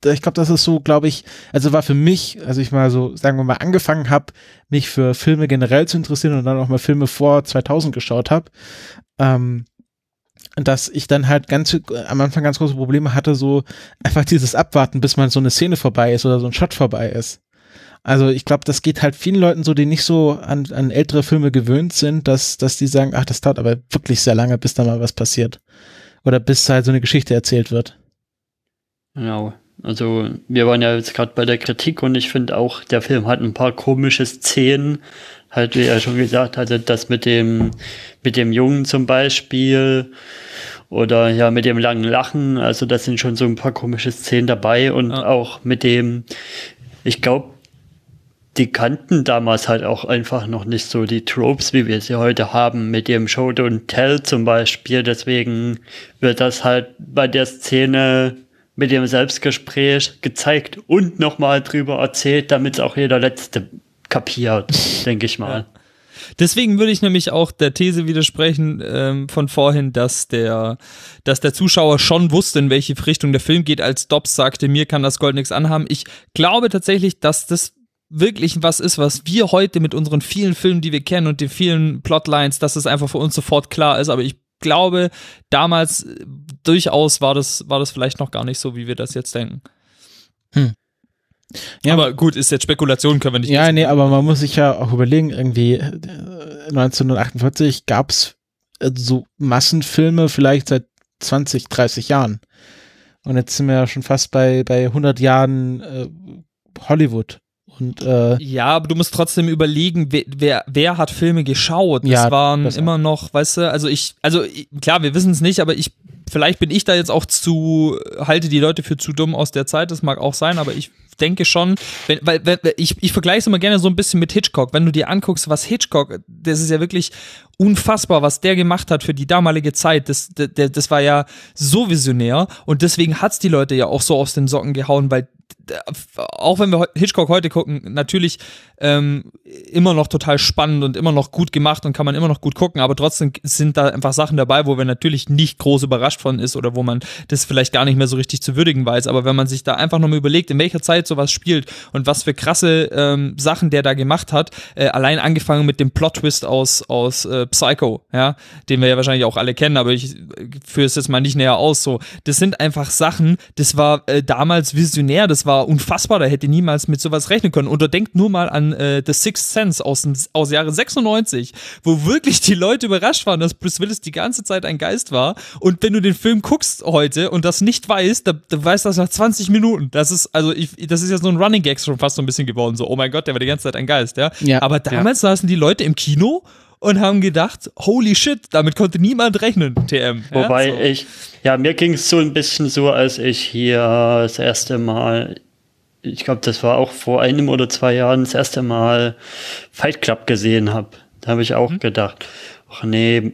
ich glaube, das ist so, glaube ich, also war für mich, also ich mal so, sagen wir mal, angefangen habe, mich für Filme generell zu interessieren und dann auch mal Filme vor 2000 geschaut habe, ähm, dass ich dann halt ganz am Anfang ganz große Probleme hatte, so einfach dieses Abwarten, bis man so eine Szene vorbei ist oder so ein Shot vorbei ist. Also ich glaube, das geht halt vielen Leuten so, die nicht so an, an ältere Filme gewöhnt sind, dass, dass die sagen, ach, das dauert aber wirklich sehr lange, bis da mal was passiert. Oder bis halt so eine Geschichte erzählt wird. Genau. Also wir waren ja jetzt gerade bei der Kritik und ich finde auch, der Film hat ein paar komische Szenen. Halt, wie er schon gesagt hatte, das mit dem, mit dem Jungen zum Beispiel oder ja mit dem langen Lachen. Also das sind schon so ein paar komische Szenen dabei und Ja. auch mit dem, ich glaube, die kannten damals halt auch einfach noch nicht so die Tropes, wie wir sie heute haben, mit dem Show Don't Tell zum Beispiel. Deswegen wird das halt bei der Szene mit dem Selbstgespräch gezeigt und nochmal drüber erzählt, damit es auch jeder Letzte kapiert, *laughs* denke ich mal. Deswegen würde ich nämlich auch der These widersprechen ähm, von vorhin, dass der, dass der Zuschauer schon wusste, in welche Richtung der Film geht, als Dobbs sagte, mir kann das Gold nichts anhaben. Ich glaube tatsächlich, dass das wirklich was ist, was wir heute mit unseren vielen Filmen, die wir kennen und den vielen Plotlines, dass es einfach für uns sofort klar ist. Aber ich glaube, damals äh, durchaus war das, war das vielleicht noch gar nicht so, wie wir das jetzt denken. Ja, aber gut, ist jetzt Spekulation, können wir nicht Ja, nee, aber man muss sich ja auch überlegen, irgendwie äh, 1948 gab's äh, so Massenfilme vielleicht seit 20, 30 Jahren. Und jetzt sind wir ja schon fast bei, bei 100 Jahren äh, Hollywood. Und äh, Ja, aber du musst trotzdem überlegen, wer, wer, wer hat Filme geschaut. Das Ja, waren das immer noch, weißt du, also ich, also ich- klar, wir wissen es nicht, aber ich, vielleicht bin ich da jetzt auch zu, halte die Leute für zu dumm aus der Zeit, das mag auch sein, aber ich denke schon, wenn, weil, weil ich, ich vergleiche es immer gerne so ein bisschen mit Hitchcock. Wenn du dir anguckst, was Hitchcock, das ist ja wirklich unfassbar, was der gemacht hat für die damalige Zeit. Das, das, das war ja so visionär und deswegen hat's die Leute ja auch so aus den Socken gehauen, weil auch wenn wir Hitchcock heute gucken, natürlich ähm, immer noch total spannend und immer noch gut gemacht und kann man immer noch gut gucken, aber trotzdem sind da einfach Sachen dabei, wo wir natürlich nicht groß überrascht von ist oder wo man das vielleicht gar nicht mehr so richtig zu würdigen weiß. Aber wenn man sich da einfach nochmal überlegt, in welcher Zeit sowas spielt und was für krasse ähm, Sachen der da gemacht hat, äh, allein angefangen mit dem Plot-Twist aus, aus äh, Psycho, ja, den wir ja wahrscheinlich auch alle kennen, aber ich äh, führe es jetzt mal nicht näher aus. So, das sind einfach Sachen, das war äh, damals visionär, das war unfassbar, da hätte niemals mit sowas rechnen können. Oder denkt nur mal an äh, The Sixth Sense aus, dem, aus Jahre 96, wo wirklich die Leute überrascht waren, dass Bruce Willis die ganze Zeit ein Geist war. Und wenn du den Film guckst heute und das nicht weißt, da, da weißt du das nach 20 Minuten. Das ist, also ich, das ist jetzt so ein Running Gag schon fast so ein bisschen geworden. So, oh mein Gott, der war die ganze Zeit ein Geist, ja. Ja. Aber damals saßen die Leute im Kino und haben gedacht, holy shit, damit konnte niemand rechnen, TM. Wobei ja, so. ich, ja, mir ging es so ein bisschen so, als ich hier das erste Mal, ich glaube, das war auch vor einem oder zwei Jahren das erste Mal Fight Club gesehen habe. Da habe ich auch Mhm. gedacht, ach nee,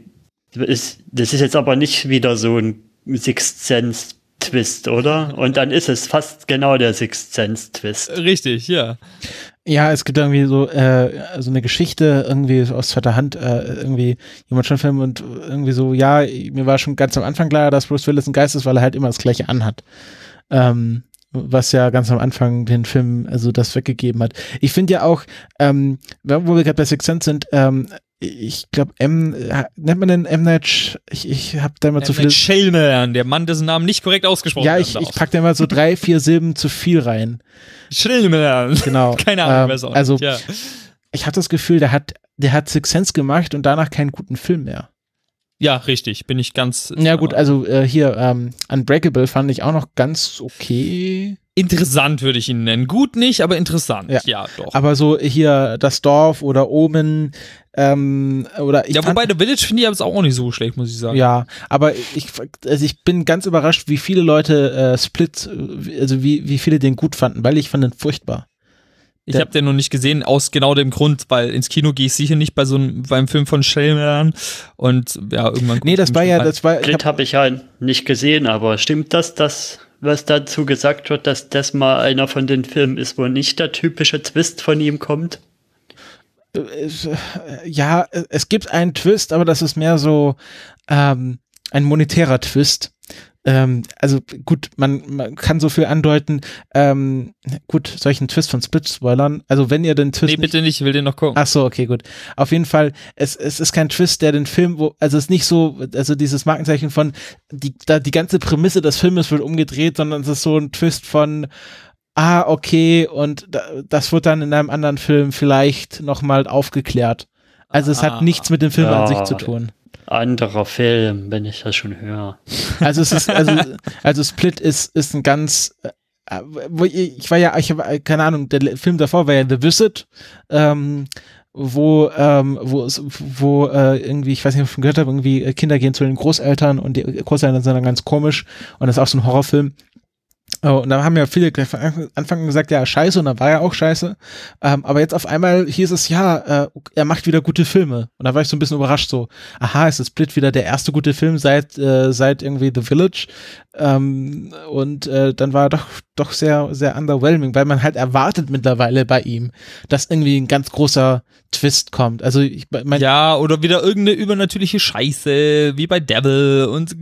das ist, das ist jetzt aber nicht wieder so ein Sixth Sense Twist, oder? Und dann ist es fast genau der Sixth Sense Twist. Richtig, ja. Ja, es gibt irgendwie so äh, so eine Geschichte irgendwie aus zweiter Hand, äh, irgendwie jemand schon Film und irgendwie so, ja, mir war schon ganz am Anfang klar, dass Bruce Willis ein Geist ist, weil er halt immer das gleiche anhat. Ähm, was ja ganz am Anfang den Film, also das weggegeben hat. Ich finde ja auch, ähm, wo wir gerade bei Six Sense sind, ähm, ich glaube, M, äh, nennt man den M. Night, ich, ich habe da immer zu viele, Schellman, der Mann, dessen Namen nicht korrekt ausgesprochen ja, ich, ich pack da immer so drei, vier Silben zu viel rein. Schellman. *laughs* Genau. Keine Ahnung, Ähm, wer es auch also, ja. ich habe das Gefühl, der hat, der hat Six Sense gemacht und danach keinen guten Film mehr. ja, richtig, bin ich ganz. Ja gut, also äh, hier ähm, Unbreakable fand ich auch noch ganz okay, Interessant würde ich ihn nennen. Gut nicht, aber interessant. Ja. Ja, doch. aber so hier das Dorf oder Omen ähm, oder ich ja, wobei The Village finde ich jetzt auch nicht so schlecht, muss ich sagen. ja, aber ich also ich bin ganz überrascht, wie viele Leute äh, Split, also wie wie viele den gut fanden, weil ich fand den furchtbar. Ich habe den noch nicht gesehen, aus genau dem Grund, weil ins Kino gehe ich sicher nicht bei so einem beim Film von Schellman und ja, irgendwann. Nee, das war ja, das war Split hab, habe ich ja nicht gesehen, aber stimmt das, das, was dazu gesagt wird, dass das mal einer von den Filmen ist, wo nicht der typische Twist von ihm kommt? es, äh, ja, äh, es gibt einen Twist, aber das ist mehr so ähm, ein monetärer Twist. Ähm, also gut, man, man kann so viel andeuten. Ähm, gut, soll ich einen Twist von Split spoilern? Also wenn ihr den Twist Nee, nicht bitte nicht, ich will den noch gucken. Ach so, okay, gut. Auf jeden Fall, es, es ist kein Twist, der den Film, wo, also es ist nicht so, also dieses Markenzeichen von, die, da, die ganze Prämisse des Filmes wird umgedreht, sondern es ist so ein Twist von, ah, okay, und da, das wird dann in einem anderen Film vielleicht nochmal aufgeklärt. Also es Ah. hat nichts mit dem Film an sich Ja. zu tun. Anderer Film, wenn ich das schon höre. Also es ist, also, also Split ist, ist ein ganz, äh, wo ich war ja, ich habe keine Ahnung, der Film davor war ja The Visit, ähm, wo, ähm, wo, wo äh, irgendwie, ich weiß nicht, ob ich schon gehört habe, irgendwie äh, Kinder gehen zu den Großeltern und die Großeltern sind dann ganz komisch und das ist auch so ein Horrorfilm. Oh, und da haben ja viele gleich von Anfang an gesagt, ja, scheiße, und dann war er auch scheiße. Ähm, aber jetzt auf einmal hieß es, ja, äh, er macht wieder gute Filme. Und da war ich so ein bisschen überrascht, so, aha, ist Split wieder der erste gute Film seit, äh, seit irgendwie The Village. Ähm, und äh, dann war er doch, doch sehr, sehr underwhelming, weil man halt erwartet mittlerweile bei ihm, dass irgendwie ein ganz großer Twist kommt. Also ich mein, ja, oder wieder irgendeine übernatürliche Scheiße, wie bei Devil und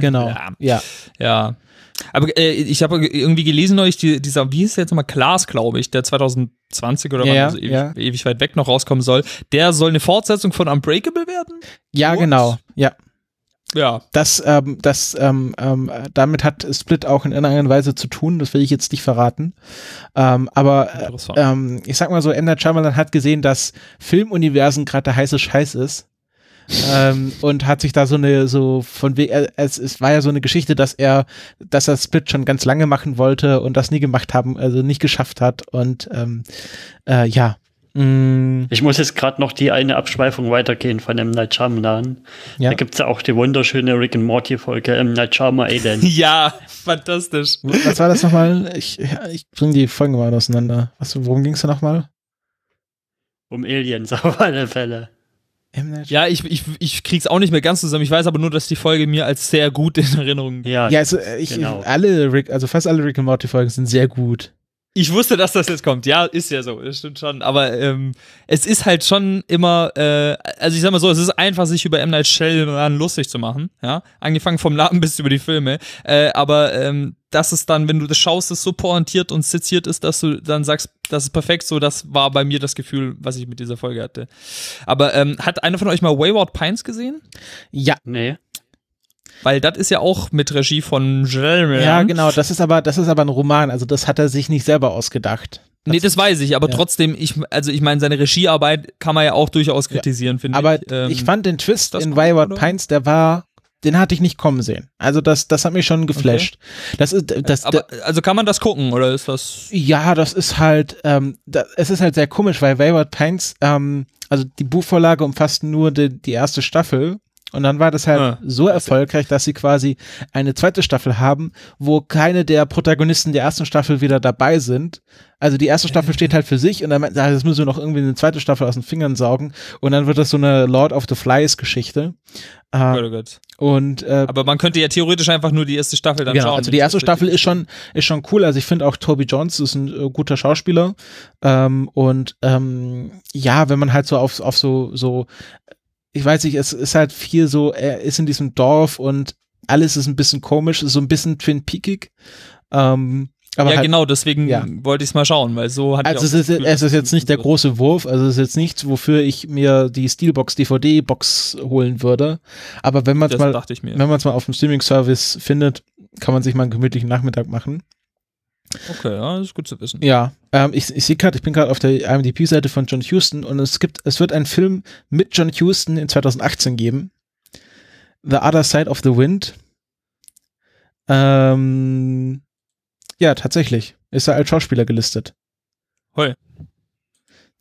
genau, Ja. ja. Aber äh, ich habe irgendwie gelesen neulich, die, dieser, wie hieß der jetzt nochmal, Klaas, glaube ich, der 2020 oder Ja, wann also ewig, ja. ewig weit weg noch rauskommen soll, der soll eine Fortsetzung von Unbreakable werden? Ja, What? genau, ja. Ja. Das, ähm, das, ähm, ähm, damit hat Split auch in irgendeiner Weise zu tun, das will ich jetzt nicht verraten. Ähm, aber äh, ähm, ich sag mal so. Night Shyamalan hat gesehen, dass Filmuniversen gerade der heiße Scheiß ist. Ähm, und hat sich da so eine, so von äh, es, es war ja so eine Geschichte, dass er, dass er Split schon ganz lange machen wollte und das nie gemacht haben, also nicht geschafft hat und ähm, äh, ja. Mm, Ich muss jetzt gerade noch die eine Abschweifung weitergehen von M. Night Shyamalan. Ja. Da gibt's ja auch die wunderschöne Rick and Morty Folge M. Night Shyamalan. *laughs* Ja, fantastisch. was war das nochmal? Ich, ich bringe die Folgen mal auseinander. Was, worum ging's da nochmal? um Aliens *laughs* auf alle Fälle. Ja, ich, ich, ich krieg's auch nicht mehr ganz zusammen. Ich weiß aber nur, dass die Folge mir als sehr gut in Erinnerung Ja, Ja, also äh, ich, Genau. alle Rick, also fast alle Rick and Morty Folgen sind sehr gut. Ich wusste, dass das jetzt kommt. Ja, ist ja so, das stimmt schon. Aber ähm, es ist halt schon immer, äh, also ich sag mal so, es ist einfach, sich über M. Night Shyamalan lustig zu machen. Ja, angefangen vom Namen *laughs* bis über die Filme. Äh, aber ähm, dass es dann, wenn du das schaust, es so pointiert und seziert ist, dass du dann sagst, das ist perfekt. So, das war bei mir das Gefühl, was ich mit dieser Folge hatte. Aber ähm, hat einer von euch mal Wayward Pines gesehen? Ja, nee. Weil das ist ja auch mit Regie von Shyamalan. ja, genau. Das ist aber, das ist aber ein Roman. Also das hat er sich nicht selber ausgedacht. Nee, das weiß ich, aber Ja. trotzdem, ich, also ich meine, seine Regiearbeit kann man ja auch durchaus kritisieren, finde Aber ich. Ähm, ich fand den Twist das in Wayward oder? Pines, der war, den hatte ich nicht kommen sehen. Also das, das hat mich schon geflasht. Das ist, das, aber, also kann man das gucken, oder ist das. Ja, das ist halt, ähm, da, es ist halt sehr komisch, weil Wayward Pines, ähm, also die Buchvorlage umfasst nur die, die erste Staffel. Und dann war das halt Ah, so erfolgreich, dass sie quasi eine zweite Staffel haben, wo keine der Protagonisten der ersten Staffel wieder dabei sind. Also die erste Staffel steht halt für sich und dann meint, ah, das müssen wir noch irgendwie eine zweite Staffel aus den Fingern saugen. Und dann wird das so eine Lord of the Flies Geschichte. Oh Äh, Gott, oh Gott. und äh, Aber man könnte ja theoretisch einfach nur die erste Staffel dann genau, schauen. also die erste Staffel ist schon, ist schon cool. Also ich finde auch Toby Jones ist ein äh, guter Schauspieler. Ähm, und ähm, ja, wenn man halt so auf, auf so, so, ich weiß nicht, es ist halt viel so, er ist in diesem Dorf und alles ist ein bisschen komisch, ist so ein bisschen Twin Peakig. Ähm, aber ja, halt, genau, deswegen ja. wollte ich es mal schauen, weil so hat also es ist, es ist jetzt nicht der große Wurf, also es ist jetzt nichts, wofür ich mir die Steelbox DVD-Box holen würde. Aber wenn man es mal, wenn man es mal auf dem Streaming-Service findet, kann man sich mal einen gemütlichen Nachmittag machen. Okay, ja, das ist gut zu wissen. Ja, ähm, ich, ich sehe gerade, ich bin gerade auf der IMDb-Seite von John Huston und es gibt, es wird einen Film mit John Huston in 2018 geben. The Other Side of the Wind. Ähm, ja, tatsächlich. Ist er als Schauspieler gelistet. Hoi.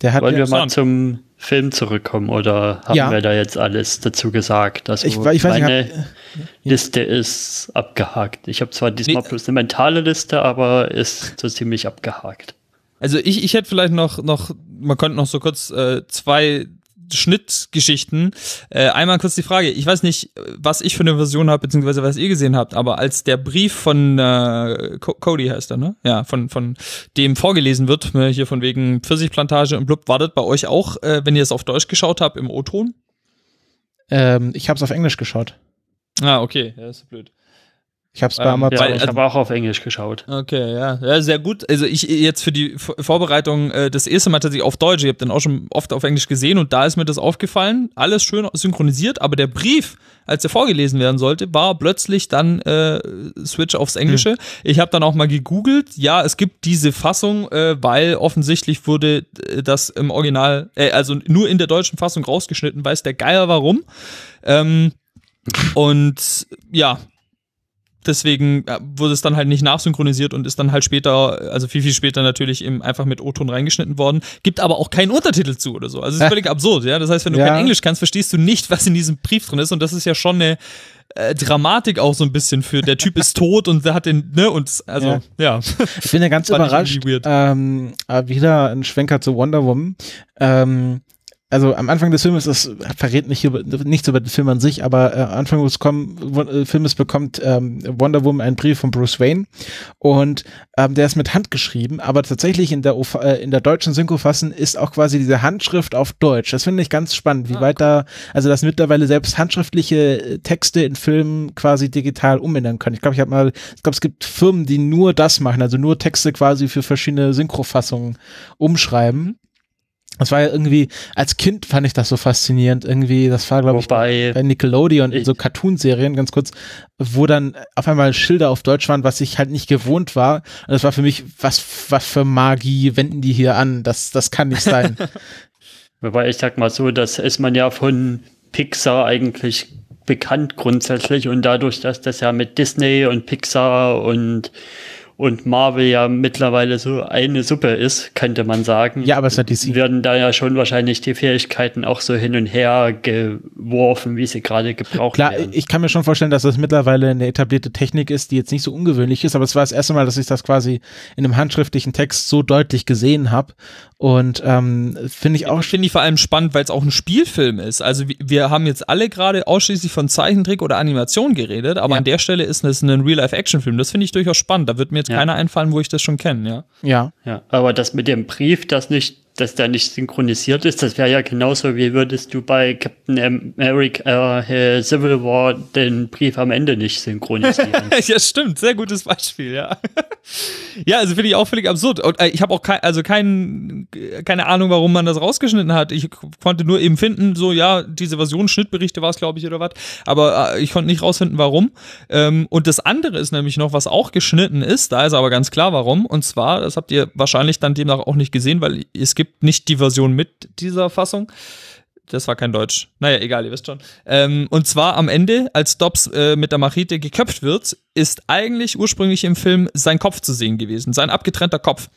Der hat Wollen ja, wir mal zum Film zurückkommen oder haben Ja. wir da jetzt alles dazu gesagt? Also ich, ich weiß meine nicht, hab, Liste ist abgehakt. Ich habe zwar diesmal Nee. bloß eine mentale Liste, aber ist so ziemlich abgehakt. Also ich, ich hätte vielleicht noch, noch, man könnte noch so kurz äh, zwei Schnittgeschichten. Äh, einmal kurz die Frage, ich weiß nicht, was ich für eine Version habe, beziehungsweise was ihr gesehen habt, aber als der Brief von äh, Co Cody heißt er, ne? Ja, von, von dem vorgelesen wird, ne, hier von wegen Pfirsichplantage und blub, wartet bei euch auch, äh, wenn ihr es auf Deutsch geschaut habt, im O-Ton? ähm, ich habe es auf Englisch geschaut. Ah, okay, ja, ist blöd. Ich habe es bei Ähm, Amazon. Ja, ich habe auch auf Englisch geschaut. Okay, ja. ja, sehr gut. Also ich jetzt für die Vor- Vorbereitung äh, das erste Mal tatsächlich auf Deutsch. Ich habe den auch schon oft auf Englisch gesehen und da ist mir das aufgefallen. Alles schön synchronisiert, aber der Brief, als er vorgelesen werden sollte, war plötzlich dann äh, Switch aufs Englische. Ich habe dann auch mal gegoogelt. Ja, es gibt diese Fassung, äh, weil offensichtlich wurde äh, das im Original, äh, also nur in der deutschen Fassung rausgeschnitten. Weiß der Geier warum. Ähm, *laughs* und ja, deswegen äh, wurde es dann halt nicht nachsynchronisiert und ist dann halt später, also viel, viel später natürlich eben einfach mit O-Ton reingeschnitten worden. Gibt aber auch keinen Untertitel zu oder so. Also es ist *laughs* völlig absurd, ja. Das heißt, wenn du Ja. kein Englisch kannst, verstehst du nicht, was in diesem Brief drin ist. Und das ist ja schon eine äh, Dramatik auch so ein bisschen für der Typ ist tot und der hat den, ne, und also, Ja. ja. Ich bin ja ganz überrascht. Ähm, äh, wieder ein Schwenker zu Wonder Woman. Ähm, also am Anfang des Filmes, das verrät nicht über, nichts über den Film an sich, aber äh, am Anfang des kommen, äh, Filmes bekommt ähm, Wonder Woman einen Brief von Bruce Wayne und ähm, der ist mit Hand geschrieben, aber tatsächlich in der, äh, in der deutschen Synchrofassung ist auch quasi diese Handschrift auf Deutsch. Das finde ich ganz spannend, wie Ah, weit da, also dass mittlerweile selbst handschriftliche äh, Texte in Filmen quasi digital umändern können. Ich glaube, ich habe mal, ich glaube, es gibt Firmen, die nur das machen, also nur Texte quasi für verschiedene Synchrofassungen umschreiben. Das war ja irgendwie, als Kind fand ich das so faszinierend. Irgendwie, das war, glaube ich, bei Nickelodeon in so Cartoon-Serien, ganz kurz, wo dann auf einmal Schilder auf Deutsch waren, was ich halt nicht gewohnt war. Und das war für mich, was, was für Magie wenden die hier an? Das, das kann nicht sein. *laughs* wobei ich sag mal so, das ist man ja von Pixar eigentlich bekannt grundsätzlich und dadurch, dass das ja mit Disney und Pixar und und Marvel ja mittlerweile so eine Suppe ist, könnte man sagen. Ja, aber es hat DC. Werden da ja schon wahrscheinlich die Fähigkeiten auch so hin und her geworfen, wie sie gerade gebraucht Klar, werden. ich kann mir schon vorstellen, dass das mittlerweile eine etablierte Technik ist, die jetzt nicht so ungewöhnlich ist, aber es war das erste Mal, dass ich das quasi in einem handschriftlichen Text so deutlich gesehen habe. Und ähm, finde ich auch. Finde ich vor allem spannend, weil es auch ein Spielfilm ist. Also wir haben jetzt alle gerade ausschließlich von Zeichentrick oder Animation geredet, aber Ja. an der Stelle ist es ein Real-Life-Action-Film. Das finde ich durchaus spannend. Da wird mir jetzt Ja. keiner einfallen, wo ich das schon kenne, ja. Ja. Ja, aber das mit dem Brief, das nicht, dass der nicht synchronisiert ist, das wäre ja genauso, wie würdest du bei Captain America äh, Civil War den Brief am Ende nicht synchronisieren. *laughs* ja, stimmt. Sehr gutes Beispiel, ja. *laughs* ja, also finde ich auch völlig absurd. Und äh, ich habe auch kein, also kein, keine Ahnung, warum man das rausgeschnitten hat. Ich konnte nur eben finden, so, ja, diese Version, Schnittberichte war es, glaube ich, oder was. Aber äh, ich konnte nicht rausfinden, warum. Ähm, und das andere ist nämlich noch, was auch geschnitten ist. Da ist aber ganz klar, warum. Und zwar, das habt ihr wahrscheinlich dann demnach auch nicht gesehen, weil es gibt nicht die Version mit dieser Fassung. Das war kein Deutsch. Naja, egal, ihr wisst schon. Ähm, und zwar am Ende, als Dobbs äh, mit der Machete geköpft wird, ist eigentlich ursprünglich im Film sein Kopf zu sehen gewesen, sein abgetrennter Kopf.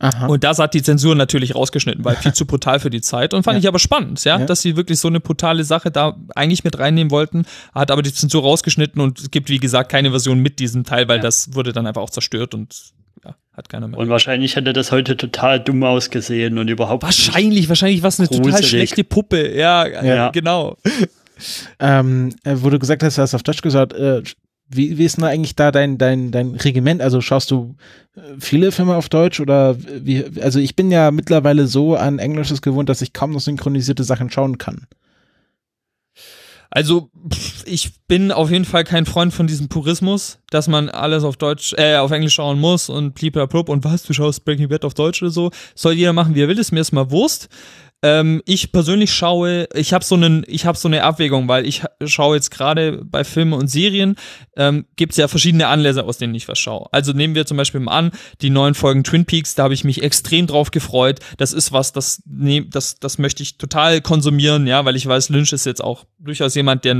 Aha. Und das hat die Zensur natürlich rausgeschnitten, weil viel *laughs* zu brutal für die Zeit. Und fand Ja. ich aber spannend, ja, Ja. dass sie wirklich so eine brutale Sache da eigentlich mit reinnehmen wollten, hat aber die Zensur rausgeschnitten und es gibt, wie gesagt, keine Version mit diesem Teil, weil Ja. das wurde dann einfach auch zerstört und hat keiner mehr. und wahrscheinlich hätte das heute total dumm ausgesehen und überhaupt Wahrscheinlich, wahrscheinlich war es eine total Gruselig. schlechte Puppe. Ja, Ja. genau. ähm, äh, wo du gesagt hast, du hast auf Deutsch gesagt, äh, wie, wie ist denn eigentlich da dein, dein, dein Regiment? Also schaust du äh, viele Filme auf Deutsch oder wie, also ich bin ja mittlerweile so an Englisches gewohnt, dass ich kaum noch synchronisierte Sachen schauen kann. Also, ich bin auf jeden Fall kein Freund von diesem Purismus, dass man alles auf Deutsch, äh, auf Englisch schauen muss und bliblablub und was, du schaust Breaking Bad auf Deutsch oder so. Soll jeder machen, wie er will, ist mir erstmal Wurst. Ähm, ich persönlich schaue, ich habe so einen, ich habe so eine Abwägung, weil ich ha- schaue jetzt gerade bei Filmen und Serien, ähm, gibt es ja verschiedene Anlässe, aus denen ich was schaue. Also nehmen wir zum Beispiel mal an, die neuen Folgen Twin Peaks, da habe ich mich extrem drauf gefreut. Das ist was, das, ne, das, das möchte ich total konsumieren, ja, weil ich weiß, Lynch ist jetzt auch durchaus jemand, der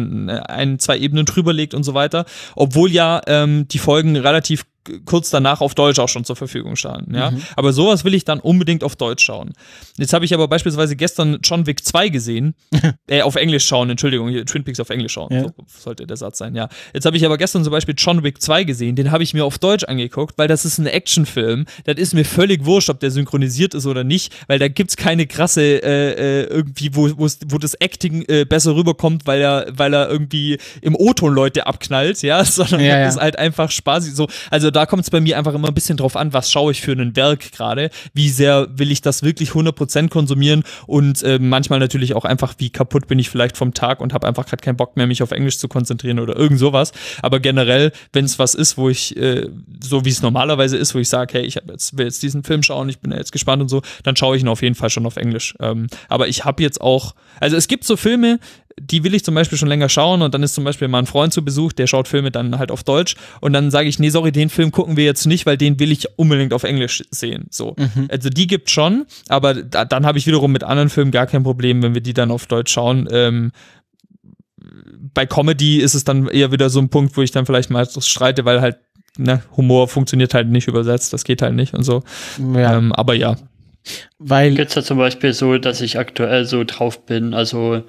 ein, zwei Ebenen drüber legt und so weiter. Obwohl ja ähm, die Folgen relativ kurz danach auf Deutsch auch schon zur Verfügung standen, ja. Aber sowas will ich dann unbedingt auf Deutsch schauen. Jetzt habe ich aber beispielsweise gestern John Wick 2 gesehen, *laughs* äh, auf Englisch schauen, Entschuldigung, hier Twin Peaks auf Englisch schauen, Ja. so sollte der Satz sein, ja. Jetzt habe ich aber gestern zum Beispiel John Wick 2 gesehen, den habe ich mir auf Deutsch angeguckt, weil das ist ein Actionfilm, das ist mir völlig wurscht, ob der synchronisiert ist oder nicht, weil da gibt's keine krasse, äh, äh, irgendwie, wo, wo das Acting äh, besser rüberkommt, weil er, weil er irgendwie im O-Ton Leute abknallt, ja, *laughs* sondern Ja, ja. das ist halt einfach spaßig so. Also da kommt es bei mir einfach immer ein bisschen drauf an, was schaue ich für ein Werk gerade, wie sehr will ich das wirklich 100% konsumieren und äh, manchmal natürlich auch einfach, wie kaputt bin ich vielleicht vom Tag und habe einfach gerade keinen Bock mehr, mich auf Englisch zu konzentrieren oder irgend sowas. Aber generell, wenn es was ist, wo ich, äh, so wie es normalerweise ist, wo ich sage, hey, ich jetzt, will jetzt diesen Film schauen, ich bin ja jetzt gespannt und so, dann schaue ich ihn auf jeden Fall schon auf Englisch. Ähm, aber ich habe jetzt auch, also es gibt so Filme, die will ich zum Beispiel schon länger schauen und dann ist zum Beispiel mal ein Freund zu Besuch, der schaut Filme dann halt auf Deutsch und dann sage ich, nee, sorry, den Film gucken wir jetzt nicht, weil den will ich unbedingt auf Englisch sehen. So. Also die gibt schon, aber da, dann habe ich wiederum mit anderen Filmen gar kein Problem, wenn wir die dann auf Deutsch schauen. Ähm, bei Comedy ist es dann eher wieder so ein Punkt, wo ich dann vielleicht mal streite, weil halt ne, Humor funktioniert halt nicht übersetzt, das geht halt nicht und so. Ja, Ähm, aber ja, weil Geht's ja zum Beispiel so, dass ich aktuell so drauf bin. Also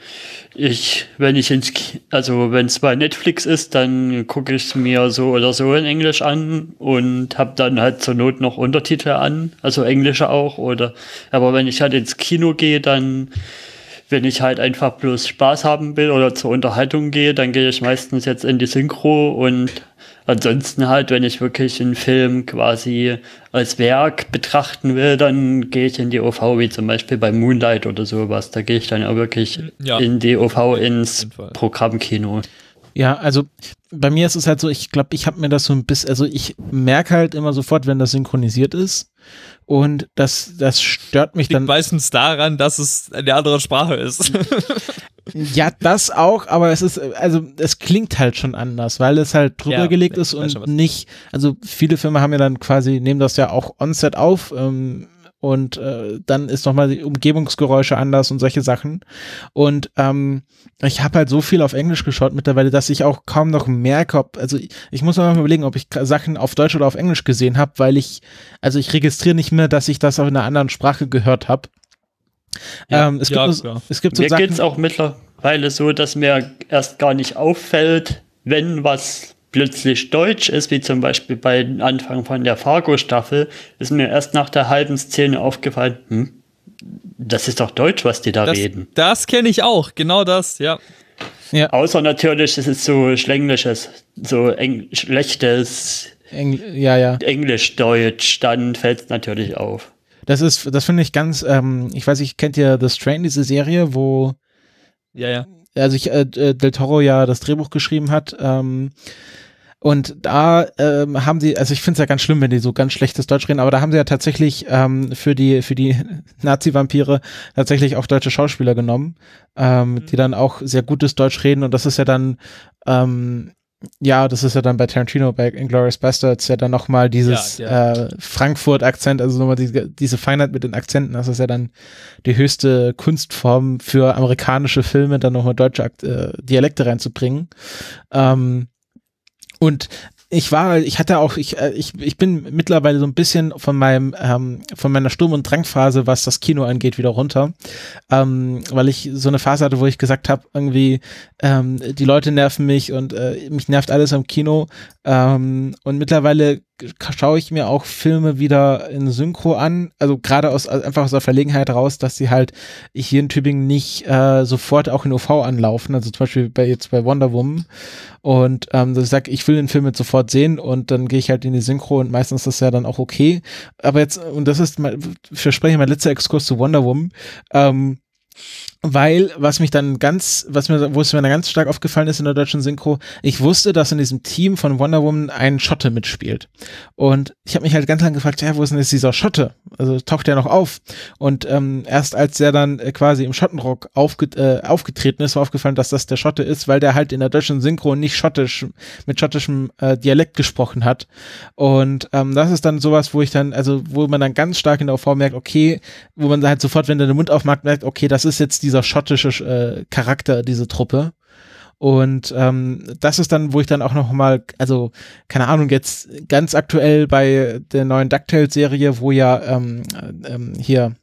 ich, wenn ich ins, also wenn es bei Netflix ist, dann gucke ich es mir so oder so in Englisch an und habe dann halt zur Not noch Untertitel an, also Englische auch. Oder aber wenn ich halt ins Kino gehe, dann wenn ich halt einfach bloß Spaß haben will oder zur Unterhaltung gehe, dann gehe ich meistens jetzt in die Synchro und ansonsten halt, wenn ich wirklich einen Film quasi als Werk betrachten will, dann gehe ich in die OV, wie zum Beispiel bei Moonlight oder sowas. Da gehe ich dann auch wirklich Ja. in die OV ins. Programmkino. Ja, also bei mir ist es halt so, ich glaube, ich habe mir das so ein bisschen, also ich merke halt immer sofort, wenn das synchronisiert ist. Und das, das stört mich liegt dann. meistens daran, dass es eine andere Sprache ist. *laughs* Ja, das auch, aber es ist, also es klingt halt schon anders, weil es halt drüber Ja, gelegt ist und nicht, also viele Filme haben ja dann quasi, nehmen das ja auch on-set auf, ähm, und äh, dann ist nochmal die Umgebungsgeräusche anders und solche Sachen. Und ähm, ich habe halt so viel auf Englisch geschaut mittlerweile, dass ich auch kaum noch merke, ob, also ich, ich muss mal überlegen, ob ich Sachen auf Deutsch oder auf Englisch gesehen habe, weil ich, also ich registriere nicht mehr, dass ich das auch in einer anderen Sprache gehört habe. Ja, ähm, es, ja, gibt, ja. es gibt so mir geht es auch mittlerweile so, dass mir erst gar nicht auffällt, wenn was plötzlich deutsch ist, wie zum Beispiel bei Anfang von der Fargo-Staffel, ist mir erst nach der halben Szene aufgefallen, hm, das ist doch Deutsch, was die da das, reden. Das kenne ich auch, genau das, ja. ja. Außer natürlich ist es so schlänglisches, so eng schlechtes Engl ja, ja. Englisch-Deutsch, dann fällt es natürlich auf. Das ist, das finde ich ganz, ähm, ich weiß nicht, kennt ihr The Strain, diese Serie, wo ja, ja. Also ich, äh, Del Toro ja das Drehbuch geschrieben hat, ähm, und da ähm, haben sie, also ich finde es ja ganz schlimm, wenn die so ganz schlechtes Deutsch reden, aber da haben sie ja tatsächlich ähm, für die für die *laughs* Nazi-Vampire tatsächlich auch deutsche Schauspieler genommen, ähm, mhm. die dann auch sehr gutes Deutsch reden und das ist ja dann ähm, ja, das ist ja dann bei Tarantino, bei Inglourious Bastards ja dann nochmal dieses ja, ja. äh, Frankfurt-Akzent, also nochmal die, diese Feinheit mit den Akzenten, das ist ja dann die höchste Kunstform für amerikanische Filme, dann nochmal deutsche äh, Dialekte reinzubringen. Ähm, und ich war, ich hatte auch, ich, äh, ich, ich bin mittlerweile so ein bisschen von meinem, ähm, von meiner Sturm- und Drangphase, was das Kino angeht, wieder runter. Ähm, weil ich so eine Phase hatte, wo ich gesagt habe, irgendwie, ähm, die Leute nerven mich und äh, mich nervt alles am Kino. Ähm, und mittlerweile schaue ich mir auch Filme wieder in Synchro an, also gerade aus also einfach aus der Verlegenheit raus, dass sie halt hier in Tübingen nicht äh, sofort auch in OV anlaufen, also zum Beispiel bei jetzt bei Wonder Woman. Und ähm, dass ich sage, ich will den Film jetzt sofort sehen und dann gehe ich halt in die Synchro und meistens ist das ja dann auch okay, aber jetzt und das ist mein, verspreche mein letzter Exkurs zu Wonder Woman, ähm, weil was mich dann ganz, was mir, wo es mir dann ganz stark aufgefallen ist in der deutschen Synchro, ich wusste, dass in diesem Team von Wonder Woman ein Schotte mitspielt. Und ich habe mich halt ganz lange gefragt, ja, wo ist denn jetzt dieser Schotte? Also taucht der noch auf? Und ähm, erst als der dann äh, quasi im Schottenrock aufge äh, aufgetreten ist, war aufgefallen, dass das der Schotte ist, weil der halt in der deutschen Synchro nicht schottisch, mit schottischem äh, Dialekt gesprochen hat. Und ähm, das ist dann sowas, wo ich dann, also wo man dann ganz stark in der OV merkt, okay, wo man halt sofort, wenn der den Mund aufmacht, merkt, okay, das ist jetzt die dieser schottische äh, Charakter, diese Truppe. Und ähm, das ist dann, wo ich dann auch noch mal, also keine Ahnung, jetzt ganz aktuell bei der neuen DuckTales-Serie, wo ja ähm, ähm, hier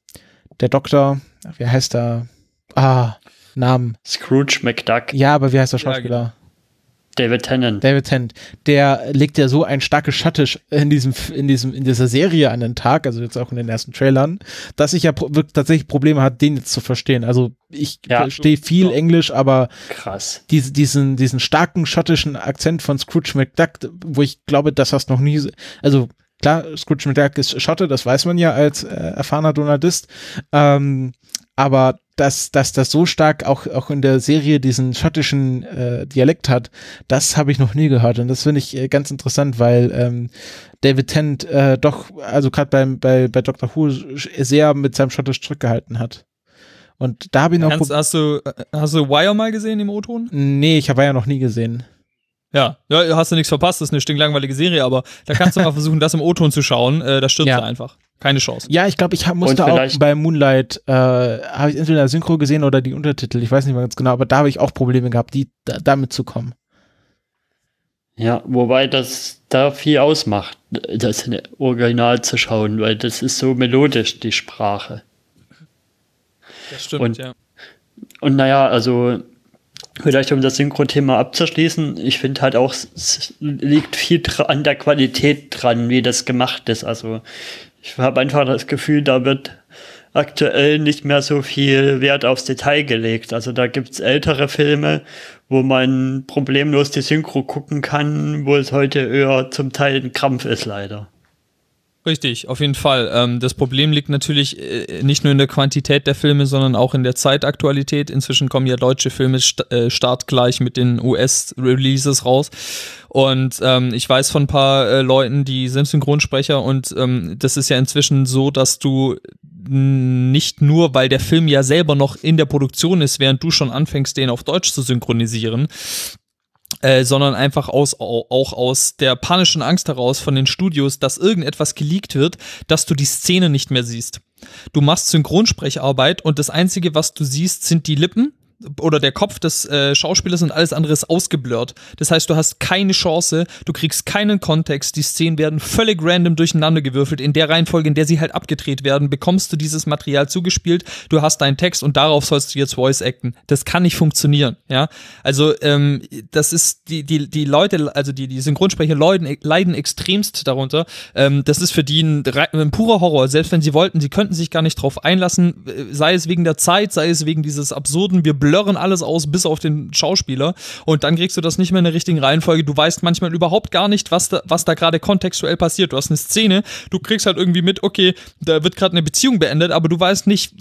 der Doktor, wie heißt er? Ah, Namen. Scrooge McDuck. Ja, aber wie heißt der Schauspieler? David Tennant. David Tennant. Der legt ja so ein starkes Schattisch in diesem, in diesem, in dieser Serie an den Tag, also jetzt auch in den ersten Trailern, dass ich ja wirklich tatsächlich Probleme hat, den jetzt zu verstehen. Also ich ja. verstehe viel ja. Englisch, aber krass. Diese, diesen, diesen starken schottischen Akzent von Scrooge McDuck, wo ich glaube, dass das noch nie, also klar, Scrooge McDuck ist Schotte, das weiß man ja als äh, erfahrener Donaldist, ähm, aber dass, dass das so stark auch, auch in der Serie diesen schottischen äh, Dialekt hat, das habe ich noch nie gehört. Und das finde ich äh, ganz interessant, weil ähm, David Tennant äh, doch, also gerade beim bei, bei Doctor Who sehr mit seinem Schottisch zurückgehalten hat. Und da habe ich noch. Ernst, hast du, hast du Wire mal gesehen im O-Ton? Nee, ich habe ja noch nie gesehen. Ja, ja, hast du nichts verpasst, das ist eine stinklangweilige Serie, aber da kannst du *laughs* mal versuchen, das im O-Ton zu schauen. Äh, da stirbt ja. einfach. Keine Chance. Ja, ich glaube, ich hab, musste auch bei Moonlight, äh, habe ich entweder Synchro gesehen oder die Untertitel, ich weiß nicht mehr ganz genau, aber da habe ich auch Probleme gehabt, die da, damit zu kommen. Ja, wobei das da viel ausmacht, das Original zu schauen, weil das ist so melodisch, die Sprache. Das stimmt, und, ja. Und naja, also Vielleicht um das Synchro-Thema abzuschließen, ich finde halt auch, es liegt viel an der Qualität dran, wie das gemacht ist. Also ich habe einfach das Gefühl, da wird aktuell nicht mehr so viel Wert aufs Detail gelegt. Also da gibt's ältere Filme, wo man problemlos die Synchro gucken kann, wo es heute eher zum Teil ein Krampf ist, leider. Richtig, auf jeden Fall. Ähm, das Problem liegt natürlich äh, nicht nur in der Quantität der Filme, sondern auch in der Zeitaktualität. Inzwischen kommen ja deutsche Filme äh, startgleich mit den US-Releases raus. Und ähm, ich weiß von ein paar äh, Leuten, die sind Synchronsprecher und ähm, das ist ja inzwischen so, dass du nicht nur, weil der Film ja selber noch in der Produktion ist, während du schon anfängst, den auf Deutsch zu synchronisieren, äh, sondern einfach aus, auch aus der panischen Angst heraus von den Studios, dass irgendetwas geleakt wird, dass du die Szene nicht mehr siehst. Du machst Synchronsprecharbeit und das Einzige, was du siehst, sind die Lippen oder der Kopf des äh, Schauspielers und alles andere ist ausgeblurrt. Das heißt, du hast keine Chance, du kriegst keinen Kontext, die Szenen werden völlig random durcheinander gewürfelt. In der Reihenfolge, in der sie halt abgedreht werden, bekommst du dieses Material zugespielt, du hast deinen Text und darauf sollst du jetzt Voice acten. Das kann nicht funktionieren, ja. Also, ähm, das ist, die, die, die Leute, also die, die Synchronsprecher leiden, leiden extremst darunter. Ähm, das ist für die ein, ein purer Horror. Selbst wenn sie wollten, sie könnten sich gar nicht drauf einlassen, äh, sei es wegen der Zeit, sei es wegen dieses absurden, wir blurren alles aus, bis auf den Schauspieler. Und dann kriegst du das nicht mehr in der richtigen Reihenfolge. Du weißt manchmal überhaupt gar nicht, was da, was da gerade kontextuell passiert. Du hast eine Szene, du kriegst halt irgendwie mit, okay, da wird gerade eine Beziehung beendet, aber du weißt nicht,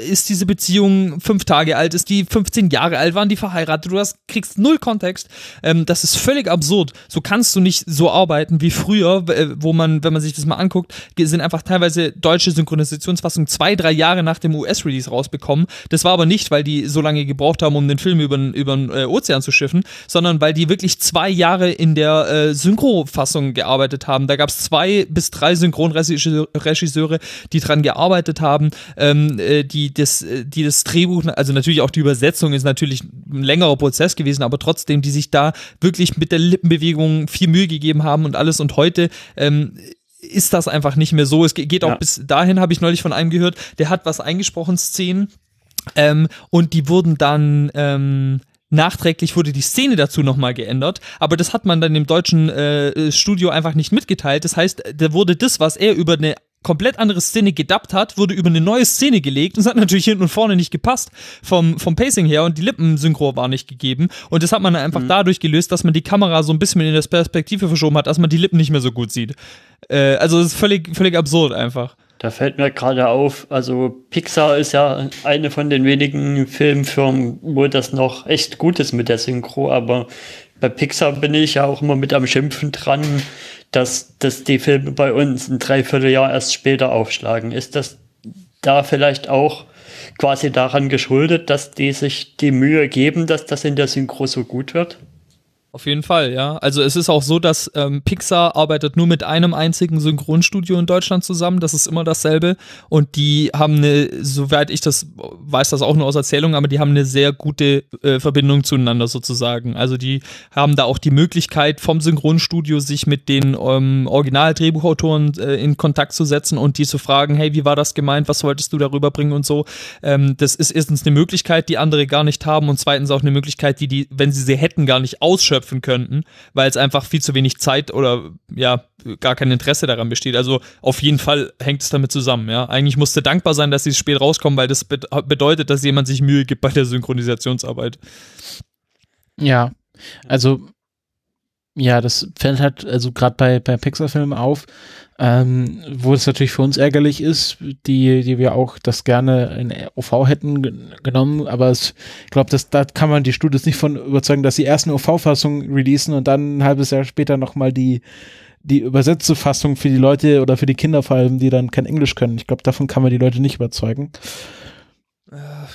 äh, ist diese Beziehung fünf Tage alt, ist die 15 Jahre alt, waren die verheiratet? Du hast, kriegst null Kontext. Ähm, das ist völlig absurd. So kannst du nicht so arbeiten wie früher, äh, wo man, wenn man sich das mal anguckt, sind einfach teilweise deutsche Synchronisationsfassungen zwei, drei Jahre nach dem US-Release rausbekommen. Das war aber nicht, weil die so lange gebraucht haben, um den Film über den äh, Ozean zu schiffen, sondern weil die wirklich zwei Jahre in der äh, Synchro-Fassung gearbeitet haben. Da gab es zwei bis drei Synchronregisseure, die dran gearbeitet haben, ähm, äh, die, das, äh, die das Drehbuch, also natürlich auch die Übersetzung ist natürlich ein längerer Prozess gewesen, aber trotzdem, die sich da wirklich mit der Lippenbewegung viel Mühe gegeben haben und alles. Und heute ähm, ist das einfach nicht mehr so. Es geht auch ja. bis dahin, habe ich neulich von einem gehört, der hat was eingesprochen, Szenen, ähm, und die wurden dann ähm, nachträglich wurde die Szene dazu nochmal geändert, aber das hat man dann im deutschen äh, Studio einfach nicht mitgeteilt. Das heißt, da wurde das, was er über eine komplett andere Szene gedubbt hat, wurde über eine neue Szene gelegt und es hat natürlich hinten und vorne nicht gepasst vom, vom Pacing her und die Lippensynchro war nicht gegeben und das hat man einfach mhm. dadurch gelöst, dass man die Kamera so ein bisschen in das Perspektive verschoben hat, dass man die Lippen nicht mehr so gut sieht. Äh, also das ist völlig, völlig absurd einfach. Da fällt mir gerade auf, also Pixar ist ja eine von den wenigen Filmfirmen, wo das noch echt gut ist mit der Synchro, aber bei Pixar bin ich ja auch immer mit am Schimpfen dran, dass, dass die Filme bei uns ein Dreivierteljahr erst später aufschlagen. Ist das da vielleicht auch quasi daran geschuldet, dass die sich die Mühe geben, dass das in der Synchro so gut wird? Auf jeden Fall, ja. Also es ist auch so, dass ähm, Pixar arbeitet nur mit einem einzigen Synchronstudio in Deutschland zusammen. Das ist immer dasselbe. Und die haben eine, soweit ich das weiß, das auch nur aus Erzählung, aber die haben eine sehr gute äh, Verbindung zueinander sozusagen. Also die haben da auch die Möglichkeit vom Synchronstudio sich mit den ähm, Original-Drehbuchautoren äh, in Kontakt zu setzen und die zu fragen, hey, wie war das gemeint? Was wolltest du darüber bringen und so. Ähm, das ist erstens eine Möglichkeit, die andere gar nicht haben und zweitens auch eine Möglichkeit, die die, wenn sie sie hätten, gar nicht ausschöpfen schöpfen könnten, weil es einfach viel zu wenig Zeit oder ja, gar kein Interesse daran besteht. Also auf jeden Fall hängt es damit zusammen, ja. Eigentlich musste dankbar sein, dass sie spät rauskommen, weil das bedeutet, dass jemand sich Mühe gibt bei der Synchronisationsarbeit. Ja, also ja, das fällt halt also gerade bei, bei Pixar-Filmen auf, ähm, wo es natürlich für uns ärgerlich ist, die, die wir auch das gerne in OV hätten genommen, aber es, ich glaube, da kann man die Studios nicht von überzeugen, dass sie erst eine OV-Fassung releasen und dann ein halbes Jahr später nochmal die, die übersetzte Fassung für die Leute oder für die Kinder vor allem, die dann kein Englisch können. Ich glaube, davon kann man die Leute nicht überzeugen.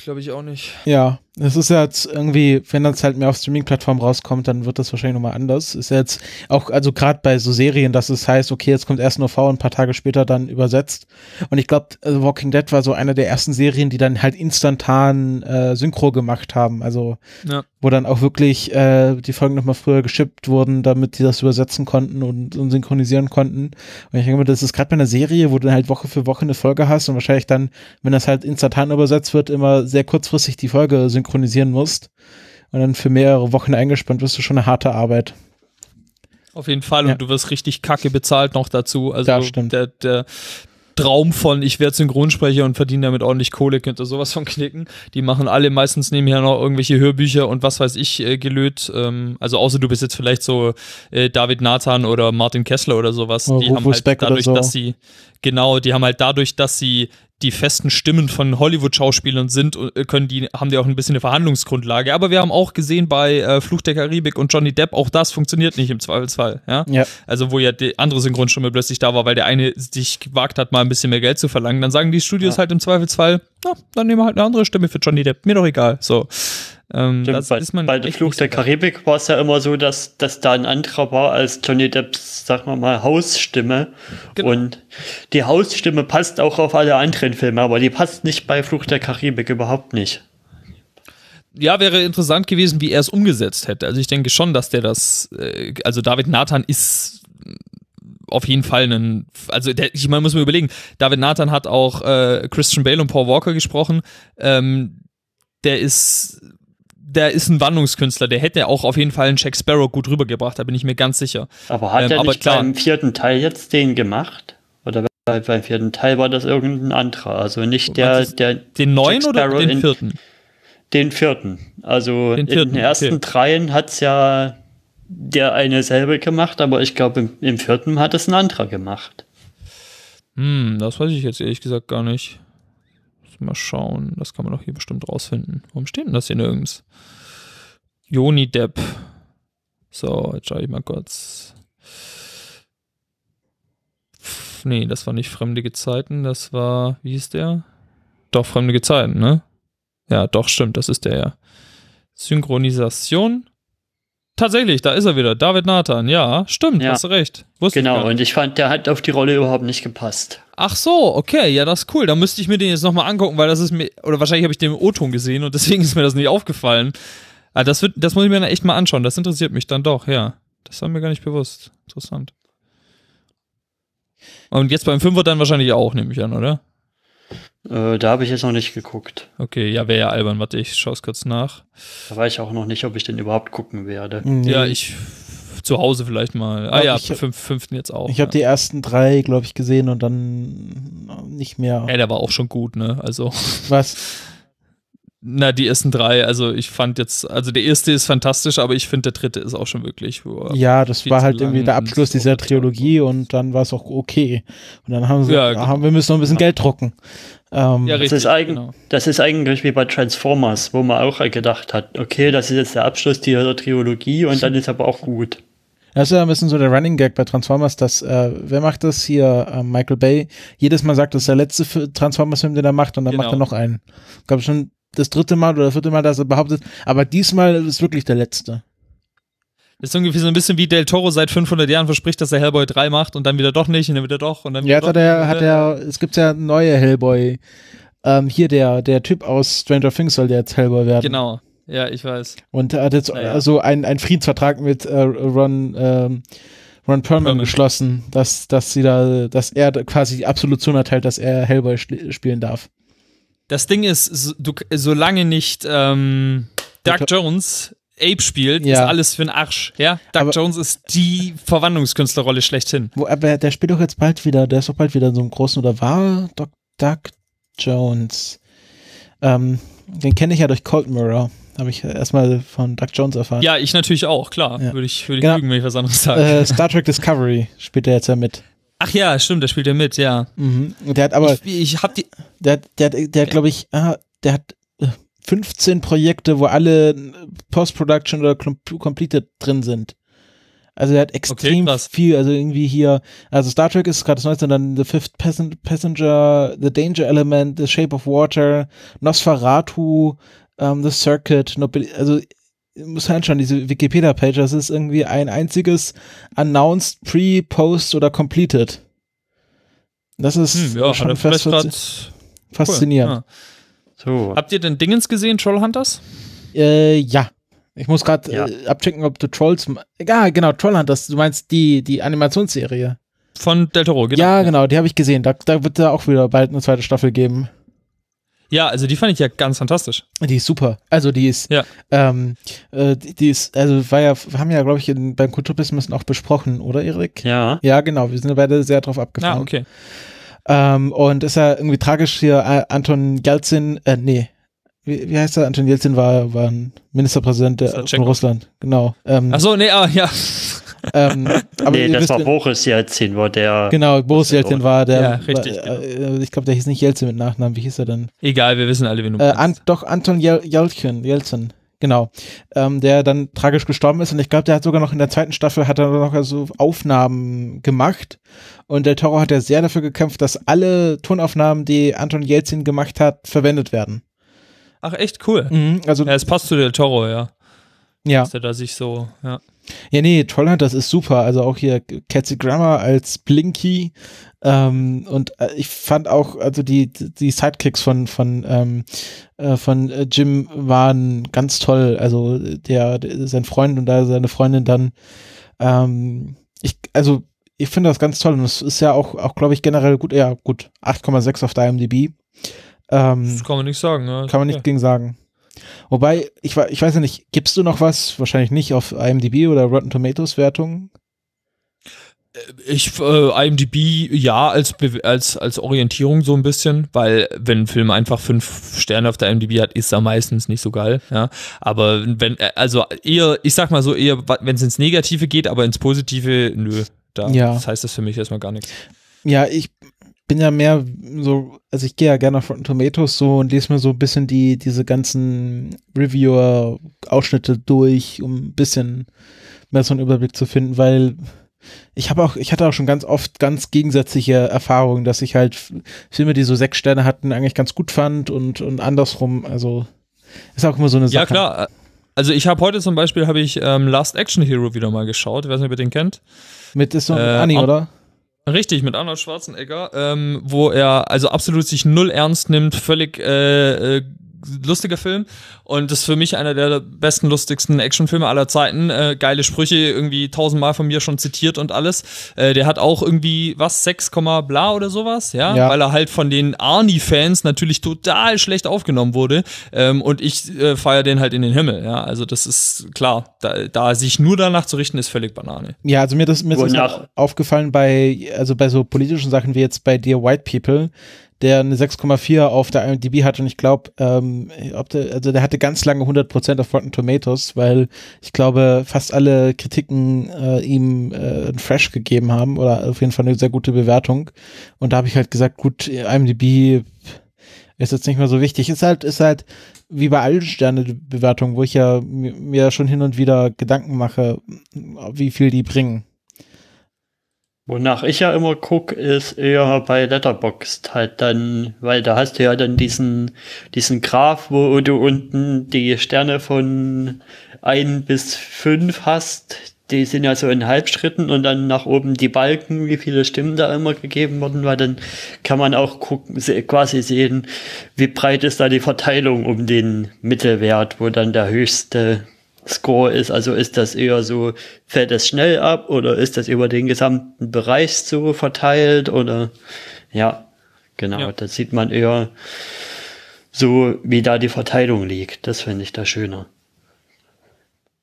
Glaube ich auch nicht. Ja, es ist ja jetzt irgendwie, wenn das halt mehr auf Streaming-Plattformen rauskommt, dann wird das wahrscheinlich nochmal anders. Ist ja jetzt auch, also gerade bei so Serien, dass es heißt, okay, jetzt kommt erst nur V und ein paar Tage später dann übersetzt. Und ich glaube, also Walking Dead war so eine der ersten Serien, die dann halt instantan äh, Synchro gemacht haben. Also ja. wo dann auch wirklich äh, die Folgen nochmal früher geschippt wurden, damit die das übersetzen konnten und, und synchronisieren konnten. Und ich denke mir, das ist gerade bei einer Serie, wo du halt Woche für Woche eine Folge hast und wahrscheinlich dann, wenn das halt instantan übersetzt wird, immer sehr kurzfristig die Folge synchronisieren synchronisieren musst und dann für mehrere Wochen eingespannt wirst du schon eine harte Arbeit. Auf jeden Fall und ja. du wirst richtig kacke bezahlt noch dazu. Also ja, stimmt. Der, der Traum von, ich werde Synchronsprecher und verdiene damit ordentlich Kohle, könnte sowas von knicken. Die machen alle meistens nebenher noch irgendwelche Hörbücher und was weiß ich äh, gelöt. Ähm, also außer du bist jetzt vielleicht so äh, David Nathan oder Martin Kessler oder sowas. Oder die haben halt dadurch, so. dass sie, genau, die haben halt dadurch, dass sie die festen Stimmen von Hollywood-Schauspielern sind, äh, können die, haben die auch ein bisschen eine Verhandlungsgrundlage. Aber wir haben auch gesehen bei äh, Fluch der Karibik und Johnny Depp, auch das funktioniert nicht im Zweifelsfall. Ja? ja. Also wo ja die andere Synchronstimme plötzlich da war, weil der eine sich gewagt hat, mal ein bisschen mehr Geld zu verlangen. Dann sagen die Studios ja. halt im Zweifelsfall, na, dann nehmen wir halt eine andere Stimme für Johnny Depp. Mir doch egal. So. Ähm, Stimmt, das bei, ist man bei der nicht der Karibik war es ja immer so, dass, dass da ein anderer war als Johnny Depps, sagen wir mal, Hausstimme. Genau. Und die Hausstimme passt auch auf alle anderen Filme, aber die passt nicht bei Fluch der Karibik überhaupt nicht. Ja, wäre interessant gewesen, wie er es umgesetzt hätte. Also ich denke schon, dass der das, äh, also David Nathan ist auf jeden Fall ein, also der, ich meine, muss mir überlegen, David Nathan hat auch äh, Christian Bale und Paul Walker gesprochen. Ähm, der ist, der ist ein Wandlungskünstler. Der hätte auch auf jeden Fall einen Jack Sparrow gut rübergebracht. Da bin ich mir ganz sicher. Aber hat Ähm, er aber nicht klar. beim vierten Teil jetzt den gemacht? Oder bei, beim vierten Teil war das irgendein anderer? Also nicht der, der Den neuen oder den in- vierten? Den vierten. Also Den in vierten, den ersten okay. dreien hat's ja der eine selber gemacht, aber ich glaube, im, im vierten hat es ein anderer gemacht. Hm, das weiß ich jetzt ehrlich gesagt gar nicht. Mal schauen. Das kann man doch hier bestimmt rausfinden. Warum steht denn das hier nirgends? Joni Depp. So, jetzt schaue ich mal kurz. Pff, Nee, das war nicht Fremde Gezeiten, das war, wie hieß der? Doch, Fremde Gezeiten, ne? Ja, doch, stimmt, das ist der ja. Synchronisation. Tatsächlich, da ist er wieder. David Nathan, ja, stimmt, Ja. hast du recht. Wusste Genau, und ich fand, der hat auf die Rolle überhaupt nicht gepasst. Ach so, okay, ja, das ist cool. Da müsste ich mir den jetzt nochmal angucken, weil das ist mir, oder wahrscheinlich habe ich den im O-Ton gesehen und *laughs* deswegen ist mir das nicht aufgefallen. Ah, das, wird, das muss ich mir dann echt mal anschauen. Das interessiert mich dann doch, ja. Das war mir gar nicht bewusst. Interessant. Und jetzt beim Fünfer dann wahrscheinlich auch, nehme ich an, oder? Äh, da habe ich jetzt noch nicht geguckt. Okay, ja, wäre ja albern. Warte, ich schaue es kurz nach. Da weiß ich auch noch nicht, ob ich den überhaupt gucken werde. Nee, Ja, ich zu Hause vielleicht mal. Ah Ja, ich fünf, fünften jetzt auch. Ich habe ja. die ersten drei, glaube ich, gesehen und dann nicht mehr. ja, der war auch schon gut, ne? Also. Was? Na, die ersten drei, also ich fand jetzt, also der erste ist fantastisch, aber ich finde der dritte ist auch schon wirklich. boah. Ja, das war halt irgendwie der Abschluss dieser Trilogie und dann war es auch okay. Und dann haben sie, Ja, gesagt, ah, wir müssen noch ein bisschen Geld drucken. Ähm, Ja, Das richtig. ist, eigen, genau. das ist eigentlich wie bei Transformers, wo man auch gedacht hat, okay, das ist jetzt der Abschluss dieser Trilogie und dann ist aber auch gut. Das ist ja ein bisschen so der Running Gag bei Transformers, dass, äh, wer macht das hier? Äh, Michael Bay. Jedes Mal sagt, das ist der letzte Fi- Transformers-Film, den er macht und dann Genau. macht er noch einen. Ich glaube schon das dritte Mal oder vierte Mal, dass er behauptet, aber diesmal ist wirklich der letzte. Das ist ungefähr so ein bisschen wie Del Toro seit 500 Jahren verspricht, dass er Hellboy 3 macht und dann wieder doch nicht und dann wieder doch und dann wieder Ja, doch. hat er, hat er, es gibt ja neue Hellboy. Ähm, hier der, der Typ aus Stranger Things soll der jetzt Hellboy werden. Genau. Ja, ich weiß. Und er hat jetzt Naja. also einen, einen Friedensvertrag mit äh, Ron, ähm, Ron Perlman geschlossen, dass, dass sie da, dass er quasi die Absolution erteilt, dass er Hellboy spielen darf. Das Ding ist, so, du, solange nicht ähm, Doug Jones Ape spielt, Ja. ist alles für den Arsch. Ja, Doug Aber- Jones ist die Verwandlungskünstlerrolle schlechthin. Wo, aber der spielt doch jetzt bald wieder, der ist doch bald wieder in so einem großen, oder war Doc, Doug Jones? Ähm, den kenne ich ja durch Cold Mirror. Habe ich erstmal von Doug Jones erfahren. Ja, ich natürlich auch, klar. Ja. Würde ich, würde ich Genau. lügen, wenn ich was anderes sage. Äh, Star Trek Discovery spielt er jetzt ja mit. Ach ja, stimmt, der spielt ja mit, ja. Mhm. Der hat aber, ich, ich hab die. der, der, der hat, glaube ich, ah, der hat äh, 15 Projekte, wo alle äh, Post-Production oder com Completed drin sind. Also der hat extrem krass. viel, also irgendwie hier, also Star Trek ist gerade das neueste, dann The Fifth Passen Passenger, The Danger Element, The Shape of Water, Nosferatu, ähm, The Circuit, also ich muss anschauen, diese Wikipedia-Page, das ist irgendwie ein einziges Announced, Pre, Post oder Completed. Das ist Hm, ja, schon fast gerade. faszinierend. So. Habt ihr denn Dingens gesehen, Trollhunters? Äh, ja. Ich muss gerade Ja. äh, abchecken, ob du Trolls. Ja, genau, Trollhunters. Du meinst die, die Animationsserie. Von Del Toro, genau. Ja, genau, die habe ich gesehen. Da, da wird da auch wieder bald eine zweite Staffel geben. Ja, also die fand ich ja ganz fantastisch. Die ist super. Also die ist, Ja. ähm, äh, die, die ist, also war ja, wir haben ja, glaube ich, in, beim Kulturbusiness auch besprochen, oder Erik? Ja. Ja, genau. Wir sind ja beide sehr drauf abgefahren. Ah, okay. Ähm, und ist ja irgendwie tragisch hier, äh, Anton Jelzin, äh, nee. Wie, wie heißt er? Anton Jelzin war, war ein Ministerpräsident der, von. Russland. Genau. Ähm, Ach so, nee, ah, ja. Ähm, aber nee, das wisst- war Boris Jelzin, war der. Genau, Boris Jelzin war der. Ja, richtig, War, äh, ich glaube, der hieß nicht Jelzin mit Nachnamen. Wie hieß er denn? Egal, wir wissen alle, wen du Äh, an, doch, Anton Jel Jelzin. Jelzin. Genau. Ähm, der dann tragisch gestorben ist. Und ich glaube, der hat sogar noch in der zweiten Staffel hat er noch so Aufnahmen gemacht. Und Del Toro hat ja sehr dafür gekämpft, dass alle Tonaufnahmen, die Anton Jelzin gemacht hat, verwendet werden. Ach, echt cool. Mhm, also, Ja, es passt zu Del Toro, ja. ja. Dass er da sich so, ja. Ja, nee, Trollhunters ist super. Also auch hier Kelsey Grammer als Blinky. Ähm, und äh, ich fand auch, also die, die Sidekicks von, von, ähm, äh, von äh, Jim waren ganz toll. Also der, der, sein Freund und da seine Freundin dann. Ähm, ich, also ich finde das ganz toll. Und es ist ja auch, auch glaube ich, generell gut. Ja, gut. 8,6 auf der IMDb. Ähm, Das kann man nicht sagen, ja. kann man nicht Ja. gegen sagen. Wobei, ich, ich weiß ja nicht, gibst du noch was? Wahrscheinlich nicht auf IMDb oder Rotten Tomatoes Wertungen. Ich, äh, IMDb, ja, als, als, als Orientierung so ein bisschen, weil wenn ein Film einfach fünf Sterne auf der IMDb hat, ist er meistens nicht so geil, ja. Aber wenn, äh, also eher, ich sag mal so, eher, wenn es ins Negative geht, aber ins Positive, nö. Da, Ja. Das heißt das für mich erstmal gar nichts. Ja, ich bin ja mehr so, also ich gehe ja gerne auf Rotten Tomatoes so und lese mir so ein bisschen die, diese ganzen Reviewer-Ausschnitte durch, um ein bisschen mehr so einen Überblick zu finden, weil ich habe auch, ich hatte auch schon ganz oft ganz gegensätzliche Erfahrungen, dass ich halt Filme, die so sechs Sterne hatten, eigentlich ganz gut fand und, und andersrum, also ist auch immer so eine Sache. Ja, klar. Also ich habe heute zum Beispiel, habe ich ähm, Last Action Hero wieder mal geschaut. Ich weiß nicht, ob ihr den kennt. Mit ist so ein Äh, Anni, auch- oder? Richtig, mit Arnold Schwarzenegger, ähm, wo er also absolut sich null ernst nimmt, völlig äh, äh, lustiger Film und das ist für mich einer der besten, lustigsten Actionfilme aller Zeiten. Äh, geile Sprüche, irgendwie tausendmal von mir schon zitiert und alles. Äh, der hat auch irgendwie, was, 6, bla oder sowas, ja? Ja. Weil er halt von den Arnie-Fans natürlich total schlecht aufgenommen wurde ähm, und ich äh, feiere den halt in den Himmel, ja? Also das ist klar, da, da sich nur danach zu richten, ist völlig Banane. Ja, also mir, das, mir ist das aufgefallen bei, also bei so politischen Sachen wie jetzt bei Dear White People, der eine 6,4 auf der IMDb hat und ich glaube, ähm, der, also der hatte ganz lange 100% auf Rotten Tomatoes, weil ich glaube, fast alle Kritiken äh, ihm äh, ein Fresh gegeben haben oder auf jeden Fall eine sehr gute Bewertung. Und da habe ich halt gesagt, gut, IMDb ist jetzt nicht mehr so wichtig. Ist halt, ist halt wie bei allen Sternebewertungen, wo ich ja mir schon hin und wieder Gedanken mache, wie viel die bringen. Wonach ich ja immer guck, ist eher bei Letterboxd halt dann, weil da hast du ja dann diesen, diesen Graph, wo du unten die Sterne von ein bis fünf hast. Die sind ja so in Halbschritten und dann nach oben die Balken, wie viele Stimmen da immer gegeben wurden, weil dann kann man auch gucken, quasi sehen, wie breit ist da die Verteilung um den Mittelwert, wo dann der höchste Score ist. Also ist das eher so, fällt es schnell ab oder ist das über den gesamten Bereich so verteilt oder ja, genau, Ja. da sieht man eher so, wie da die Verteilung liegt. Das finde ich da schöner.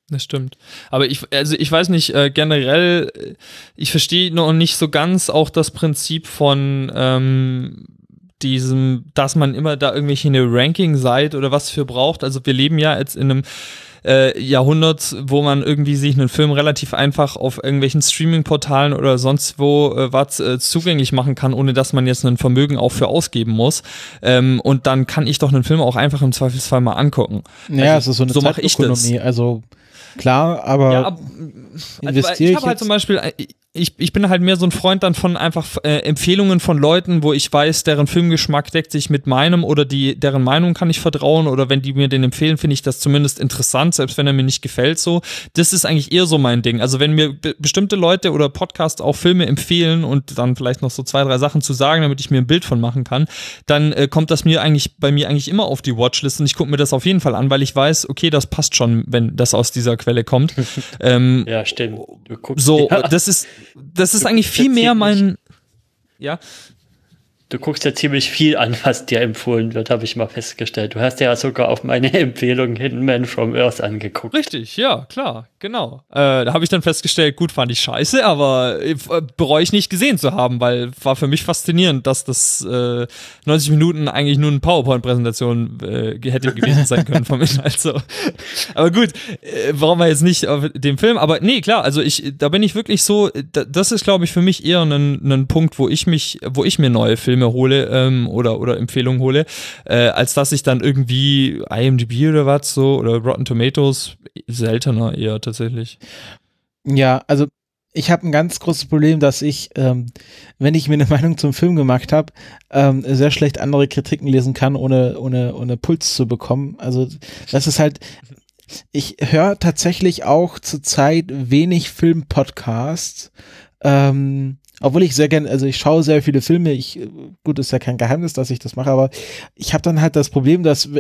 Das stimmt. Aber ich, also ich weiß nicht, äh, generell, äh, ich verstehe noch nicht so ganz auch das Prinzip von ähm, diesem, dass man immer da irgendwelche eine Ranking-Seite oder was für braucht. Also wir leben ja jetzt in einem äh, Jahrhundert, wo man irgendwie sich einen Film relativ einfach auf irgendwelchen Streaming-Portalen oder sonst wo äh, was äh, zugänglich machen kann, ohne dass man jetzt ein Vermögen auch für ausgeben muss. Ähm, und dann kann ich doch einen Film auch einfach im Zweifelsfall mal angucken. Naja, Also, es ist so eine so mach ich das. Also klar, aber Ja, ab, also, investiere ich ich habe halt zum Beispiel, äh, ich, ich bin halt mehr so ein Freund dann von einfach äh, Empfehlungen von Leuten, wo ich weiß, deren Filmgeschmack deckt sich mit meinem oder die, deren Meinung kann ich vertrauen oder wenn die mir den empfehlen, finde ich das zumindest interessant, selbst wenn er mir nicht gefällt so. Das ist eigentlich eher so mein Ding. Also wenn mir be bestimmte Leute oder Podcasts auch Filme empfehlen und dann vielleicht noch so zwei, drei Sachen zu sagen, damit ich mir ein Bild von machen kann, dann äh, kommt das mir eigentlich bei mir eigentlich immer auf die Watchlist und ich gucke mir das auf jeden Fall an, weil ich weiß, okay, das passt schon, wenn das aus dieser Quelle kommt. *laughs* ähm, Ja, stimmt. Du guckst so, *laughs* ja, das ist, das ist Du eigentlich viel mehr mein, ja, du guckst ja ziemlich viel an, was dir empfohlen wird, habe ich mal festgestellt. Du hast ja sogar auf meine *laughs* Empfehlung Hidden Man from Earth angeguckt. richtig, ja, klar, genau. Äh, da habe ich dann festgestellt, gut, fand ich scheiße, aber äh, bereue ich nicht gesehen zu haben, weil war für mich faszinierend, dass das äh, 90 Minuten eigentlich nur eine PowerPoint-Präsentation äh, hätte gewesen sein können vom Inhalt. *laughs* So. Aber gut, äh, warum wir jetzt nicht auf dem Film, aber nee, klar, also ich, da bin ich wirklich so, da, das ist, glaube ich, für mich eher ein, ein Punkt, wo ich mich, wo ich mir neue Filme hole ähm, oder, oder Empfehlungen hole, äh, als dass ich dann irgendwie IMDb oder was so oder Rotten Tomatoes seltener eher tatsächlich. Ja, also ich habe ein ganz großes Problem, dass ich, ähm, wenn ich mir eine *laughs* Meinung zum Film gemacht habe, ähm, sehr schlecht andere Kritiken lesen kann, ohne, ohne, ohne Puls zu bekommen. Also das ist halt, ich höre tatsächlich auch zurzeit wenig Filmpodcasts. Ähm, obwohl ich sehr gern, also ich schaue sehr viele Filme, ich, gut, ist ja kein Geheimnis, dass ich das mache, aber ich habe dann halt das Problem, dass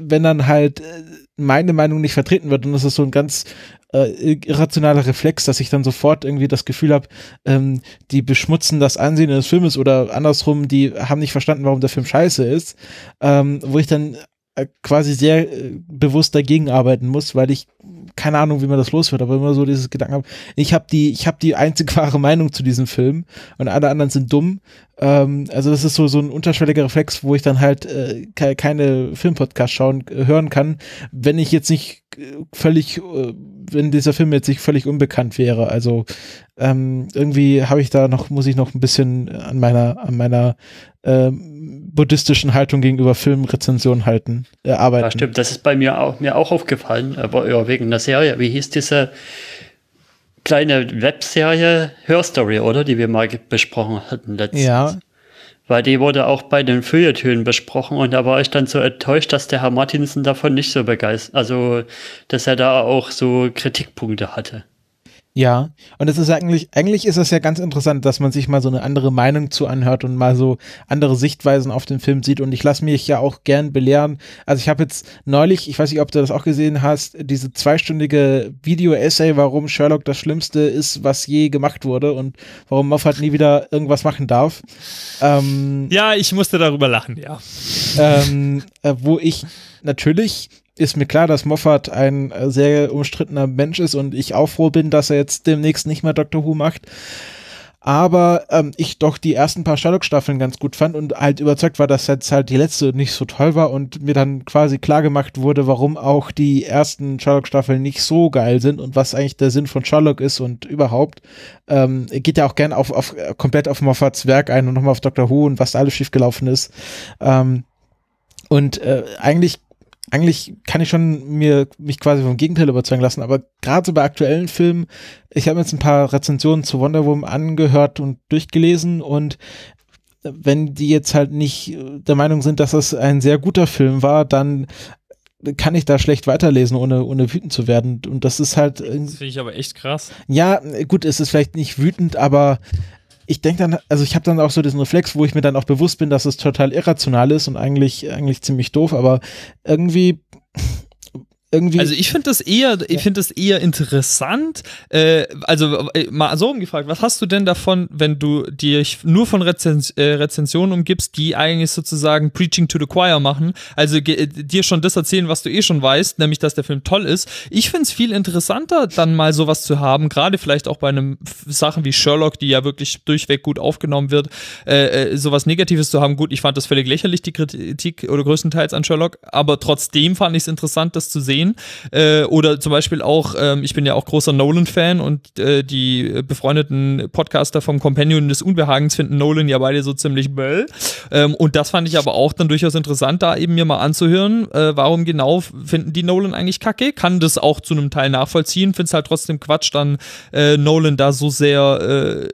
wenn dann halt äh, meine Meinung nicht vertreten wird. Und das ist so ein ganz äh, irrationaler Reflex, dass ich dann sofort irgendwie das Gefühl habe, ähm, die beschmutzen das Ansehen des Filmes oder andersrum, die haben nicht verstanden, warum der Film scheiße ist, ähm, wo ich dann äh, quasi sehr äh, bewusst dagegen arbeiten muss, weil ich keine Ahnung, wie man das los wird, aber immer so dieses Gedanken habe, ich habe die, ich habe die einzig wahre Meinung zu diesem Film und alle anderen sind dumm. Ähm, also das ist so so ein unterschwelliger Reflex, wo ich dann halt äh, keine Filmpodcast schauen äh, hören kann, wenn ich jetzt nicht äh, völlig, äh, wenn dieser Film jetzt nicht völlig unbekannt wäre. Also ähm, irgendwie habe ich da noch, muss ich noch ein bisschen an meiner, an meiner ähm, buddhistischen Haltung gegenüber Filmrezensionen halten, äh, arbeiten. Ja, stimmt, das ist bei mir auch, mir auch aufgefallen, aber ja, wegen der Serie. Wie hieß diese kleine Webserie Hörstory, oder? Die wir mal besprochen hatten letztens. Ja. Weil die wurde auch bei den Feuilletönen besprochen und da war ich dann so enttäuscht, dass der Herr Martinsen davon nicht so begeistert, also dass er da auch so Kritikpunkte hatte. Ja, und es ist eigentlich, eigentlich ist es ja ganz interessant, dass man sich mal so eine andere Meinung zu anhört und mal so andere Sichtweisen auf den Film sieht. Und ich lasse mich ja auch gern belehren. Also ich habe jetzt neulich, ich weiß nicht, ob du das auch gesehen hast, diese zweistündige Video-Essay, warum Sherlock das Schlimmste ist, was je gemacht wurde und warum Moffat nie wieder irgendwas machen darf. Ähm, ja, ich musste darüber lachen, ja. Ähm, äh, wo ich natürlich ist mir klar, dass Moffat ein äh, sehr umstrittener Mensch ist und ich auch froh bin, dass er jetzt demnächst nicht mehr Doctor Who macht. Aber ähm, ich doch die ersten paar Sherlock-Staffeln ganz gut fand und halt überzeugt war, dass jetzt halt die letzte nicht so toll war und mir dann quasi klar gemacht wurde, warum auch die ersten Sherlock-Staffeln nicht so geil sind und was eigentlich der Sinn von Sherlock ist und überhaupt. Ähm, geht ja auch gern auf, auf komplett auf Moffats Werk ein und nochmal auf Doctor Who und was da alles schiefgelaufen ist. Ähm, und äh, eigentlich eigentlich kann ich schon mir mich quasi vom Gegenteil überzeugen lassen, aber gerade so bei aktuellen Filmen, ich habe jetzt ein paar Rezensionen zu Wonder Woman angehört und durchgelesen und wenn die jetzt halt nicht der Meinung sind, dass das ein sehr guter Film war, dann kann ich da schlecht weiterlesen, ohne, ohne wütend zu werden. Und das ist halt. Das finde ich aber echt krass. Ja, gut, es ist vielleicht nicht wütend, aber ich denke dann, also ich habe dann auch so diesen Reflex, wo ich mir dann auch bewusst bin, dass es total irrational ist und eigentlich, eigentlich ziemlich doof, aber irgendwie irgendwie. Also ich finde das eher, ich finde das eher interessant. Äh, also äh, mal so umgefragt, was hast du denn davon, wenn du dich nur von Rezens äh, Rezensionen umgibst, die eigentlich sozusagen Preaching to the Choir machen, also äh, dir schon das erzählen, was du eh schon weißt, nämlich dass der Film toll ist. Ich finde es viel interessanter, dann mal sowas zu haben, gerade vielleicht auch bei einem Sachen wie Sherlock, die ja wirklich durchweg gut aufgenommen wird, äh, äh, sowas Negatives zu haben. Gut, ich fand das völlig lächerlich, die Kritik oder größtenteils an Sherlock, aber trotzdem fand ich es interessant, das zu sehen sehen. Äh, oder zum Beispiel auch, ähm, ich bin ja auch großer Nolan-Fan und äh, die befreundeten Podcaster vom Companion des Unbehagens finden Nolan ja beide so ziemlich böll. Ähm, und das fand ich aber auch dann durchaus interessant, da eben mir mal anzuhören, äh, warum genau finden die Nolan eigentlich kacke. Kann das auch zu einem Teil nachvollziehen, finde es halt trotzdem Quatsch, dann äh, Nolan da so sehr äh,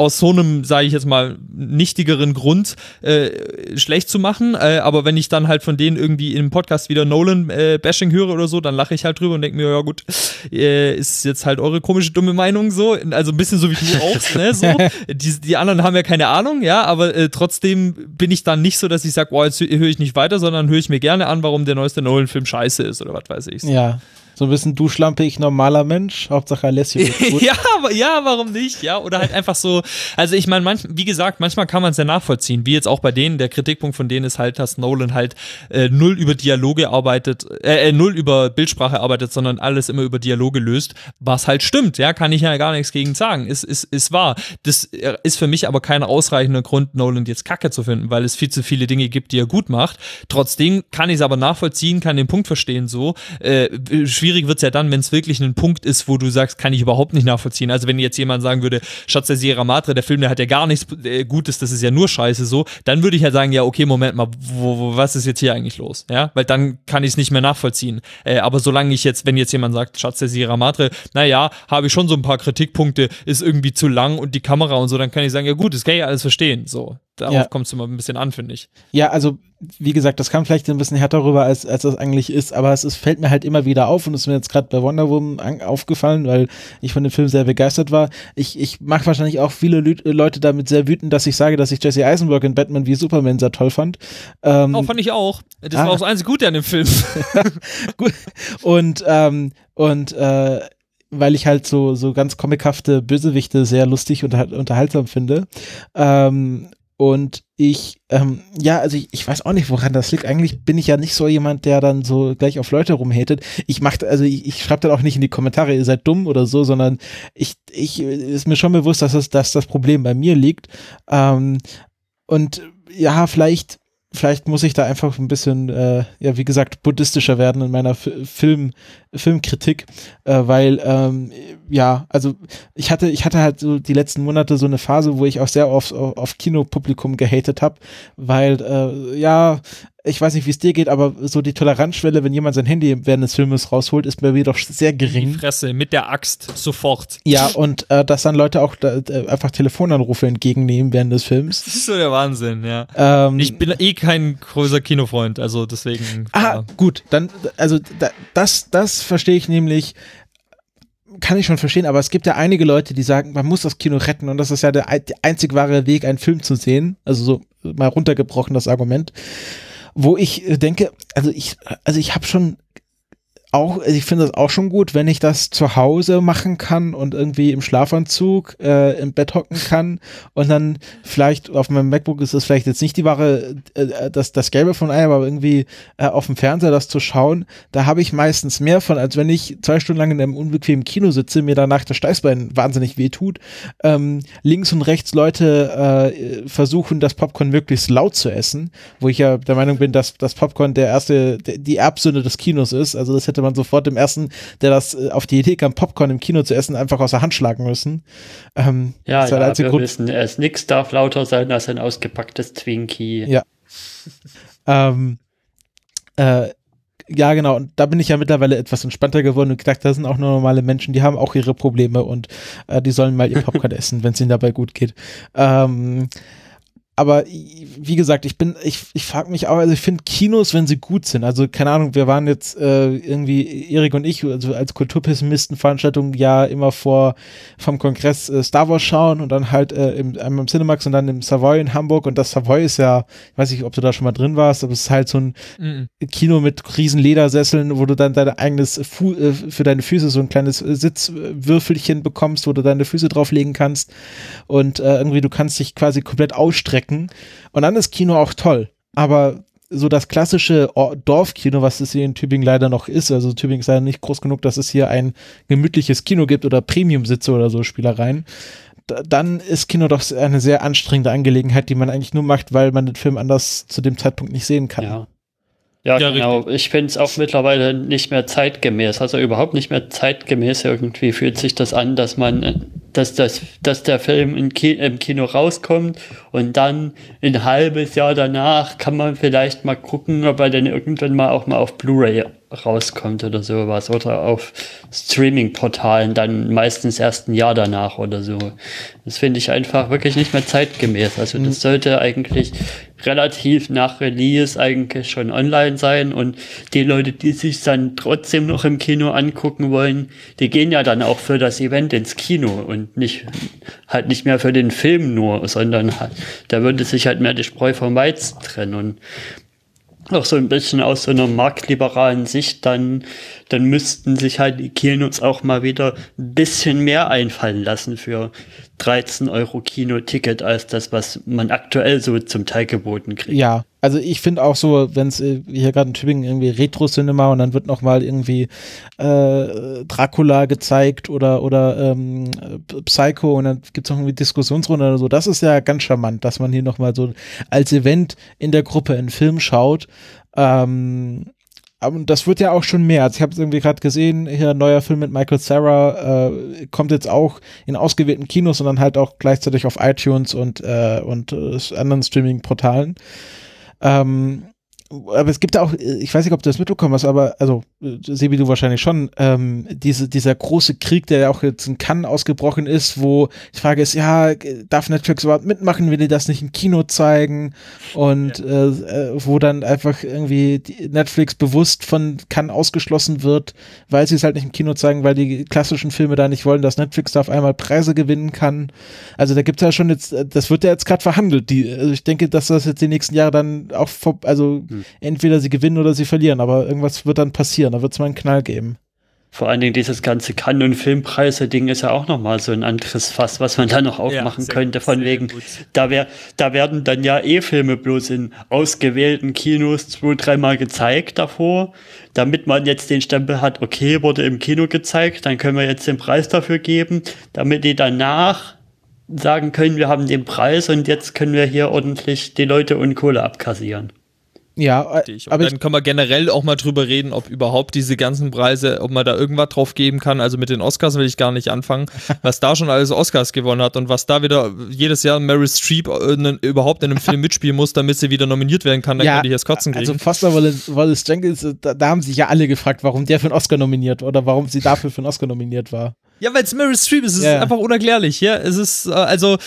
aus so einem, sage ich jetzt mal, nichtigeren Grund äh, schlecht zu machen. Äh, aber wenn ich dann halt von denen irgendwie im Podcast wieder Nolan-Bashing äh, höre oder so, dann lache ich halt drüber und denke mir, ja gut, äh, ist jetzt halt eure komische, dumme Meinung so. Also ein bisschen so wie du auch, *laughs* ne? So. Die, die anderen haben ja keine Ahnung, ja, aber äh, trotzdem bin ich dann nicht so, dass ich sage, boah, jetzt höre ich nicht weiter, sondern höre ich mir gerne an, warum der neueste Nolan-Film scheiße ist oder was weiß ich. Ja. So ein bisschen Duschlampe, ich normaler Mensch, Hauptsache Alessio *laughs* ja, ja, warum nicht? Ja, oder halt einfach so, also ich meine, wie gesagt, manchmal kann man es ja nachvollziehen, wie jetzt auch bei denen, der Kritikpunkt von denen ist halt, dass Nolan halt äh, null über Dialoge arbeitet, äh, äh, null über Bildsprache arbeitet, sondern alles immer über Dialoge löst, was halt stimmt, ja, kann ich ja gar nichts gegen sagen, ist, ist, ist wahr. Das äh, ist für mich aber kein ausreichender Grund, Nolan jetzt kacke zu finden, weil es viel zu viele Dinge gibt, die er gut macht. Trotzdem kann ich es aber nachvollziehen, kann den Punkt verstehen so, äh, schwierig schwierig wird's ja dann, wenn es wirklich ein Punkt ist, wo du sagst, kann ich überhaupt nicht nachvollziehen. Also wenn jetzt jemand sagen würde, Schatz der Sierra Madre, der Film, der hat ja gar nichts äh, Gutes, das ist ja nur Scheiße so, dann würde ich ja sagen, ja, okay, Moment mal, wo, wo, was ist jetzt hier eigentlich los? Ja, weil dann kann ich es nicht mehr nachvollziehen. Äh, aber solange ich jetzt, wenn jetzt jemand sagt, Schatz der Sierra Madre, naja, habe ich schon so ein paar Kritikpunkte, ist irgendwie zu lang und die Kamera und so, dann kann ich sagen, ja gut, das kann ich alles verstehen. So, darauf Ja. kommt es immer ein bisschen an, finde ich. Ja, also wie gesagt, das kam vielleicht ein bisschen härter rüber, als, als das eigentlich ist, aber es ist, fällt mir halt immer wieder auf und es ist mir jetzt gerade bei Wonder Woman an, aufgefallen, weil ich von dem Film sehr begeistert war. Ich, ich mache wahrscheinlich auch viele Lü Leute damit sehr wütend, dass ich sage, dass ich Jesse Eisenberg in Batman wie Superman sehr toll fand. Ähm, Oh, fand ich auch. Das Ah. war auch das einzige Gute an dem Film. *laughs* *laughs* Gut. Und, ähm, und äh, weil ich halt so, so ganz comichafte Bösewichte sehr lustig und unter, unterhaltsam finde. Ähm, und ich, ähm, ja, also ich, ich weiß auch nicht, woran das liegt. Eigentlich bin ich ja nicht so jemand, der dann so gleich auf Leute rumhatet. Ich mach, also ich, ich schreibe dann auch nicht in die Kommentare, ihr seid dumm oder so, sondern ich, ich ist mir schon bewusst, dass das, dass das Problem bei mir liegt. Ähm, und ja, vielleicht, vielleicht muss ich da einfach ein bisschen, äh, ja, wie gesagt, buddhistischer werden in meiner Fi- Film, Filmkritik, äh, weil, ähm, ja, also ich hatte, ich hatte halt so die letzten Monate so eine Phase, wo ich auch sehr auf, auf, auf Kinopublikum gehatet habe, weil, äh, ja, ich weiß nicht, wie es dir geht, aber so die Toleranzschwelle, wenn jemand sein Handy während des Filmes rausholt, ist bei mir doch sehr Die gering. Fresse mit der Axt sofort. Ja, und äh, dass dann Leute auch da, äh, einfach Telefonanrufe entgegennehmen während des Films. Das ist so der Wahnsinn, ja. Ähm, Ich bin eh kein großer Kinofreund, also deswegen. Ah, ja. gut, dann, also da, das, das verstehe ich nämlich, kann ich schon verstehen, aber es gibt ja einige Leute, die sagen, man muss das Kino retten und das ist ja der, der einzig wahre Weg, einen Film zu sehen. Also so mal runtergebrochen das Argument. Wo ich äh, denke, also ich, also ich habe schon auch, also ich finde das auch schon gut, wenn ich das zu Hause machen kann und irgendwie im Schlafanzug äh, im Bett hocken kann und dann vielleicht auf meinem MacBook ist es vielleicht jetzt nicht die wahre, äh, das, das Gelbe von Ei, aber irgendwie äh, auf dem Fernseher das zu schauen, da habe ich meistens mehr von, als wenn ich zwei Stunden lang in einem unbequemen Kino sitze, mir danach das Steißbein wahnsinnig weh tut. Ähm, links und rechts Leute äh, versuchen, das Popcorn möglichst laut zu essen, wo ich ja der Meinung bin, dass das Popcorn der erste, die Erbsünde des Kinos ist. Also das hätte man sofort dem ersten, der das äh, auf die Idee kam, Popcorn im Kino zu essen, einfach aus der Hand schlagen müssen. Ähm, Ja, ja wir Grund- wissen es. Nix darf lauter sein als ein ausgepacktes Twinkie. Ja. Ähm, äh, ja, genau. Und da bin ich ja mittlerweile etwas entspannter geworden und gedacht, da sind auch nur normale Menschen, die haben auch ihre Probleme und äh, die sollen mal ihr Popcorn *laughs* essen, wenn es ihnen dabei gut geht. Ähm, aber wie gesagt, ich bin, ich, ich frage mich auch, also ich finde Kinos, wenn sie gut sind, also keine Ahnung, wir waren jetzt äh, irgendwie, Erik und ich, also als Kulturpessimisten-Veranstaltung ja immer vor vom Kongress äh, Star Wars schauen und dann halt äh, im, einmal im Cinemax und dann im Savoy in Hamburg und das Savoy ist ja, ich weiß nicht, ob du da schon mal drin warst, aber es ist halt so ein Mhm. Kino mit riesen Ledersesseln, wo du dann dein eigenes Fu äh, für deine Füße so ein kleines äh, Sitzwürfelchen bekommst, wo du deine Füße drauflegen kannst und äh, irgendwie du kannst dich quasi komplett ausstrecken und dann ist Kino auch toll, aber so das klassische Or- Dorfkino, was es hier in Tübingen leider noch ist, also Tübingen ist leider nicht groß genug, dass es hier ein gemütliches Kino gibt oder Premium-Sitze oder so Spielereien, da- dann ist Kino doch eine sehr anstrengende Angelegenheit, die man eigentlich nur macht, weil man den Film anders zu dem Zeitpunkt nicht sehen kann. Ja. Ja, Ja, genau. Ich finde es auch mittlerweile nicht mehr zeitgemäß. Also überhaupt nicht mehr zeitgemäß. Irgendwie fühlt sich das an, dass man, äh, dass, das, dass der Film im Kino rauskommt und dann ein halbes Jahr danach kann man vielleicht mal gucken, ob er dann irgendwann mal auch mal auf Blu-ray rauskommt oder sowas. Oder auf Streaming-Portalen dann meistens erst ein Jahr danach oder so. Das finde ich einfach wirklich nicht mehr zeitgemäß. Also das sollte eigentlich relativ nach Release eigentlich schon online sein und die Leute, die sich dann trotzdem noch im Kino angucken wollen, die gehen ja dann auch für das Event ins Kino und nicht halt nicht mehr für den Film nur, sondern halt, da würde sich halt mehr die Spreu vom Weizen trennen. Und auch so ein bisschen aus so einer marktliberalen Sicht, dann, dann müssten sich halt die Kinos auch mal wieder ein bisschen mehr einfallen lassen für 13 Euro Kinoticket als das, was man aktuell so zum Teil geboten kriegt. Ja, also ich finde auch so, wenn es äh, hier gerade in Tübingen irgendwie Retro-Cinema und dann wird noch mal irgendwie äh, Dracula gezeigt oder oder ähm, äh, Psycho und dann gibt's noch irgendwie Diskussionsrunde oder so. Das ist ja ganz charmant, dass man hier noch mal so als Event in der Gruppe einen Film schaut. Ähm, aber das wird ja auch schon mehr. Also ich habe es irgendwie gerade gesehen, hier ein neuer Film mit Michael Sarah äh, kommt jetzt auch in ausgewählten Kinos und dann halt auch gleichzeitig auf iTunes und, äh, und äh, anderen Streaming-Portalen. Ähm, aber es gibt auch, ich weiß nicht, ob du das mitbekommen hast, aber, also, Sebi, du wahrscheinlich schon, ähm, diese, dieser große Krieg, der ja auch jetzt in Cannes ausgebrochen ist, wo die Frage ist, ja, darf Netflix überhaupt mitmachen, will die das nicht im Kino zeigen? Und ja. äh, wo dann einfach irgendwie Netflix bewusst von Cannes ausgeschlossen wird, weil sie es halt nicht im Kino zeigen, weil die klassischen Filme da nicht wollen, dass Netflix da auf einmal Preise gewinnen kann. Also da gibt es ja schon jetzt, das wird ja jetzt gerade verhandelt. Die, also ich denke, dass das jetzt die nächsten Jahre dann auch, vor, also entweder sie gewinnen oder sie verlieren, aber irgendwas wird dann passieren, da wird es mal einen Knall geben. Vor allen Dingen dieses ganze Kann- und Filmpreise-Ding ist ja auch nochmal so ein anderes Fass, was man da noch aufmachen ja, könnte, von wegen, da, wär, da werden dann ja eh Filme bloß in ausgewählten Kinos zwei, dreimal gezeigt davor, damit man jetzt den Stempel hat, okay, wurde im Kino gezeigt, dann können wir jetzt den Preis dafür geben, damit die danach sagen können, wir haben den Preis und jetzt können wir hier ordentlich die Leute und Kohle abkassieren. Ja, äh, aber dann können wir generell auch mal drüber reden, ob überhaupt diese ganzen Preise, ob man da irgendwas drauf geben kann. Also mit den Oscars will ich gar nicht anfangen, *laughs* was da schon alles Oscars gewonnen hat und was da wieder jedes Jahr Mary Streep in, überhaupt in einem Film *laughs* mitspielen muss, damit sie wieder nominiert werden kann, dann ja, kann die jetzt kotzen kriegen. Also Foster Wallace, Wallace Jenkins, da, da haben sich ja alle gefragt, warum der für einen Oscar nominiert oder warum sie dafür für einen Oscar nominiert war. Ja, weil es Meryl Streep ist, es ja. ist einfach unerklärlich, ja. Es ist, äh, also,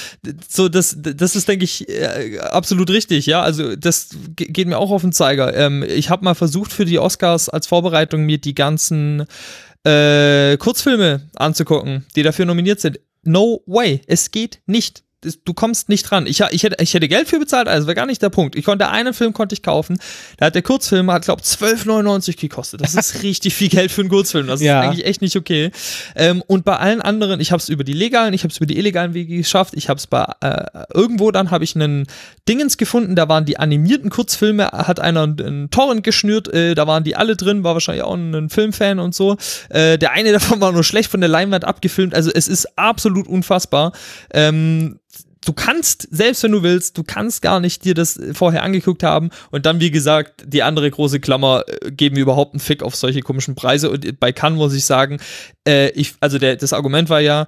so, das, das ist, denke ich, äh, absolut richtig, ja. Also, das geht mir auch auf den Zeiger. Ähm, ich habe mal versucht, für die Oscars als Vorbereitung mir die ganzen äh, Kurzfilme anzugucken, die dafür nominiert sind. No way. Es geht nicht du kommst nicht dran. Ich, ich, hätte, ich hätte Geld für bezahlt, also wäre gar nicht der Punkt. Ich konnte einen Film konnte ich kaufen. Da hat der Kurzfilm, hat glaube 12,99 gekostet. Das ist *laughs* richtig viel Geld für einen Kurzfilm. Das ja. ist eigentlich echt nicht okay. Ähm, und bei allen anderen, ich habe es über die legalen, ich habe es über die illegalen Wege geschafft. Ich habe es bei äh, irgendwo dann habe ich einen Dingens gefunden. Da waren die animierten Kurzfilme, hat einer einen Torrent geschnürt. Äh, da waren die alle drin, war wahrscheinlich auch ein, ein Filmfan und so. Äh, der eine *laughs* davon war nur schlecht von der Leinwand abgefilmt. Also es ist absolut unfassbar. Ähm, du kannst, selbst wenn du willst, du kannst gar nicht dir das vorher angeguckt haben. Und dann, wie gesagt, die andere große Klammer, äh, geben überhaupt einen Fick auf solche komischen Preise. Und bei Cannes muss ich sagen, äh, ich, also der, das Argument war ja,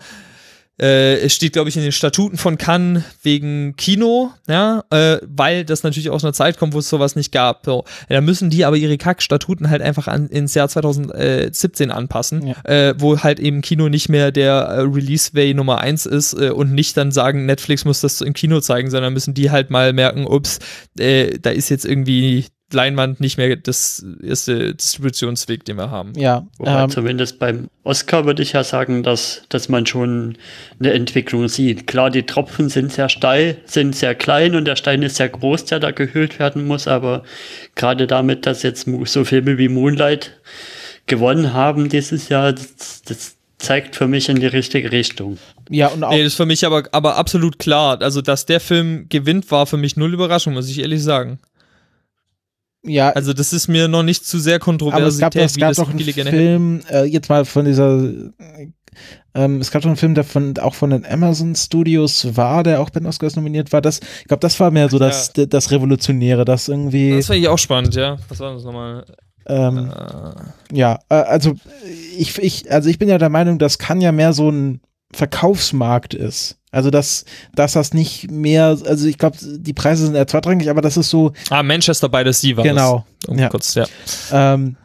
äh, es steht, glaube ich, in den Statuten von Cannes wegen Kino, ja, äh, weil das natürlich aus einer Zeit kommt, wo es sowas nicht gab. So. Da müssen die aber ihre Kack-Statuten halt einfach an, ins Jahr 2017 anpassen, ja. äh, wo halt eben Kino nicht mehr der äh, Release-Way Nummer eins ist äh, und nicht dann sagen, Netflix muss das im Kino zeigen, sondern müssen die halt mal merken, ups, äh, da ist jetzt irgendwie Leinwand nicht mehr das erste Distributionsweg, den wir haben. Ja. Wobei ähm, zumindest beim Oscar würde ich ja sagen, dass, dass man schon eine Entwicklung sieht. Klar, die Tropfen sind sehr steil, sind sehr klein und der Stein ist sehr groß, der da gehüllt werden muss, aber gerade damit, dass jetzt so Filme wie Moonlight gewonnen haben dieses Jahr, das, das zeigt für mich in die richtige Richtung. Ja, und auch. Nee, das ist für mich aber, aber absolut klar. Also, dass der Film gewinnt, war für mich null Überraschung, muss ich ehrlich sagen. Ja. Also das ist mir noch nicht zu sehr kontrovers. Aber es gab, es gab doch einen Film, äh, jetzt mal von dieser, ähm, es gab schon einen Film, der von, auch von den Amazon Studios war, der auch bei den Oscars nominiert war. Das, ich glaube, das war mehr so das, ja. das Revolutionäre, das irgendwie. Das fand ich auch spannend, ja. Was war das nochmal? Ähm, äh. Ja, äh, also ich, ich, also ich bin ja der Meinung, das kann ja mehr so ein Verkaufsmarkt ist. Also dass, dass das nicht mehr, also ich glaube, die Preise sind eher zweitrangig, aber das ist so. Ah, Manchester by the Sea war genau, das. Um ja. Kurz, ja. Ähm,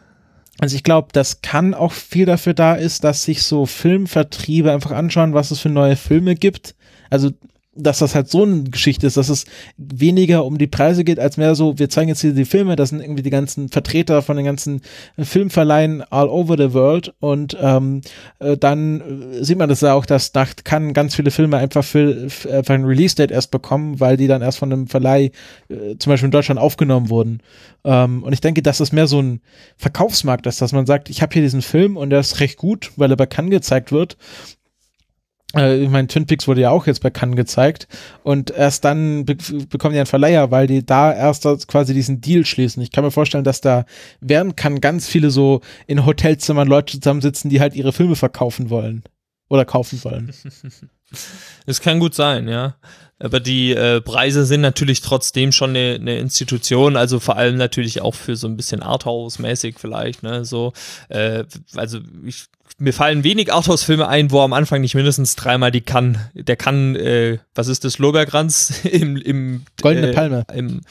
also ich glaube, das kann auch viel dafür da ist, dass sich so Filmvertriebe einfach anschauen, was es für neue Filme gibt. Also dass das halt so eine Geschichte ist, dass es weniger um die Preise geht, als mehr so, wir zeigen jetzt hier die Filme, das sind irgendwie die ganzen Vertreter von den ganzen Filmverleihen all over the world und ähm, äh, dann sieht man das ja auch, dass nach kann ganz viele Filme einfach für, für ein Release-Date erst bekommen, weil die dann erst von einem Verleih äh, zum Beispiel in Deutschland aufgenommen wurden. Ähm, und ich denke, dass das mehr so ein Verkaufsmarkt ist, dass man sagt, ich habe hier diesen Film und der ist recht gut, weil er bei Cannes gezeigt wird äh, ich meine, Twin Peaks wurde ja auch jetzt bei Cannes gezeigt und erst dann be bekommen die einen Verleiher, weil die da erst quasi diesen Deal schließen. Ich kann mir vorstellen, dass da während kann ganz viele so in Hotelzimmern Leute zusammensitzen, die halt ihre Filme verkaufen wollen oder kaufen wollen. *laughs* Das kann gut sein, ja. Aber die äh, Preise sind natürlich trotzdem schon eine, eine Institution, also vor allem natürlich auch für so ein bisschen Arthouse-mäßig vielleicht, ne, so. Äh, also ich, mir fallen wenig Arthouse-Filme ein, wo am Anfang nicht mindestens dreimal die kann, der kann, äh, was ist das, Lorbeerkranz *laughs* im, im Goldene äh, Palme. Im,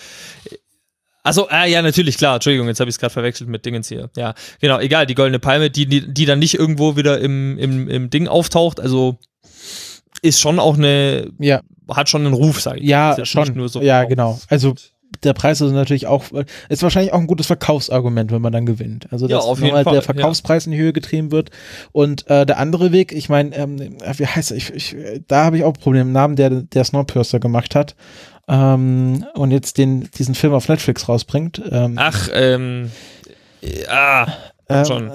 also, ah, ja, natürlich, klar, Entschuldigung, jetzt habe ich es gerade verwechselt mit Dingens hier. Ja, genau, egal, die goldene Palme, die, die, die dann nicht irgendwo wieder im, im, im Ding auftaucht, also ist schon auch eine, Ja, hat schon einen Ruf, sag ich. ja, Ist jetzt schon. nur so ja, genau. Also der Preis ist natürlich auch, ist wahrscheinlich auch ein gutes Verkaufsargument, wenn man dann gewinnt. Also Ja, dass jeden nochmal der Verkaufspreis in die Höhe getrieben wird. Und äh, der andere Weg, ich meine, ähm, wie heißt er? Ich, ich, da habe ich auch Probleme. Im Namen, der der Snowpiercer gemacht hat ähm, und jetzt den diesen Film auf Netflix rausbringt. Ähm, Ach, ähm, äh, ah, schon.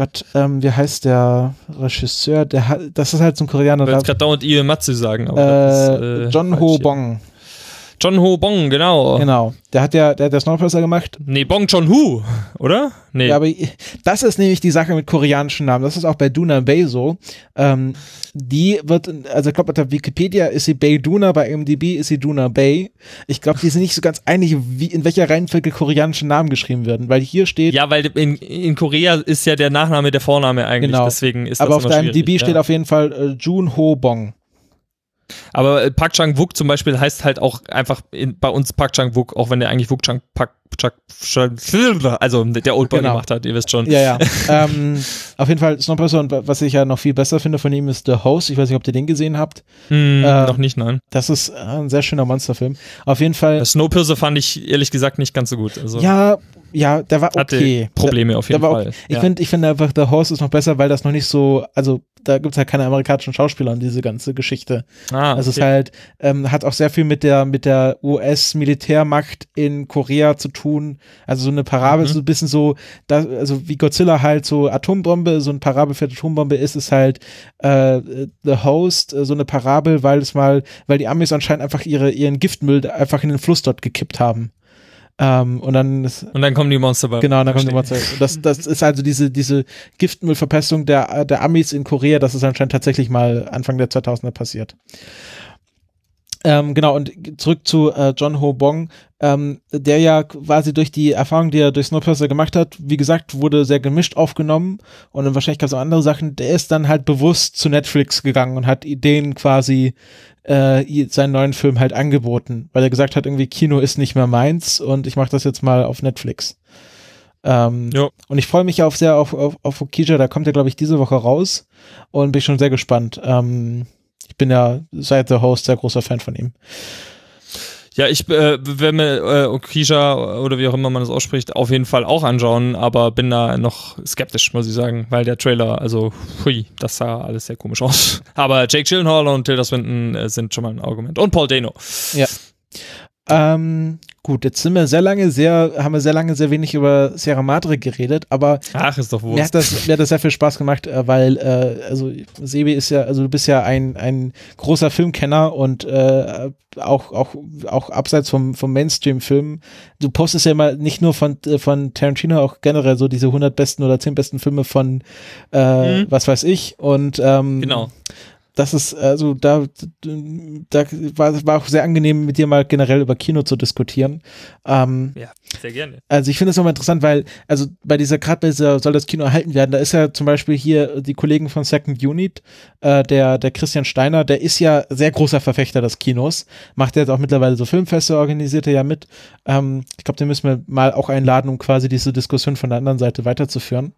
Gott, ähm, wie heißt der Regisseur? Der das ist halt so ein Koreaner. Ich wollte gerade dauernd Ie Matsu sagen, aber äh, das ist, äh, John Ho. Bong. John Ho Bong, genau. Genau. Der hat ja, der hat der Snowpiercer gemacht. Nee, Bong John Hu, oder? Nee. Ja, aber das ist nämlich die Sache mit koreanischen Namen. Das ist auch bei Duna Bay so. Ähm, die wird, also ich glaube, auf Wikipedia ist sie Bay Duna, bei MDB ist sie Duna Bay. Ich glaube, die sind nicht so ganz einig, wie, in welcher Reihenfolge koreanische Namen geschrieben werden, weil hier steht, ja, weil in, in Korea ist ja der Nachname der Vorname eigentlich, Genau. deswegen ist aber das auf immer der schwierig, MDB steht ja. auf jeden Fall äh, Jun Ho Bong. Aber äh, Park Chang-wook zum Beispiel heißt halt auch einfach in, bei uns Park Chang-wook, auch wenn der eigentlich Wook Chang Park Chang, also der Oldboy Genau. gemacht hat, ihr wisst schon. Ja, ja. *laughs* ähm, auf jeden Fall Snowpiercer und was ich ja noch viel besser finde von ihm ist The Host. Ich weiß nicht, ob ihr den gesehen habt. Hm, Äh, noch nicht, nein. Das ist äh, ein sehr schöner Monsterfilm. Auf jeden Fall. Das Snowpiercer fand ich ehrlich gesagt nicht ganz so gut. Also Ja, ja, der war hatte okay. Probleme auf jeden Fall. okay. Ich ja. finde ich finde einfach, The Host ist noch besser, weil das noch nicht so, also da gibt es halt keine amerikanischen Schauspieler und diese ganze Geschichte. ah, Also es ist okay. halt, ähm, hat auch sehr viel mit der, mit der US-Militärmacht in Korea zu tun. Also so eine Parabel, Mhm. so ein bisschen so, da, also wie Godzilla halt so Atombombe, so ein Parabel für die Atombombe ist, ist halt äh, The Host, äh, so eine Parabel, weil es mal, weil die Amis anscheinend einfach ihre, ihren Giftmüll einfach in den Fluss dort gekippt haben. Ähm, und dann ist, Und dann kommen die Monster bei. Genau, dann kommt die. Monster. Das, das ist also diese, diese Giftmüllverpestung der, der Amis in Korea, das ist anscheinend tatsächlich mal Anfang der 2000er passiert. Ähm, genau, und zurück zu äh, John Ho Bong, ähm, der ja quasi durch die Erfahrung, die er durch Snowpiercer gemacht hat, wie gesagt, wurde sehr gemischt aufgenommen und dann wahrscheinlich gab es auch andere Sachen. Der ist dann halt bewusst zu Netflix gegangen und hat Ideen quasi äh, seinen neuen Film halt angeboten, weil er gesagt hat, irgendwie Kino ist nicht mehr meins und ich mache das jetzt mal auf Netflix. Ähm, Jo. und ich freue mich auf sehr auf, auf, auf Okija, da kommt er, glaube ich, diese Woche raus und bin schon sehr gespannt. Ähm, ich bin ja seit The Host sehr großer Fan von ihm. Ja, ich äh, werde mir äh, Okisha oder wie auch immer man das ausspricht, auf jeden Fall auch anschauen, aber bin da noch skeptisch, muss ich sagen, weil der Trailer, also hui, das sah alles sehr komisch aus. *laughs* Aber Jake Gyllenhaal und Tilda Swinton äh, sind schon mal ein Argument. Und Paul Dano. Ähm, gut, jetzt sind wir sehr lange, sehr, haben wir sehr lange, sehr wenig über Sierra Madre geredet, aber Ach, ist doch mir hat, Wurst. das, mir hat das sehr viel Spaß gemacht, äh, weil, äh, also Sebi ist ja, also du bist ja ein, ein großer Filmkenner und äh, auch, auch, auch abseits vom, vom Mainstream-Film. Du postest ja immer nicht nur von, äh, von Tarantino, auch generell so diese 100 besten oder 10 besten Filme von, äh, Mhm. was weiß ich und ähm, Genau. Das ist, also da, da war, war auch sehr angenehm, mit dir mal generell über Kino zu diskutieren. Ähm, Ja, sehr gerne. also ich finde es nochmal interessant, weil, also bei dieser, gerade bei dieser soll das Kino erhalten werden, da ist ja zum Beispiel hier die Kollegen von Second Unit, äh, der, der Christian Steiner, der ist ja sehr großer Verfechter des Kinos, macht jetzt auch mittlerweile so Filmfeste, organisiert er ja mit. Ähm, ich glaube, den müssen wir mal auch einladen, um quasi diese Diskussion von der anderen Seite weiterzuführen.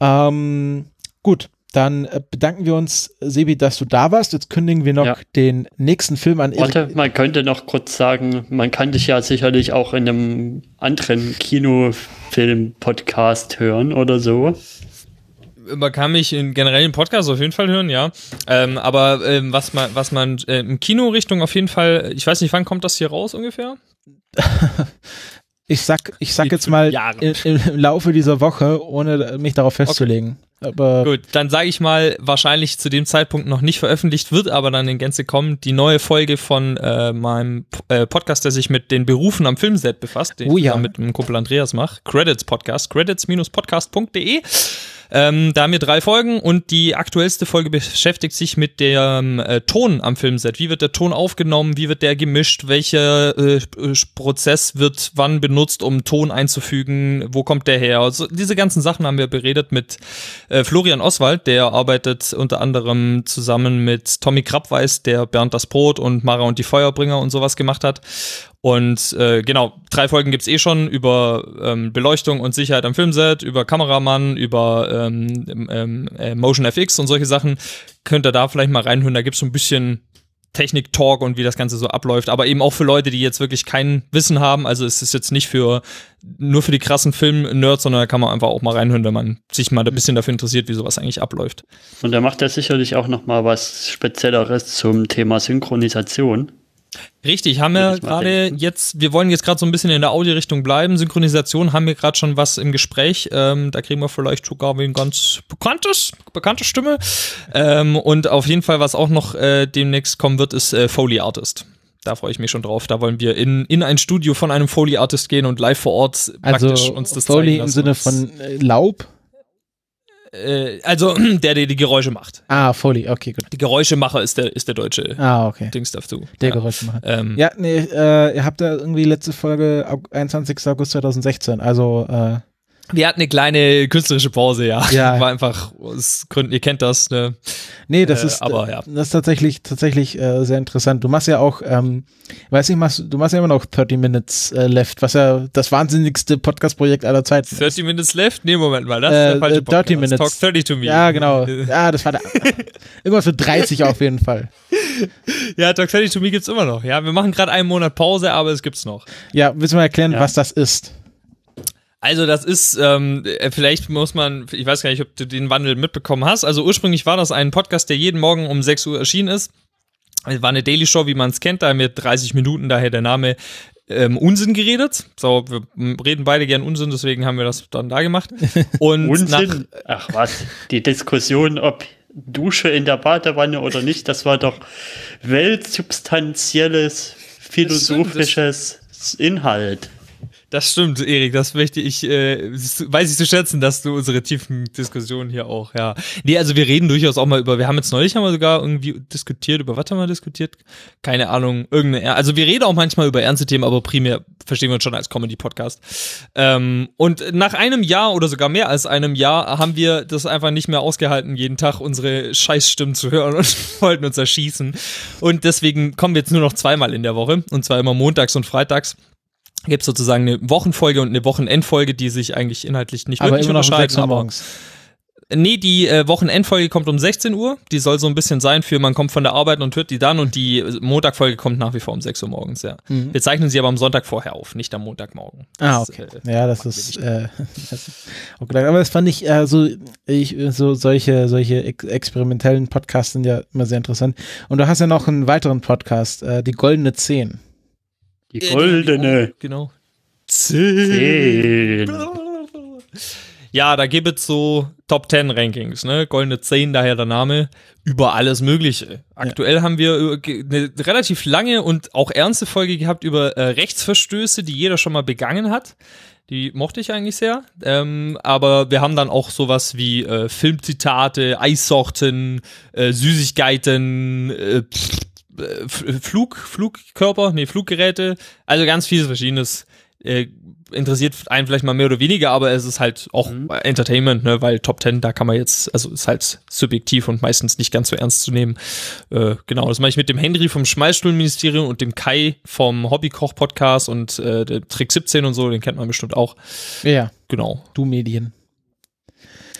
Ähm, gut. Dann äh, bedanken wir uns, Sebi, dass du da warst. Jetzt kündigen wir noch Ja. den nächsten Film an. Erik- Warte, man könnte noch kurz sagen, man kann dich ja sicherlich auch in einem anderen Kinofilm-Podcast hören oder so. Man kann mich in generellen Podcast auf jeden Fall hören, ja. Ähm, aber ähm, was man, was man äh, im Kino Richtung auf jeden Fall, ich weiß nicht, wann kommt das hier raus ungefähr? *laughs* Ich sag, ich sag jetzt mal im, im Laufe dieser Woche, ohne mich darauf festzulegen. Aber Gut, dann sage ich mal, wahrscheinlich zu dem Zeitpunkt noch nicht veröffentlicht wird, aber dann in Gänze kommen, die neue Folge von äh, meinem äh, Podcast, der sich mit den Berufen am Filmset befasst, den Oh ich ja. zusammen mit dem Kumpel Andreas mache. Credits Podcast, credits-podcast.de. Ähm, da haben wir drei Folgen und die aktuellste Folge beschäftigt sich mit dem äh, Ton am Filmset. Wie wird der Ton aufgenommen? Wie wird der gemischt? Welcher äh, Prozess wird wann benutzt, um Ton einzufügen? Wo kommt der her? Also diese ganzen Sachen haben wir beredet mit äh, Florian Oswald, der arbeitet unter anderem zusammen mit Tommy Krabweis, der Bernd das Brot und Mara und die Feuerbringer und sowas gemacht hat. Und äh, genau, drei Folgen gibt's eh schon über ähm, Beleuchtung und Sicherheit am Filmset, über Kameramann, über ähm, ähm, äh, Motion FX und solche Sachen. Könnt ihr da vielleicht mal reinhören, da gibt's so ein bisschen Technik-Talk und wie das Ganze so abläuft, aber eben auch für Leute, die jetzt wirklich kein Wissen haben. Also es ist jetzt nicht für nur für die krassen Film-Nerds, sondern da kann man einfach auch mal reinhören, wenn man sich mal ein bisschen dafür interessiert, wie sowas eigentlich abläuft. Und da macht er sicherlich auch noch mal was Spezielleres zum Thema Synchronisation. Richtig, haben wir gerade jetzt, wir wollen jetzt gerade so ein bisschen in der Audio-Richtung bleiben. Synchronisation haben wir gerade schon was im Gespräch. Ähm, da kriegen wir vielleicht sogar ein ganz bekanntes, bekannte Stimme. Ähm, und auf jeden Fall, was auch noch äh, demnächst kommen wird, ist äh, Foley Artist. Da freue ich mich schon drauf. Da wollen wir in, in ein Studio von einem Foley Artist gehen und live vor Ort also praktisch uns das Foley zeigen. Foley im Sinne von äh, Laub? Äh, also *clears throat* der, der die Geräusche macht. Ah, Foley, okay, gut. Die Geräuschemacher ist der, ist der deutsche ah, okay. Dings dazu. Der ja. Geräuschemacher. Ähm, ja, nee, äh, ihr habt da irgendwie letzte Folge 21. August 2016, also äh, wir hatten eine kleine künstlerische Pause, ja. ja. *laughs* War einfach aus Gründen, ihr kennt das, ne? Nee, das äh, ist, aber, ja. das ist tatsächlich, tatsächlich äh, sehr interessant. Du machst ja auch, ähm, weiß nicht, machst, du machst ja immer noch 30 Minutes äh, Left, was ja das wahnsinnigste Podcast-Projekt aller Zeiten 30 ist. Minutes Left? Nee, Moment mal, das ist der äh, falsche 30 Podcast. Minutes. Talk 30 to me. Ja, genau. Ja, das war der, *laughs* immer für 30 auf jeden Fall. Ja, Talk 30 to me gibt's immer noch. Ja, wir machen gerade einen Monat Pause, aber es gibt's noch. Ja, willst du mal erklären, ja. was das ist? Also das ist, ähm, äh, vielleicht muss man, ich weiß gar nicht, ob du den Wandel mitbekommen hast. Also ursprünglich war das ein Podcast, der jeden Morgen um 6 Uhr erschienen ist. Es war eine Daily Show, wie man es kennt, da mit 30 Minuten, daher der Name ähm, Unsinn geredet. So, wir reden beide gern Unsinn, deswegen haben wir das dann da gemacht. *laughs* Und Unsinn? Ach was, die Diskussion, ob Dusche in der Badewanne oder nicht, das war doch weltsubstanzielles, philosophisches Inhalt. Das stimmt, Erik, das möchte ich, äh, weiß ich zu schätzen, dass du unsere tiefen Diskussionen hier auch, ja. Nee, also wir reden durchaus auch mal über, wir haben jetzt neulich haben wir sogar irgendwie diskutiert, über was haben wir diskutiert? Keine Ahnung, irgendeine, also wir reden auch manchmal über ernste Themen, aber primär verstehen wir uns schon als Comedy-Podcast. Ähm, und nach einem Jahr oder sogar mehr als einem Jahr haben wir das einfach nicht mehr ausgehalten, jeden Tag unsere Scheißstimmen zu hören und *laughs* wollten uns erschießen. Und deswegen kommen wir jetzt nur noch zweimal in der Woche, und zwar immer montags und freitags gibt es sozusagen eine Wochenfolge und eine Wochenendfolge, die sich eigentlich inhaltlich nicht aber wirklich unterscheiden. Aber Nee, die äh, Wochenendfolge kommt um 16 Uhr. Die soll so ein bisschen sein für man kommt von der Arbeit und hört die dann und die Montagfolge kommt nach wie vor um 6 Uhr morgens, ja. Mhm. Wir zeichnen sie aber am Sonntag vorher auf, nicht am Montagmorgen. Ah, das, ah, okay. Äh, ja, das ist, äh, *laughs* das okay. aber das fand ich, äh, so, ich, so solche, solche ex experimentellen Podcasts sind ja immer sehr interessant. Und du hast ja noch einen weiteren Podcast, äh, die Goldene Zehn. Die goldene. genau. Zehn. Ja, da gibt es so Top 10 Rankings, ne? Goldene 10, daher der Name, über alles Mögliche. Aktuell ja. haben wir äh, eine relativ lange und auch ernste Folge gehabt über äh, Rechtsverstöße, die jeder schon mal begangen hat. Die mochte ich eigentlich sehr. Ähm, aber wir haben dann auch sowas wie äh, Filmzitate, Eissorten, äh, Süßigkeiten, äh, pff, äh, Flug, Flugkörper, nee, Fluggeräte, also ganz vieles Verschiedenes. Äh, interessiert einen vielleicht mal mehr oder weniger, aber es ist halt auch mhm. Entertainment, ne, weil Top Ten, da kann man jetzt, also ist halt subjektiv und meistens nicht ganz so ernst zu nehmen. Äh, genau, das mache ich mit dem Henry vom Schmalzstuhlministerium und dem Kai vom Hobbykoch-Podcast und äh, der Trick 17 und so, den kennt man bestimmt auch. Ja. Genau. Du Medien.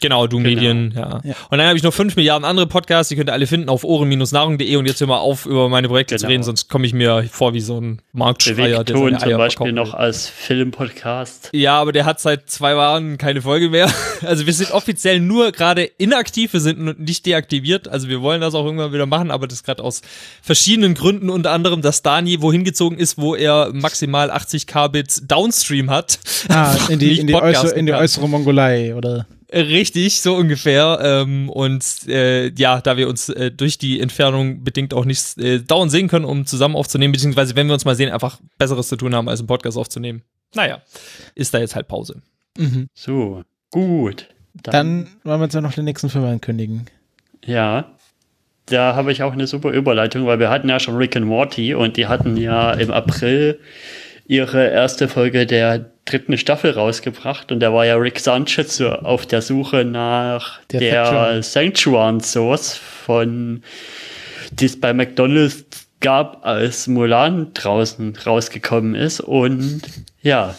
Genau, du genau. Medien, ja. ja. Und dann habe ich noch fünf Milliarden andere Podcasts, die könnt ihr alle finden auf ohren-nahrung.de und jetzt hör mal auf, über meine Projekte genau. zu reden, sonst komme ich mir vor wie so ein Marktschreier. Der Ton zum Beispiel noch als Filmpodcast. Ja, aber der hat seit zwei Jahren keine Folge mehr. *laughs* Also wir sind offiziell nur gerade inaktiv, wir sind nicht deaktiviert. Also wir wollen das auch irgendwann wieder machen, aber das gerade aus verschiedenen Gründen, unter anderem, dass Dani wohin gezogen ist, wo er maximal 80 Kbit Downstream hat. Ah, *laughs* in die, in die, äußere, in die äußere Mongolei, oder? Richtig, so ungefähr. Ähm, und äh, ja, da wir uns äh, durch die Entfernung bedingt auch nicht äh, dauernd sehen können, um zusammen aufzunehmen, beziehungsweise wenn wir uns mal sehen, einfach Besseres zu tun haben, als einen Podcast aufzunehmen. Naja, ist da jetzt halt Pause. Mhm. So, gut. Dann wollen wir uns ja noch den nächsten Film ankündigen. Ja, da habe ich auch eine super Überleitung, weil wir hatten ja schon Rick and Morty und die hatten ja im April ihre erste Folge der dritten Staffel rausgebracht und da war ja Rick Sanchez auf der Suche nach Der der, Sanctuary Source von die es bei McDonalds gab, als Mulan draußen rausgekommen ist und ja,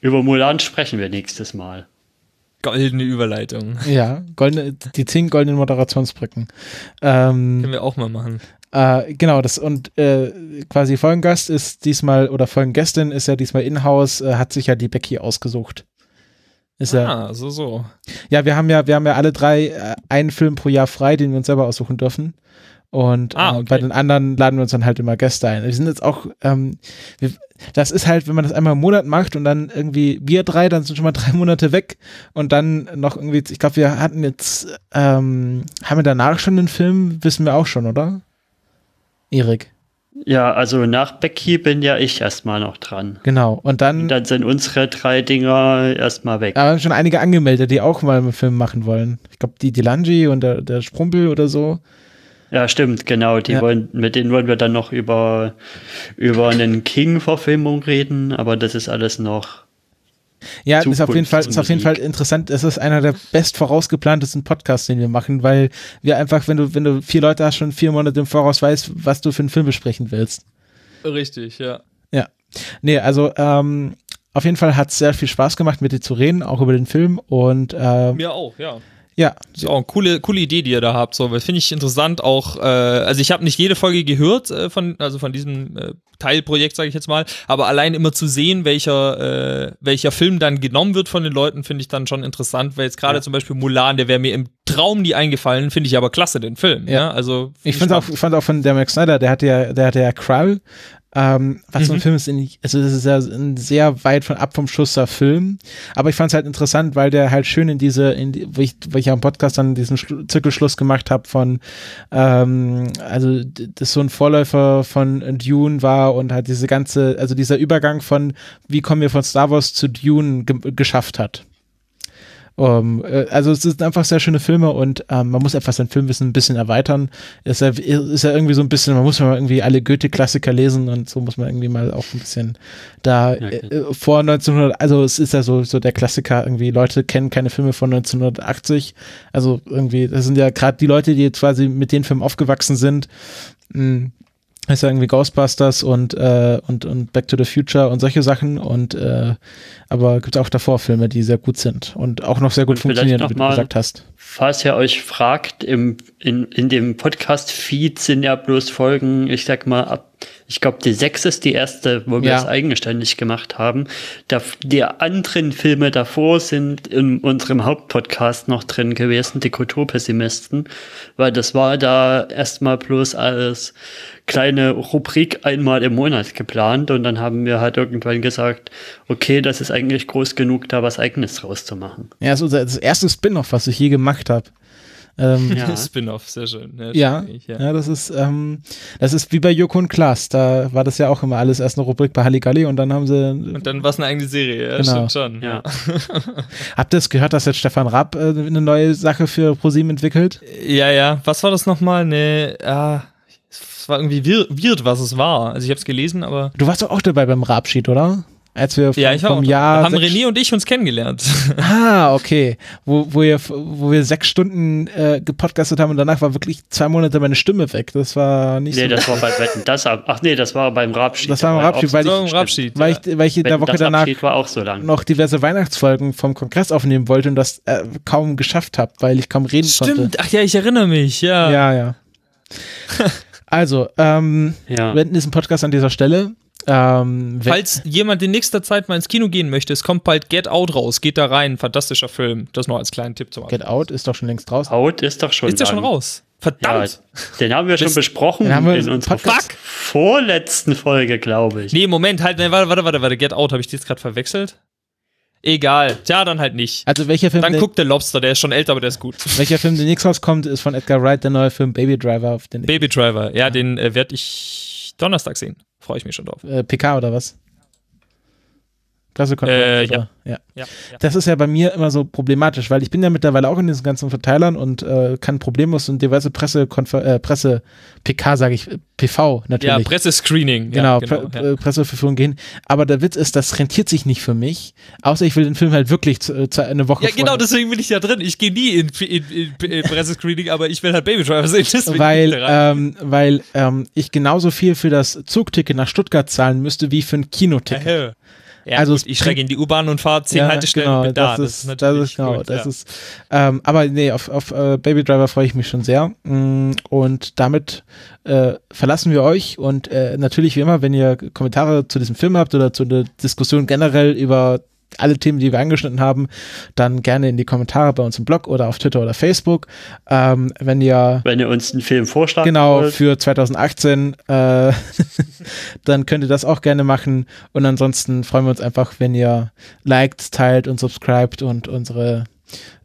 über Mulan sprechen wir nächstes Mal. Goldene Überleitung. Ja, goldene, die zehn goldenen Moderationsbrücken. Ähm, Können wir auch mal machen. Äh, genau, das und äh, quasi Folgengast ist diesmal, oder Folgengästin ist ja diesmal in-house, äh, hat sich ja die Becky ausgesucht. Ist ja, Ah, so, so. ja, wir haben ja, wir haben ja alle drei äh, einen Film pro Jahr frei, den wir uns selber aussuchen dürfen. Und Ah, äh, okay. bei den anderen laden wir uns dann halt immer Gäste ein. Wir sind jetzt auch, ähm, wir, das ist halt, wenn man das einmal im Monat macht und dann irgendwie wir drei, dann sind schon mal drei Monate weg und dann noch irgendwie, ich glaube, wir hatten jetzt, ähm, haben wir danach schon den Film, wissen wir auch schon, oder? Erik. Ja, also nach Becky bin ja ich erstmal noch dran. Genau. Und dann, Und dann sind unsere drei Dinger erstmal weg. aber schon einige angemeldet, die auch mal einen Film machen wollen. Ich glaube, die Dilangi und der, der Sprumpel oder so. Ja, stimmt, genau. Die Ja. wollen, mit denen wollen wir dann noch über, über einen King-Verfilmung reden, aber das ist alles noch. Ja, ist auf jeden Fall, ist auf jeden Fall interessant. Es ist einer der best vorausgeplantesten Podcasts, den wir machen, weil wir einfach, wenn du, wenn du vier Leute hast, schon vier Monate im Voraus weißt, was du für einen Film besprechen willst. Richtig, ja. Ja. Nee, also, ähm, auf jeden Fall hat es sehr viel Spaß gemacht, mit dir zu reden, auch über den Film und, ähm, Mir auch, ja. Ja, Das ist auch eine coole, coole Idee, die ihr da habt. So, finde ich interessant auch. Äh, also ich habe nicht jede Folge gehört äh, von, also von diesem äh, Teilprojekt, sage ich jetzt mal. Aber allein immer zu sehen, welcher, äh, welcher Film dann genommen wird von den Leuten, finde ich dann schon interessant. Weil jetzt gerade Ja. zum Beispiel Mulan, der wäre mir im Traum nie eingefallen, finde ich aber klasse den Film. Ja. Ja, also find Ich fand auch, ich fand auch von der Max Snyder, der hatte ja, der hatte ja Krull, ähm, was so ein Mhm. Film ist, in, also das ist ja ein sehr weit von ab vom Schusser Film. Aber ich fand es halt interessant, weil der halt schön in diese, in die, wo ich, wo ich ja im Podcast dann diesen Schlu- Zirkelschluss gemacht habe von, ähm, also das so ein Vorläufer von Dune war und halt diese ganze, also dieser Übergang von, wie kommen wir von Star Wars zu Dune ge geschafft hat. Um, äh, also es sind einfach sehr schöne Filme und ähm, man muss einfach sein Filmwissen ein bisschen erweitern. Ist ja, ist ja irgendwie so ein bisschen, man muss mal irgendwie alle Goethe-Klassiker lesen und so muss man irgendwie mal auch ein bisschen da äh, äh, vor 1900, also es ist ja so, so der Klassiker irgendwie, Leute kennen keine Filme von 1980. Also irgendwie, das sind ja gerade die Leute, die jetzt quasi mit den Filmen aufgewachsen sind. Mh, ist ja irgendwie Ghostbusters und, äh, und, und Back to the Future und solche Sachen und äh, aber gibt auch davor Filme, die sehr gut sind und auch noch sehr gut funktionieren, wie du gesagt hast. Falls ihr euch fragt, im, in, in dem Podcast-Feed sind ja bloß Folgen, ich sag mal, ab, ich glaube, die sechs ist die erste, wo wir Ja. es eigenständig gemacht haben. Da, die anderen Filme davor sind in unserem Hauptpodcast noch drin gewesen, die Kulturpessimisten, weil das war da erstmal bloß als kleine Rubrik einmal im Monat geplant und dann haben wir halt irgendwann gesagt, okay, das ist eigentlich groß genug, da was eigenes rauszumachen. Ja, das ist unser das erste Spin-off, was ich je gemacht habe. Ähm, ja. Ja. *laughs* Spin-off, sehr schön. Ja, stimmt, ja, das ist, ähm, das ist wie bei Joko und Klaas. Da war das ja auch immer alles erst eine Rubrik bei Halligalli und dann haben sie. Und dann war es eine eigene Serie, ja, Genau. stimmt schon. Ja. *laughs* Habt ihr es gehört, dass jetzt Stefan Raab äh, eine neue Sache für ProSieben entwickelt? Ja, ja. Was war das nochmal? Ne, ah, es war irgendwie wir- weird, was es war. Also ich habe es gelesen, aber Du warst doch auch dabei beim Raabschied, oder? Als wir vom, ja, vom auch, Jahr da haben René und ich uns kennengelernt. *laughs* Ah, okay. Wo, wo, ihr, wo wir sechs Stunden äh, gepodcastet haben und danach war wirklich zwei Monate meine Stimme weg. Das war nicht Nee, so. das war bei Wetten, das ab. Ach nee, das war beim Rabschied. Das war beim Rabschied, weil so ich- im Abschied. weil ja. ich, weil ich in der Woche danach war auch so lang. noch diverse Weihnachtsfolgen vom Kongress aufnehmen wollte und das äh, kaum geschafft habe, weil ich kaum reden konnte. Stimmt, ach ja, ich erinnere mich, ja. Ja, ja. *laughs* also, ähm, Ja. wir beenden diesen Podcast an dieser Stelle. Ähm, Falls jemand in nächster Zeit mal ins Kino gehen möchte, es kommt bald Get Out raus, geht da rein, fantastischer Film. Das nur als kleinen Tipp zum. Get Out ist doch schon längst draußen. Haut ist doch schon Ist der schon raus? Ja, Verdammt! den haben wir schon besprochen wir in unserer Podcast- vorletzten Folge, glaube ich. Nee, Moment, halt, nee, warte, warte, warte, warte, Get Out, habe ich die jetzt gerade verwechselt? Egal, tja, dann halt nicht. Also welcher Film, Dann der, guckt der Lobster, der ist schon älter, aber der ist gut. *laughs* welcher Film demnächst rauskommt, ist von Edgar Wright, der neue Film Baby Driver, auf den Baby Driver, ja, den äh, werde ich Donnerstag sehen. Freue ich mich schon drauf. äh, PK oder was? Pressekonferenz. Äh, ja. ja. Ja, ja. Das ist ja bei mir immer so problematisch, weil ich bin ja mittlerweile auch in diesen ganzen Verteilern und äh, kann problemlos in diverse Presse, äh, Presse, PK sage ich, PV ja, natürlich. Pressescreening. Genau, ja, genau Pre ja. äh, Presseverführung gehen. Aber der Witz ist, das rentiert sich nicht für mich, außer ich will den Film halt wirklich zu, äh, zu eine Woche Ja, genau, vorher. deswegen bin ich ja drin. Ich gehe nie in, in, in, in Pressescreening, aber ich will halt Baby Driver sehen. *laughs* Weil, ähm, weil ähm, ich genauso viel für das Zugticket nach Stuttgart zahlen müsste wie für ein Kinoticket. Äh, ja, also gut, ich steige in die U-Bahn und fahre zehn Haltestellen genau, und bin da. Das, ist, das natürlich ist genau, gut, das ja. ist. Ähm, aber nee, auf, auf äh, Baby Driver freue ich mich schon sehr. Mm, Und damit äh, verlassen wir euch und äh, natürlich wie immer, wenn ihr Kommentare zu diesem Film habt oder zu der Diskussion generell über alle Themen, die wir angeschnitten haben, dann gerne in die Kommentare bei uns im Blog oder auf Twitter oder Facebook. Ähm, wenn ihr Wenn ihr uns einen Film vorschlagen Genau, wollt. für 2018. Äh, *laughs* dann könnt ihr das auch gerne machen. Und ansonsten freuen wir uns einfach, wenn ihr liked, teilt und subscribt und unsere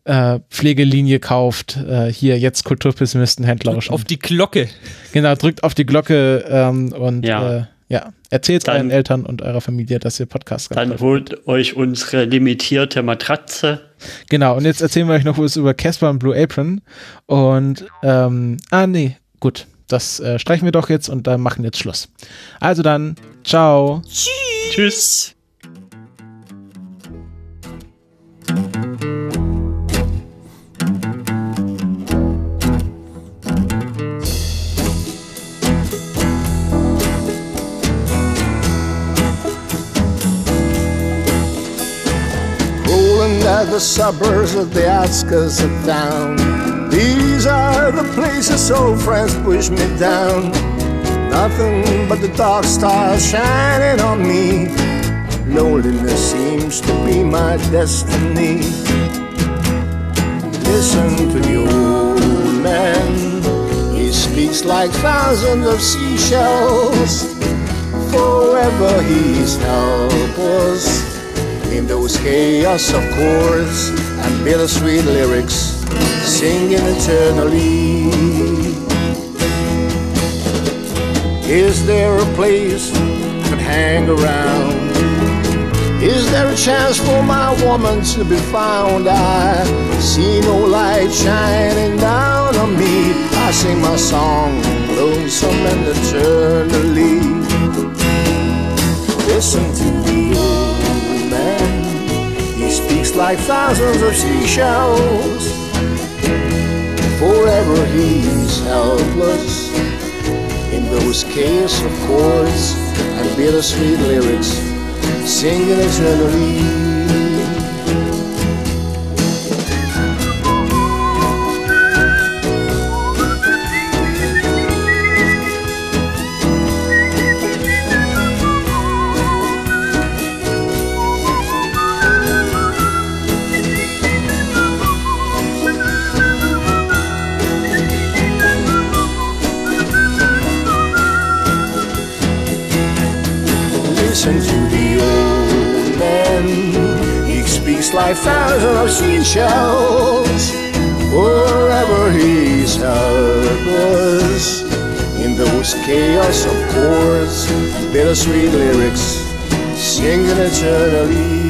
äh, Pflegelinie kauft. Äh, hier jetzt Kulturpessimisten händlerisch. Auf die Glocke. Genau, drückt auf die Glocke ähm, und Ja. Ja, erzählt Dann- euren Eltern und eurer Familie, dass ihr Podcast Dann holt euch unsere limitierte Matratze. Genau, und jetzt erzählen wir euch noch was über Casper und Blue Apron. Und, ähm, ah, nee, gut. Das äh, streichen wir doch jetzt und dann machen jetzt Schluss. Also dann, ciao. Tschüss. rolling at the suburbs of the outskirts of town. These are the places old friends push me down. Nothing but the dark stars shining on me. Loneliness seems to be my destiny. Listen to the old man. He speaks like thousands of seashells. Forever he's helpless in those chaos of chords and bittersweet lyrics, singing eternally. Is there a place I could hang around? Is there a chance for my woman to be found? I see no light shining down on me. I sing my song, lonesome and eternally. Listen to man. Like thousands of seashells. Forever he's helpless in those chaos of chords and bittersweet lyrics, singing eternally. Like thousands of seashells. Wherever he's helpless in those chaos of chords, bittersweet lyrics, singing eternally.